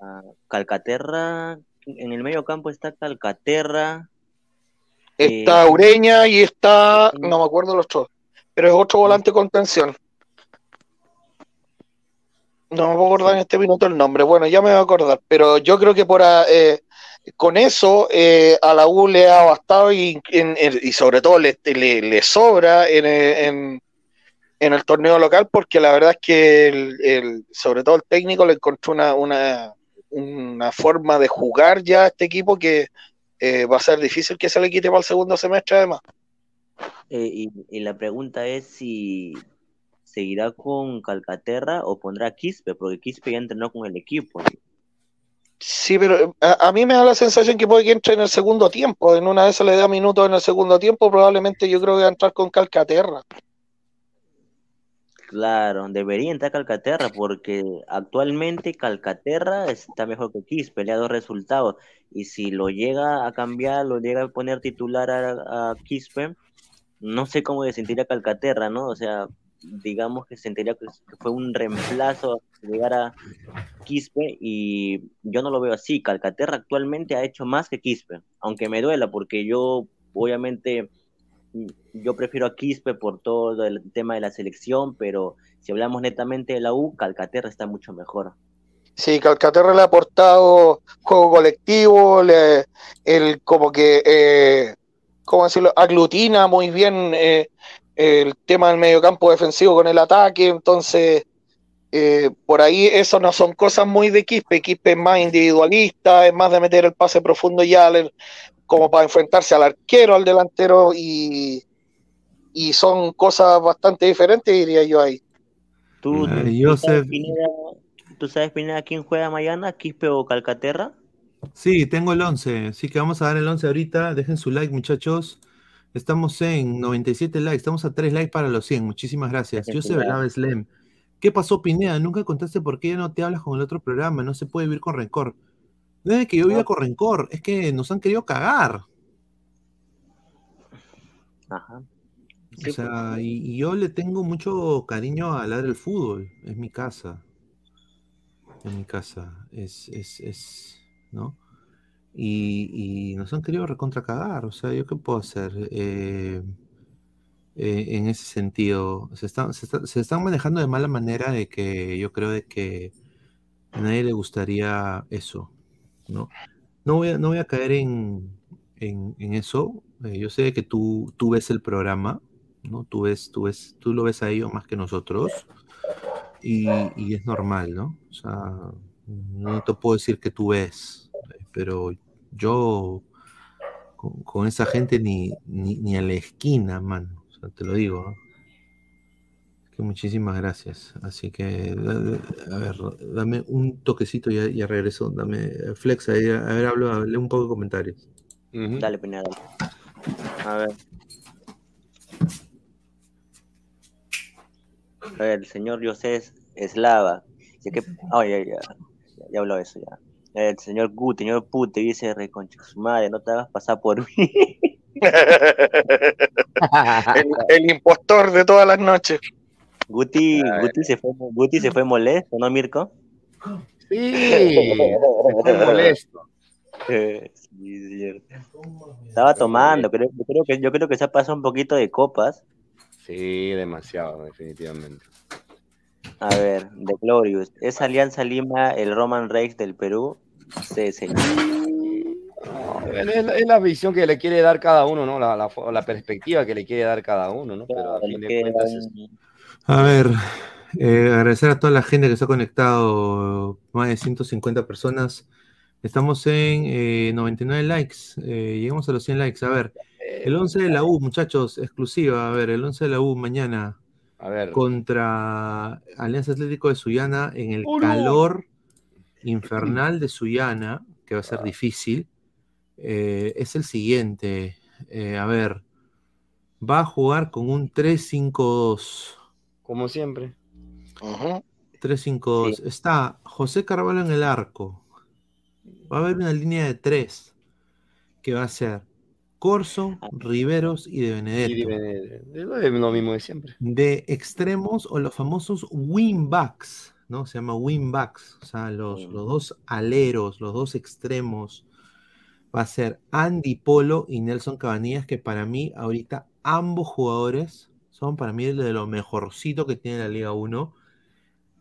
Ah, Calcaterra, en el medio campo está Calcaterra. Está eh, Ureña y está, no me acuerdo los otros, pero es otro volante de contención. No me puedo acordar en este minuto el nombre. Bueno, ya me voy a acordar, pero yo creo que por a- eh, con eso eh, a la U le ha bastado y, en- en- y sobre todo le, le- le sobra en, eh, en- en el torneo local, porque la verdad es que el, el- sobre todo el técnico le encontró una, una, una forma de jugar ya a este equipo que eh, va a ser difícil que se le quite para el segundo semestre además. eh, y, y la pregunta es si seguirá con Calcaterra o pondrá a Quispe, porque Quispe ya entrenó con el equipo. Sí, pero a, a mí me da la sensación que puede que entre en el segundo tiempo. En una vez se le da minutos en el segundo tiempo, probablemente yo creo que va a entrar con Calcaterra. Claro, debería entrar Calcaterra porque actualmente Calcaterra está mejor que Quispe, le ha dado resultados. Y si lo llega a cambiar, lo llega a poner titular a, a Quispe, no sé cómo se sentiría Calcaterra, ¿no? O sea, digamos que sentiría que fue un reemplazo llegar a Quispe y yo no lo veo así. Calcaterra actualmente ha hecho más que Quispe, aunque me duela porque yo obviamente yo prefiero a Quispe por todo el tema de la selección, pero si hablamos netamente de la U, Calcaterra está mucho mejor. Sí, Calcaterra le ha aportado juego colectivo, le, el como que, eh, ¿cómo decirlo? Aglutina muy bien eh, el tema del mediocampo defensivo con el ataque, entonces eh, por ahí eso no son cosas muy de Quispe, Quispe es más individualista, es más de meter el pase profundo ya al- como para enfrentarse al arquero, al delantero y, y son cosas bastante diferentes diría yo ahí. ¿Tú, Eh, tú- sabes, Pineda, ¿tú sabes, Pineda, quién juega mañana? ¿Quispe o Calcaterra? Sí, tengo el 11, así que vamos a dar el 11 ahorita. Dejen su like, muchachos. Estamos en 97 likes, estamos a 3 likes para los 100. Muchísimas gracias. Yo sé, like. Slem. ¿Qué pasó, Pineda? Nunca contaste por qué ya no te hablas con el otro programa. No se puede vivir con rencor. No es que yo viva con rencor, es que nos han querido cagar. Ajá. O sea, y, y yo le tengo mucho cariño a Ladre el Fútbol. Es mi casa. Es mi casa. Es, es, es, ¿no? Y, y nos han querido recontra cagar. O sea, ¿yo qué puedo hacer? Eh, eh, en ese sentido, se están, se, está- se están manejando de mala manera de que yo creo de que a nadie le gustaría eso, ¿no? No voy a, no voy a caer en, en, eso. Eh, yo sé que tú, tú ves el programa, ¿no? Tú ves, tú ves, tú lo ves a ellos más que nosotros. Y, y es normal, ¿no? O sea, no te puedo decir que tú ves, eh, pero yo con, con esa gente ni, ni, ni a la esquina, mano. O sea, te lo digo. ¿no? Que muchísimas gracias. Así que, a ver, dame un toquecito y ya, regreso. Dame, Flex, ahí, a ver, hablo, hablé un poco de comentarios. Dale, Pineda. A ver. A ver, el señor José eslava. Ya que, oh, ya, ya, ya, ya habló eso ya. El señor Guti, señor Pute, dice, reconcha su madre, no te hagas pasar por mí. <laughs> el, el impostor de todas las noches. Guti, Guti se fue, Guti se fue molesto, ¿no, Mirko? Sí, <laughs> se fue molesto. Sí, es cierto. Estaba tomando, creo, yo creo que yo creo que se ha pasado un poquito de copas. Sí, demasiado, definitivamente. A ver, de Glorious. ¿Es Alianza Lima el Roman Reigns del Perú? Sí, señor. Es la, es la visión que le quiere dar cada uno, ¿no? La, la, la perspectiva que le quiere dar cada uno, ¿no? Pero a fin de cuentas es- A ver, eh, agradecer a toda la gente que se ha conectado, más de 150 personas. Estamos en eh, 99 likes, eh, llegamos a los 100 likes. A ver, el 11 de la U, muchachos, exclusiva. A ver, el 11 de la U mañana A ver. contra Alianza Atlético de Sullana en el ¡Oh, no! calor infernal de Sullana, que va a ser difícil. eh, es el siguiente. Eh, a ver, va a jugar con un 3-5-2. Como siempre. 3-5-2. Está José Carvalho en el arco. Va a haber una línea de tres que va a ser Corso, Riveros y de Benedetto. Y dime, es lo mismo de siempre. De extremos o los famosos wingbacks, ¿no? Se llama wingbacks. O sea, los, los dos aleros, los dos extremos. Va a ser Andy Polo y Nelson Cabanillas, que para mí ahorita ambos jugadores son para mí de lo mejorcito que tiene la Liga 1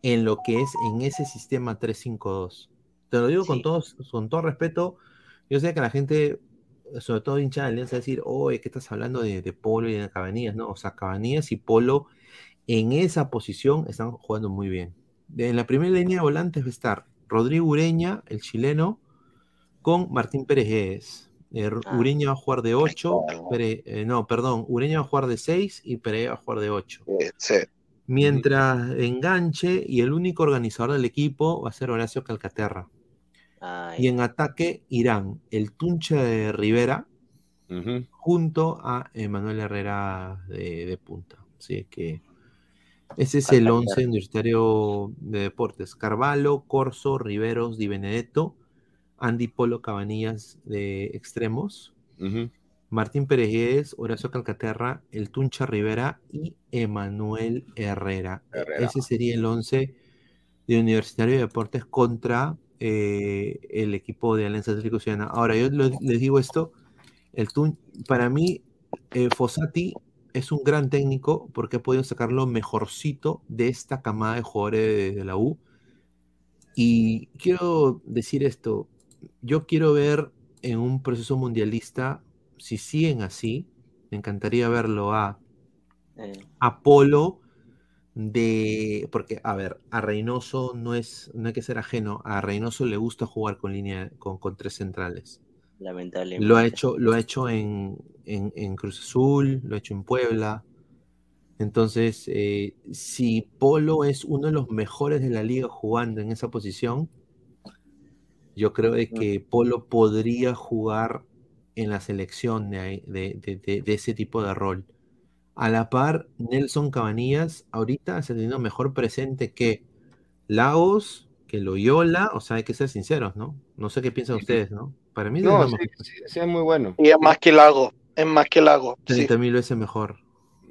en lo que es en ese sistema 3-5-2. Te lo digo con, todos, con todo respeto. Yo sé que la gente, sobre todo hincha de Alianza, decir, oye, ¿qué estás hablando de, de Polo y de Cabanillas? No, o sea, Cabanillas y Polo en esa posición están jugando muy bien. En la primera línea de volantes va a estar Rodrigo Ureña, el chileno, con Martín Pérez. Eh, Ru- Ureña va a jugar de 8, no, perdón, Ureña va a jugar de 6 y Pérez va a jugar de 8. Mientras enganche y el único organizador del equipo va a ser Horacio Calcaterra. Y en ataque irán el Tunche de Rivera junto a Emanuel Herrera de, de punta. Así que ese es el 11 universitario de deportes. Carvalho, Corso, Riveros, Di Benedetto, Andy Polo Cabanillas de extremos, Martín Pérez Guedes, Horacio Calcaterra, el Tuncha Rivera y Emanuel Herrera. Herrera. Ese sería el 11 de Universitario de Deportes contra eh, el equipo de Alianza Atlético Ciudadana. Ahora, yo lo- les digo esto, el Tun- para mí, eh, Fossati es un gran técnico porque ha podido sacar lo mejorcito de esta camada de jugadores de, de la U. Y quiero decir esto, yo quiero ver en un proceso mundialista, si siguen así, me encantaría verlo a Apolo de, porque, a ver, a Reynoso no es, no hay que ser ajeno, a Reynoso le gusta jugar con línea, con, con tres centrales. Lamentablemente. Lo ha hecho, lo ha hecho en, en- en Cruz Azul, lo ha hecho en Puebla. Entonces, eh, si Polo es uno de los mejores de la liga jugando en esa posición, yo creo de que Polo podría jugar en la selección de, ahí- de- de- de- de ese tipo de rol. A la par, Nelson Cabanillas ahorita está teniendo mejor presente que Lagos, que Loyola, o sea, hay que ser sinceros, ¿no? No sé qué piensan ustedes, ¿no? Para mí No, es sí, sí, sí, es muy bueno. Y es más que Lago, es más que Lago. sí. 30 mil veces mejor.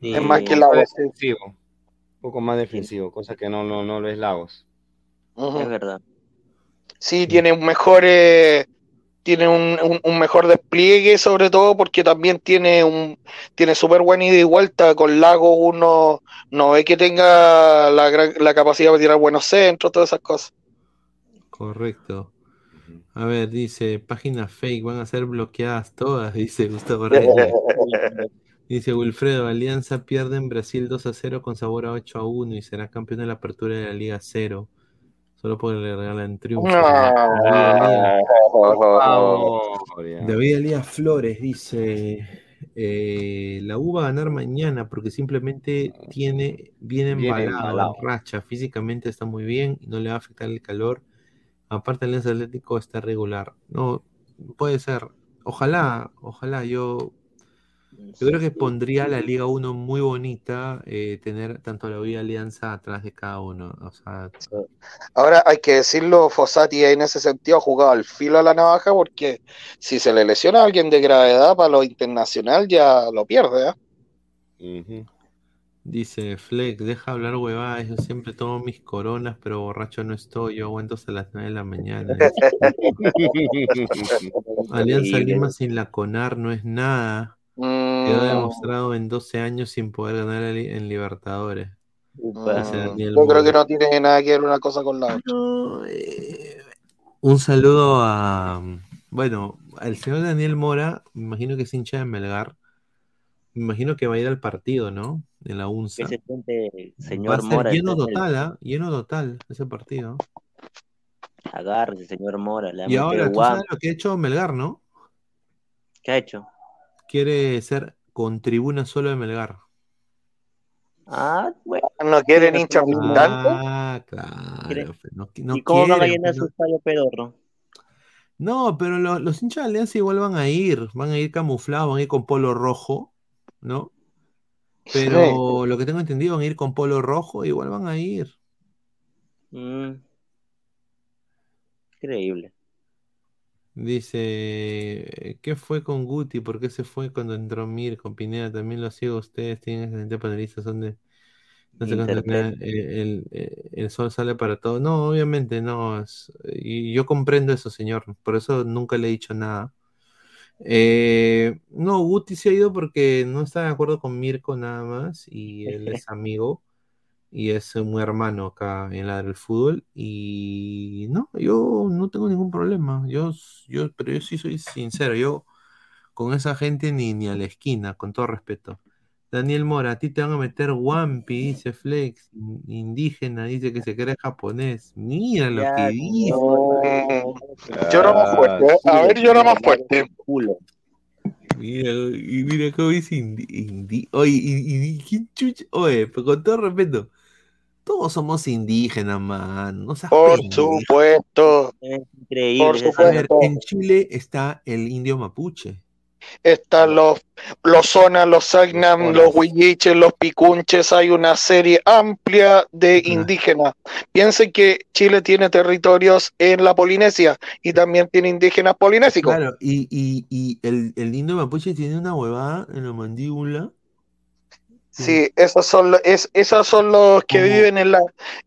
Es más que un Lago. poco más defensivo. Un poco más defensivo, cosa que no, no, no lo es Lagos. Es verdad. Sí, tiene un mejor, eh, tiene un, un- un mejor despliegue, sobre todo porque también tiene un, tiene súper buena ida y vuelta. Con Lago uno no ve que tenga la, la capacidad de tirar buenos centros, todas esas cosas. Correcto. A ver, dice, páginas fake van a ser bloqueadas todas, <laughs> dice Gustavo <laughs> Reyes. Dice Wilfredo, Alianza pierde en Brasil 2 a 0 con sabor a 8 a 1 y será campeón de la apertura de la Liga 0. Solo porque le regalan triunfo. David Elías Flores dice, eh, la U va a ganar mañana porque simplemente tiene, viene Viene embalado, en racha, físicamente está muy bien y no le va a afectar el calor. Aparte el Atlético está regular. No, puede ser. Ojalá, ojalá yo Yo creo que pondría a la Liga 1 muy bonita eh, tener tanto la y Alianza atrás de cada uno. O sea, Ahora hay que decirlo, Fossati en ese sentido ha jugado al filo a la navaja porque si se le lesiona a alguien de gravedad para lo internacional ya lo pierde. ¿eh? dice Flex, deja hablar huevadas, yo siempre tomo mis coronas, pero borracho no estoy, yo aguanto hasta las 9 de la mañana. <laughs> Alianza Lima sin la CONAR no es nada. Quedó Mm, demostrado en 12 años sin poder ganar en Libertadores. Yo creo que no tiene nada que ver una cosa con la otra. Un saludo a, bueno, al señor Daniel Mora, me imagino que es hincha de Melgar. Me imagino que va a ir al partido, ¿no? En la UNSA. ¿Qué se siente el Va a señor ser Mora? lleno total, ¿ah? Lleno total ese partido. Agárrese, señor Mora. Le Y ha ahora, tú sabes lo que ha hecho Melgar, ¿no? ¿Qué ha hecho? Quiere ser con tribuna solo de Melgar. Ah, bueno. ¿No quieren hinchas visitantes? Ah, claro. No, no ¿Y cómo van a quieren, llenar su estadio pedorro? No, pero lo- los hinchas de Alianza igual van a ir, van a ir camuflados, van a ir con polo rojo, ¿no? Pero lo que tengo entendido van a ir con polo rojo, igual van a ir. Mm. Increíble. Dice, ¿qué fue con Guti? ¿Por qué se fue cuando entró Mir con Pineda? También lo sigo ustedes, tienen excelentes panelistas, son de... No cuánto Interpret. el, el- el- el sol sale para todo. No, obviamente no. es- y yo comprendo eso, señor. Por eso nunca le he dicho nada. Eh, no, Guti se ha ido porque no está de acuerdo con Mirko nada más. Y él es amigo. Y es un hermano acá en la del fútbol. Y no, yo no tengo ningún problema. Yo, yo, pero yo sí soy sincero. Yo con esa gente ni, ni a la esquina, con todo respeto. Daniel Mora, a ti te van a meter Wampi, dice Flex, in- indígena, dice que se cree japonés. Mira lo que dice. Llora más fuerte. ¿eh? A ver, llora más fuerte. Mira, y mira cómo dice indi, indi- Oye, y, y- ¿quién chucha? Oye, pero con todo respeto, todos somos indígenas, man. No seas Por supuesto. Increíble. Por A ver, en Chile está el indio mapuche. Están los, los zonas, los Sagnam, los Huilliches, los Picunches, hay una serie amplia de indígenas. Piensen que Chile tiene territorios en la Polinesia y también tiene indígenas polinésicos. Claro, y, y, y el, el indio mapuche tiene una huevada en la mandíbula. Sí, esos son, lo- es, esos son los que viven en la...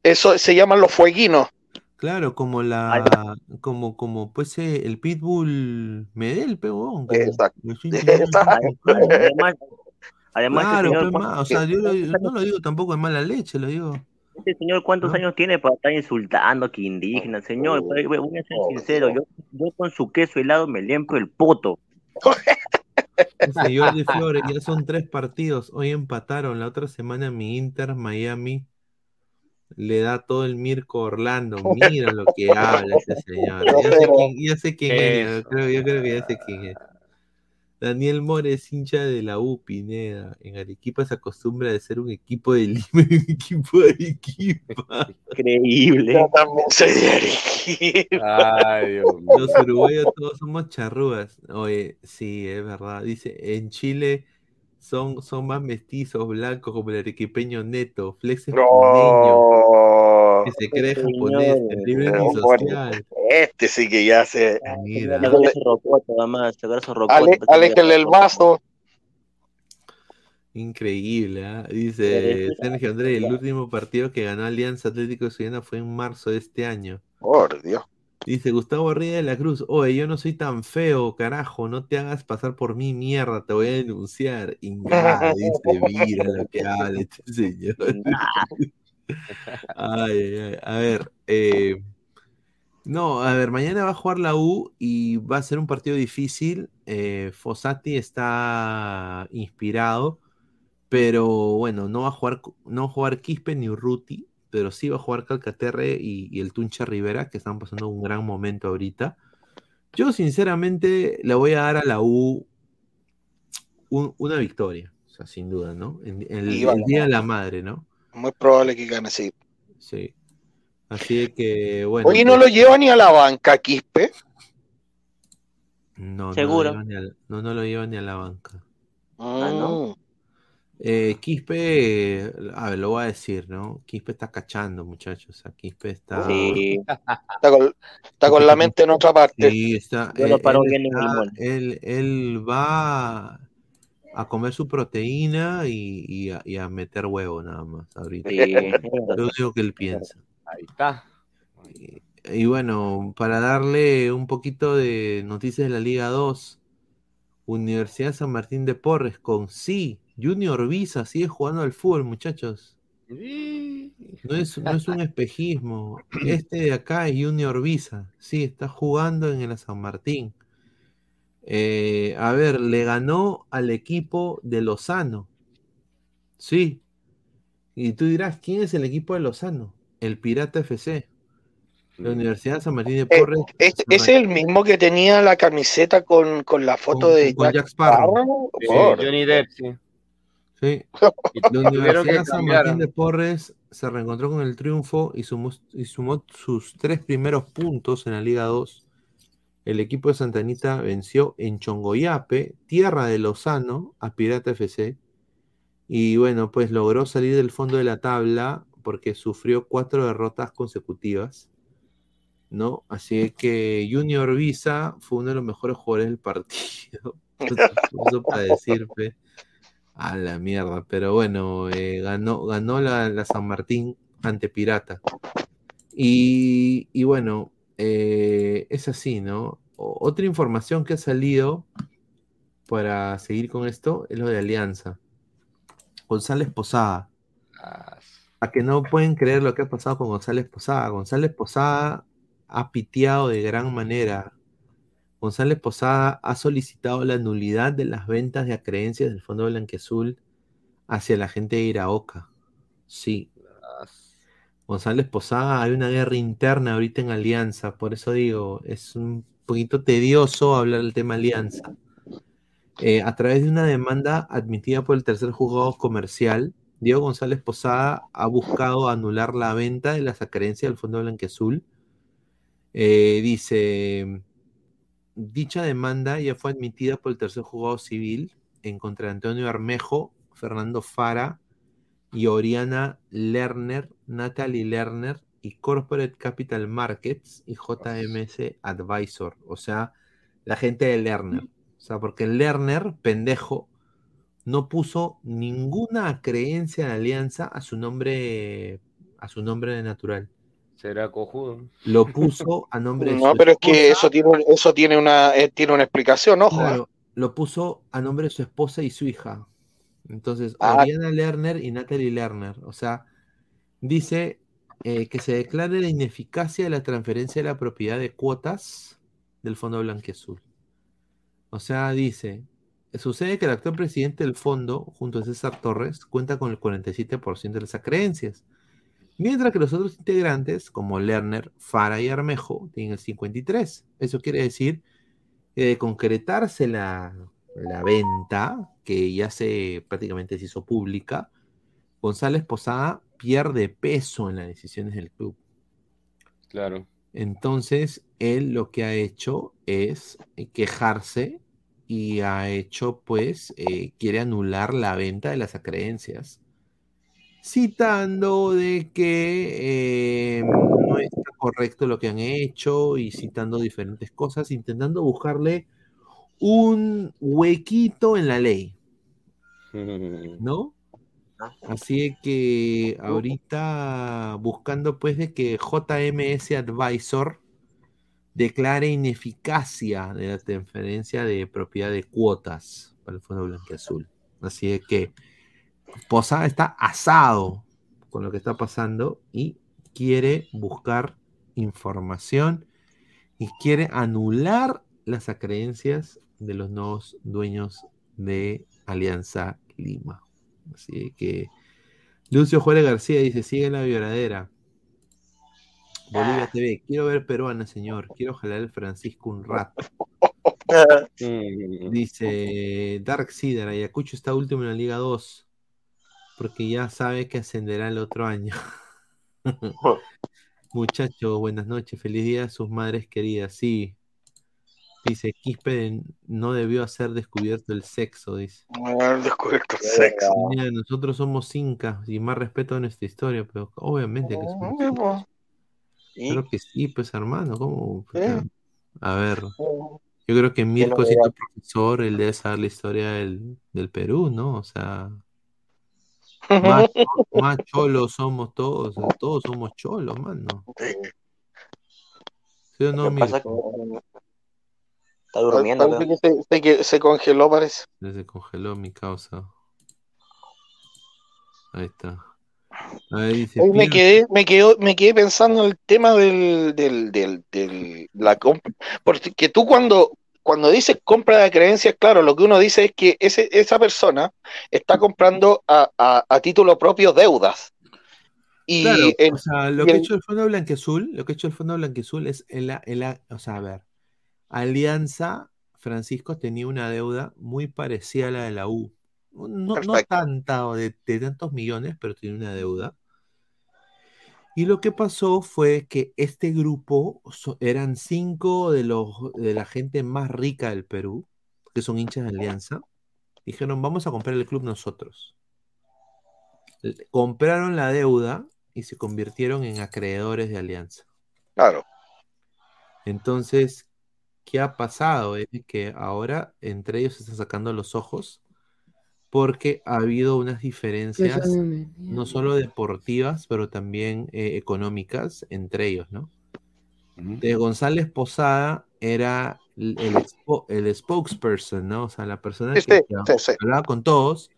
Eso se llaman los fueguinos. Claro, como la, como, como pues eh, el pitbull Medel, peón. Exacto. Además, además Claro, señor, pe, ma, o sea, yo lo- yo no lo digo tampoco en mala leche, lo digo. este señor cuántos años tiene para estar insultando que indígena, señor, voy, voy- voy a ser sincero, yo, yo con su queso helado me limpio el poto. <laughs> Dice Jordi <laughs> Flores, ya son tres partidos, hoy empataron, la otra semana mi Inter Miami le da todo el Mirko Orlando, mira lo que habla ese señor, ya sé quién, ya sé quién es, yo creo, yo creo que ya sé quién es. Daniel More es hincha de la U, Pineda. En Arequipa se acostumbra de ser un equipo de Lima y <laughs> un equipo de Arequipa. Increíble. Yo también soy de Arequipa. Ay, Dios mío. Los uruguayos todos somos charrúas. Oye, sí, es verdad. Dice, en Chile son, son más mestizos, blancos, como el arequipeño neto. Flex es puneño, que se cree japonés, libre Pero antisocial. Este sí que ya se... Mira. Pues, aléjale el mazo. Increíble, ¿ah? Dice Sergio André, el último partido que ganó Alianza Atlético de Ciudadana fue en marzo de este año. Por Dios. Dice Gustavo Ría de la Cruz, oye, yo no soy tan feo, carajo, no te hagas pasar por mí, mierda, te voy a denunciar. Ingada, <laughs> dice, mira lo que habla este señor. <laughs> <laughs> Ay, ay, ay. A ver, eh, no, a ver, mañana va a jugar la U y va a ser un partido difícil. Eh, Fossati está inspirado, pero bueno, no va a jugar, no va a jugar Quispe ni Urruti, pero sí va a jugar Calcaterre y, y el Tuncha Rivera, que están pasando un gran momento ahorita. Yo, sinceramente, le voy a dar a la U un- una victoria, o sea, sin duda, ¿no? En- en el, el Día de la Madre, ¿no? Muy probable que gane, sí. Sí. Así que, bueno. Oye, ¿no pues, lo lleva ni a la banca, Quispe? no, no lo Seguro. lleva ni a la- no, no lo lleva ni a la banca. Ah, ¿no? Eh, Quispe, a ver, lo voy a decir, ¿no? Quispe está cachando, muchachos. O sea, Quispe está. Sí. Está con, está con la mente en otra parte. Sí, está. Yo lo él, paro él bien está- él- él va a comer su proteína y, y a, y a meter huevo nada más ahorita. Sí. Lo único que él piensa. Ahí está. Y bueno, para darle un poquito de noticias de la Liga 2, Universidad San Martín de Porres con sí, Junior Visa sigue jugando al fútbol, muchachos. No es, no es un espejismo. Este de acá es Junior Visa. Sí, está jugando en el San Martín. Eh, a ver, le ganó al equipo de Lozano. Sí. Y tú dirás, ¿quién es el equipo de Lozano? El Pirata FC. La Universidad San Martín de Eh, Porres. ¿Es, es el mismo que tenía la camiseta con, con la foto Con- de con Jack Jack Sparrow. Sparrow? Sí, Johnny Depp, sí. <laughs> La Universidad San. Martín de Porres se reencontró con el triunfo y sumó, y sumó sus tres primeros puntos en la Liga 2. El equipo de Santa Anita venció en Chongoyape, tierra de Lozano, a Pirata FC. Y bueno, pues logró salir del fondo de la tabla porque sufrió cuatro derrotas consecutivas. ¿No? Así que Junior Visa fue uno de los mejores jugadores del partido. <laughs> Eso para decir, pe. A la mierda, pero bueno, eh, ganó, ganó la, San Martín ante Pirata. Y, y bueno, eh, es así, ¿no? Otra información que ha salido para seguir con esto es lo de Alianza. González Posada. A que no pueden creer lo que ha pasado con González Posada. González Posada ha piteado de gran manera. González Posada ha solicitado la nulidad de las ventas de acreencias del Fondo Blanqueazul hacia la gente de Iraoka. Sí. González Posada, hay una guerra interna ahorita en Alianza, por eso digo, es un poquito tedioso hablar del tema Alianza. Eh, a través de una demanda admitida por el tercer juzgado comercial, Diego González Posada ha buscado anular la venta de las acreencias del Fondo Blanqueazul. Eh, dice, dicha demanda ya fue admitida por el tercer juzgado civil en contra de Antonio Armejo, Fernando Fara y Oriana Lerner, Natalie Lerner y Corporate Capital Markets y JMS Advisor, o sea, la gente de Lerner. O sea, porque Lerner, pendejo, no puso ninguna creencia en alianza a su nombre, a su nombre de natural. Será cojudo. Lo <laughs> puso a nombre de No, su pero es que esposa. eso tiene, eso tiene una, eh, tiene una explicación, ojo. ¿eh? Claro, lo puso a nombre de su esposa y su hija. Entonces, Ah. Oriana Lerner y Natalie Lerner. O sea, dice eh, que se declare la ineficacia de la transferencia de la propiedad de cuotas del Fondo Blanquiazul. O sea, dice, sucede que el actual presidente del fondo, junto a César Torres, cuenta con el 47% de las acreencias. Mientras que los otros integrantes, como Lerner, Fara y Armejo, tienen el 53%. Eso quiere decir que de concretarse la, la venta, que ya se prácticamente se hizo pública, González Posada pierde peso en las decisiones del club. Claro. Entonces, él lo que ha hecho es quejarse y ha hecho, pues, eh, quiere anular la venta de las acreencias, citando de que eh, no está correcto lo que han hecho y citando diferentes cosas, intentando buscarle un huequito en la ley, <laughs> ¿no? Así que ahorita buscando pues de que JMS Advisor declare ineficacia de la transferencia de propiedad de cuotas para el Fondo Blanqueazul. Así que Posada está asado con lo que está pasando y quiere buscar información y quiere anular las acreencias de los nuevos dueños de Alianza Lima. Así que Lucio Juárez García dice, sigue la violadera. Bolivia TV, quiero ver peruana, señor. Quiero jalar el Francisco un rato. <laughs> Dice Dark Sider, Ayacucho está último en la Liga 2. Porque ya sabe que ascenderá el otro año. <laughs> Muchachos, buenas noches. Feliz día a sus madres queridas. Sí. Dice, Quispe no debió hacer descubierto el sexo, dice. No haber descubierto el sexo. Mira, nosotros somos incas y más respeto a nuestra historia, pero obviamente que somos Sí. Creo que sí, pues hermano, ¿cómo? ¿Eh? A ver, yo creo que Mirko siendo profesor, él debe saber la historia del, del Perú, ¿no? O sea, más, <laughs> más cholos somos todos, todos somos cholos, mano. ¿Sí o no, Mirko? Está durmiendo, Parece que se, se que- se congeló, parece. Se congeló mi causa. Ahí está. Hoy me quedé, me quedo, me quedé pensando en el tema del, del, del, del- la compra, porque tú cuando, cuando dices compra de creencias, claro, lo que uno dice es que ese, esa persona está comprando a, a, a título propio deudas. Y Claro, o sea, lo que ha hecho el Fondo Blanqueazul, lo que ha hecho el Fondo Blanqueazul es, el, el- o sea, a ver, Alianza Francisco tenía una deuda muy parecida a la de la U. No, no tanta o de, de tantos millones, pero tenía una deuda. Y lo que pasó fue que este grupo so- eran cinco de los de la gente más rica del Perú, que son hinchas de Alianza. Dijeron, vamos a comprar el club nosotros. Compraron la deuda y se convirtieron en acreedores de Alianza. Claro. Entonces, ¿qué ha pasado? Es que ahora entre ellos se están sacando los ojos porque ha habido unas diferencias no solo deportivas, pero también eh, económicas entre ellos, ¿no? De González Posada era el, el spokesperson, ¿no? O sea, la persona Sí, que, hablaba con todos,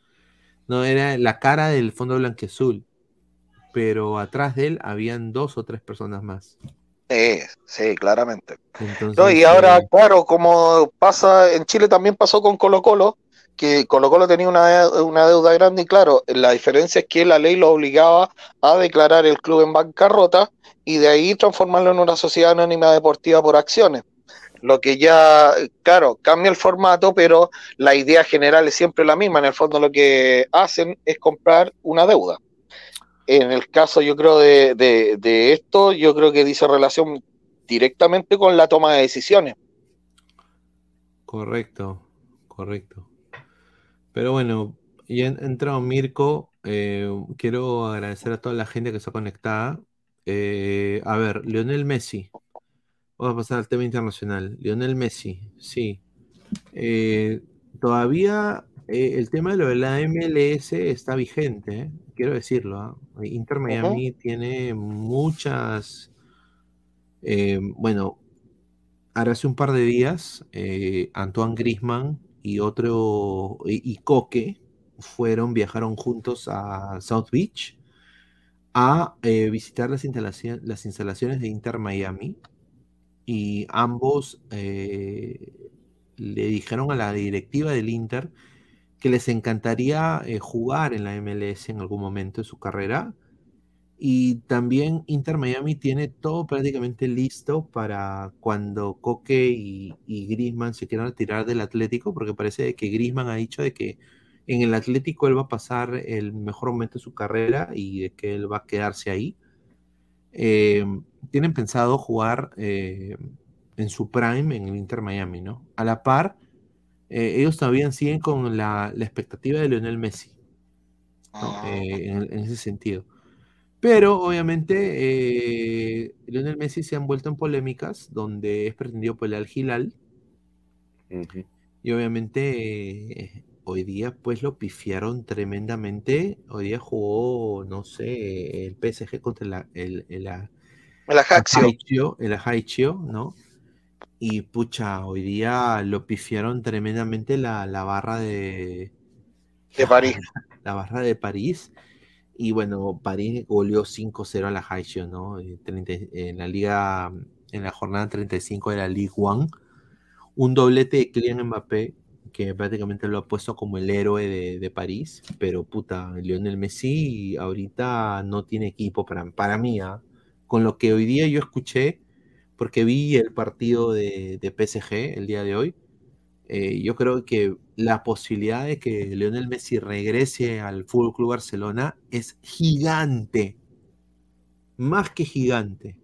no era la cara del Fondo Blanquiazul, pero atrás de él habían dos o tres personas más. Sí, sí, claramente. Entonces, No, y ahora, eh, claro, como pasa en Chile también pasó con Colo Colo, que Colo Colo tenía una, una deuda grande y claro, la diferencia es que la ley lo obligaba a declarar el club en bancarrota y de ahí transformarlo en una sociedad anónima deportiva por acciones. Lo que ya, claro, cambia el formato, pero la idea general es siempre la misma. En el fondo lo que hacen es comprar una deuda. En el caso, yo creo, de, de, de esto, yo creo que dice relación directamente con la toma de decisiones. Correcto, correcto. Pero bueno, ya ha entrado Mirko. eh, quiero agradecer a toda la gente que está conectada. Eh, a ver, Lionel Messi. Vamos a pasar al tema internacional. Lionel Messi, sí. Eh, todavía eh, el tema de lo de la MLS está vigente, quiero decirlo. ¿ah? Inter Miami tiene muchas. bueno, ahora hace un par de días, Antoine Griezmann y otro, y, Coque fueron, viajaron juntos a South Beach a eh, visitar las, instalación- las instalaciones de Inter Miami y ambos eh, le dijeron a la directiva del Inter que les encantaría eh, jugar en la MLS en algún momento de su carrera. Y también Inter Miami tiene todo prácticamente listo para cuando Coque y, y Griezmann se quieran retirar del Atlético, porque parece que Griezmann ha dicho de que en el Atlético él va a pasar el mejor momento de su carrera y de que él va a quedarse ahí. Eh, tienen pensado jugar eh, en su prime en el Inter Miami, ¿no? A la par, eh, ellos todavía siguen con la, la expectativa de Lionel Messi, ¿no? Eh, en, en ese sentido. Pero obviamente eh, Lionel Messi se han vuelto en polémicas donde es pretendido por el Hilal y obviamente eh, hoy día pues lo pifiaron tremendamente. Hoy día jugó, no sé, el PSG contra la- el, el, la- El Ajaxio. Ajaccio, el Ajaccio, ¿no? Y pucha, hoy día lo pifiaron tremendamente la, la barra de, de París. <laughs> La barra de París. Y bueno, París goleó 5-0 a la Ajaccio, ¿no? Eh, 30 En la liga, en la jornada 35 de la Ligue 1. Un doblete de Kylian Mbappé, que prácticamente lo ha puesto como el héroe de, de París. Pero puta, Lionel Messi ahorita no tiene equipo para, para mí, ¿ah? Con lo que hoy día yo escuché, porque vi el partido de, de PSG el día de hoy, eh, yo creo que la posibilidad de que Lionel Messi regrese al Fútbol Club Barcelona es gigante. Más que gigante.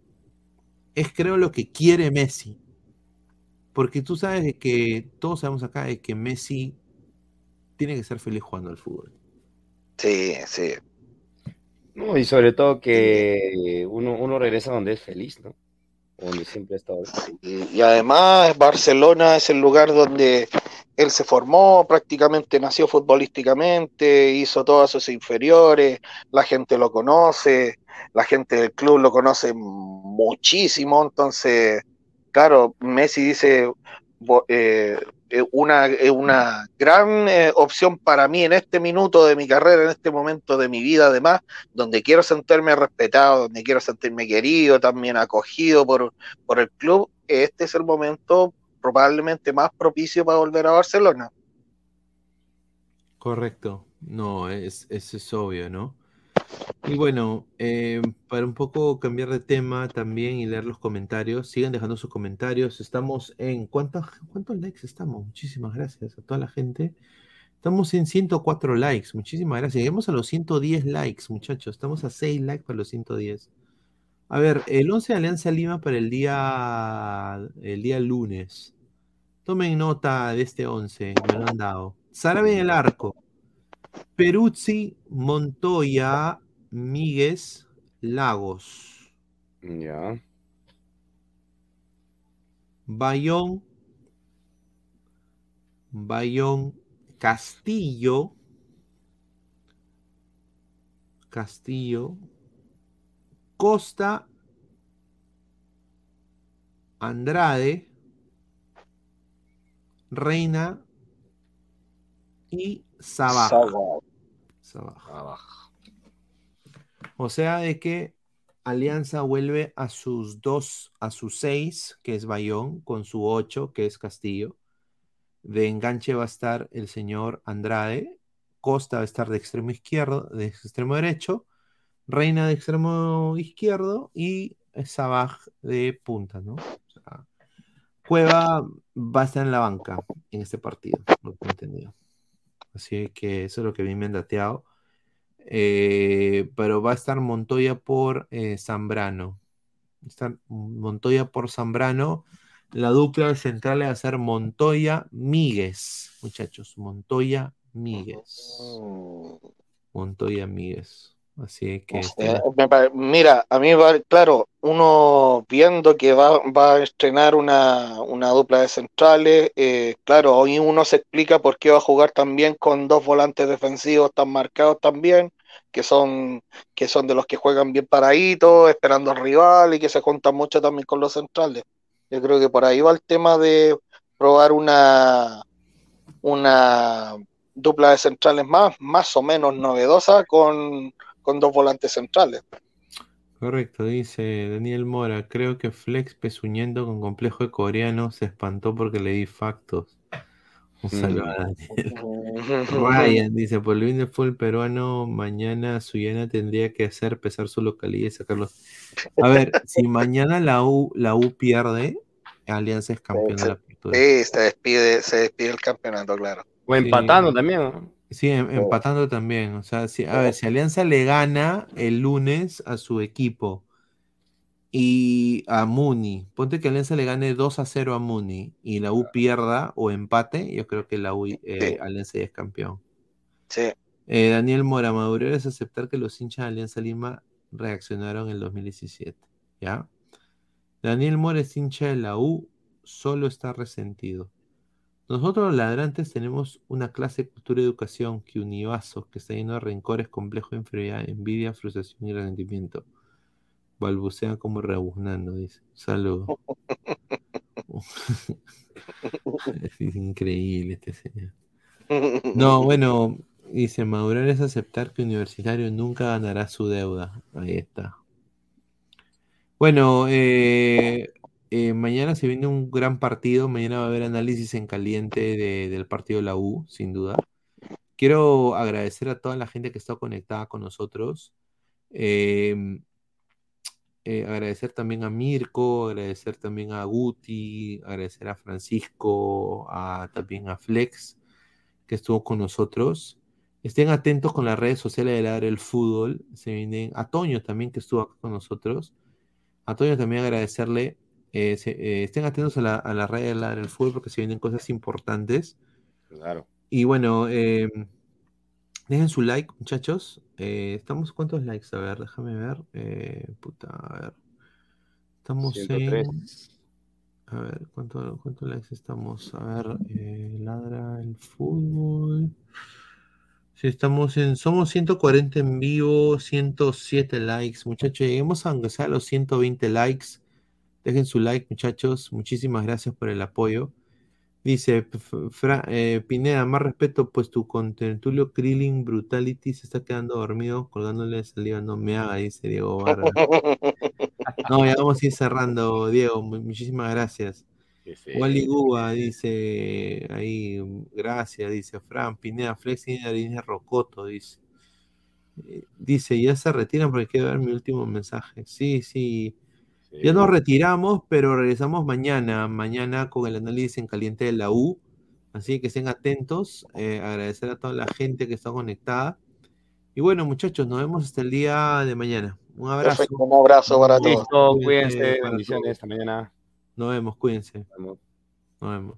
Es creo lo que quiere Messi. Porque tú sabes de que, todos sabemos acá de que Messi tiene que ser feliz jugando al fútbol. Sí, sí. No, y sobre todo que uno, uno regresa donde es feliz, ¿no? Y, además Barcelona es el lugar donde él se formó, prácticamente nació futbolísticamente, hizo todas sus inferiores, la gente lo conoce, la gente del club lo conoce muchísimo, entonces, claro, Messi dice, eh, una, una gran eh, opción para mí en este minuto de mi carrera, en este momento de mi vida, además, donde quiero sentirme respetado, donde quiero sentirme querido, también acogido por, por el club, este es el momento probablemente más propicio para volver a Barcelona. Correcto. No, es, eso es obvio, ¿no? Y bueno, eh, para un poco cambiar de tema también y leer los comentarios, sigan dejando sus comentarios. Estamos en, ¿cuántos, cuántos likes estamos? Muchísimas gracias a toda la gente. Estamos en 104 likes, muchísimas gracias. Lleguemos a los 110 likes, muchachos. Estamos a 6 likes para los 110. A ver, el 11 de Alianza Lima para el día, el día lunes. Tomen nota de este 11, me lo han dado. Sarabia en el arco. Peruzzi, Montoya, Míguez, Lagos. Ya. Bayón, Bayón, Castillo, Castillo, Costa, Andrade, Reina y Sabaj. Sabaj. O sea de que Alianza vuelve a sus dos, a sus seis, que es Bayón, con su ocho, que es Castillo. De enganche va a estar el señor Andrade. Costa va a estar de extremo izquierdo, de extremo derecho. Reina de extremo izquierdo y Sabaj de punta, ¿no? O sea, Cueva va a estar en la banca en este partido, lo que he entendido. Así que eso es lo que a mí me han dateado. Eh, pero va a estar Montoya por eh, Zambrano. A estar Montoya por Zambrano. La dupla central va a ser Montoya Míguez, muchachos. Montoya Míguez. Montoya Míguez. Así que. Pare- mira, a mí va, claro, uno viendo que va, va a estrenar una, una dupla de centrales, eh, claro, hoy uno se explica por qué va a jugar también con dos volantes defensivos tan marcados también, que son, que son de los que juegan bien paraditos, esperando al rival y que se juntan mucho también con los centrales. Yo creo que por ahí va el tema de probar una, una dupla de centrales más, más o menos novedosa con, con dos volantes centrales. Correcto, dice Daniel Mora. Creo que Flex pezuñendo con complejo de coreano se espantó porque le di factos. Un saludo a Daniel. <laughs> Ryan dice, por el bien del fútbol peruano, mañana Suyana tendría que hacer pesar su localidad y sacarlos. A ver, si <laughs> mañana la U, la U pierde, Alianza es campeón de la apertura. Sí, se despide, se despide el campeonato, claro. O empatando también, ¿no? Sí, em- empatando también. O sea, si, a ver, si Alianza le gana el lunes a su equipo y a Muni, ponte que Alianza le gane 2 a 0 a Muni y la U pierda o empate, yo creo que la U, eh, Alianza ya es campeón. Sí. Eh, Daniel Mora, Maduro es aceptar que los hinchas de Alianza Lima reaccionaron en el 2017. ¿Ya? Daniel Mora es hincha de la U, solo está resentido. Nosotros los ladrantes tenemos una clase cultura y educación que univasos, que está lleno de rencores, complejos de inferioridad, envidia, frustración y resentimiento. Balbucean como rebuznando, dice. Saludos. <laughs> es increíble este señor. No, <laughs> bueno, dice, madurar es aceptar que Universitario nunca ganará su deuda. Ahí está. Bueno, eh, eh, mañana se viene un gran partido. Mañana va a haber análisis en caliente de- del partido de la U, sin duda. Quiero agradecer a toda la gente que está conectada con nosotros. Eh, eh, agradecer también a Mirko, agradecer también a Guti, agradecer a Francisco, a, también a Flex, que estuvo con nosotros. Estén atentos con las redes sociales de Ladra el Fútbol. Se vienen a Toño también, que estuvo acá con nosotros. A Toño también agradecerle eh, se- eh, estén atentos a la, a la red de Ladra el Fútbol porque se vienen cosas importantes. Claro. Y bueno, eh, dejen su like, muchachos. Estamos, ¿cuántos likes? A ver, déjame ver. Puta, a ver. Estamos 103. en. A ver, ¿cuánto- ¿cuántos likes estamos? A ver, ladra el fútbol. Sí, estamos en. Somos 140 en vivo, 107 likes, muchachos. Lleguemos a aunque sea a los 120 likes. Dejen su like, muchachos. Muchísimas gracias por el apoyo. Dice Fra- eh, Pineda, más respeto, pues tu contertulio Krillin Brutality se está quedando dormido colgándole saliva. No me haga, dice Diego Barra. <laughs> No, ya vamos a ir cerrando, Diego. mu- Muchísimas gracias. Wally Guba dice ahí, gracias, dice Fran Pineda, Flex y Arina Rocoto, dice. Eh, Dice, ya se retiran porque quiero ver mi último mensaje. Sí, sí. Ya nos retiramos, pero regresamos mañana, mañana con el análisis en caliente de la U. Así que estén atentos. eh, agradecer a toda la gente que está conectada. Y bueno, muchachos, nos vemos hasta el día de mañana. Un abrazo. Perfecto, un abrazo para todos. Listo, cuídense, bendiciones, hasta mañana. Nos vemos, cuídense. Nos vemos.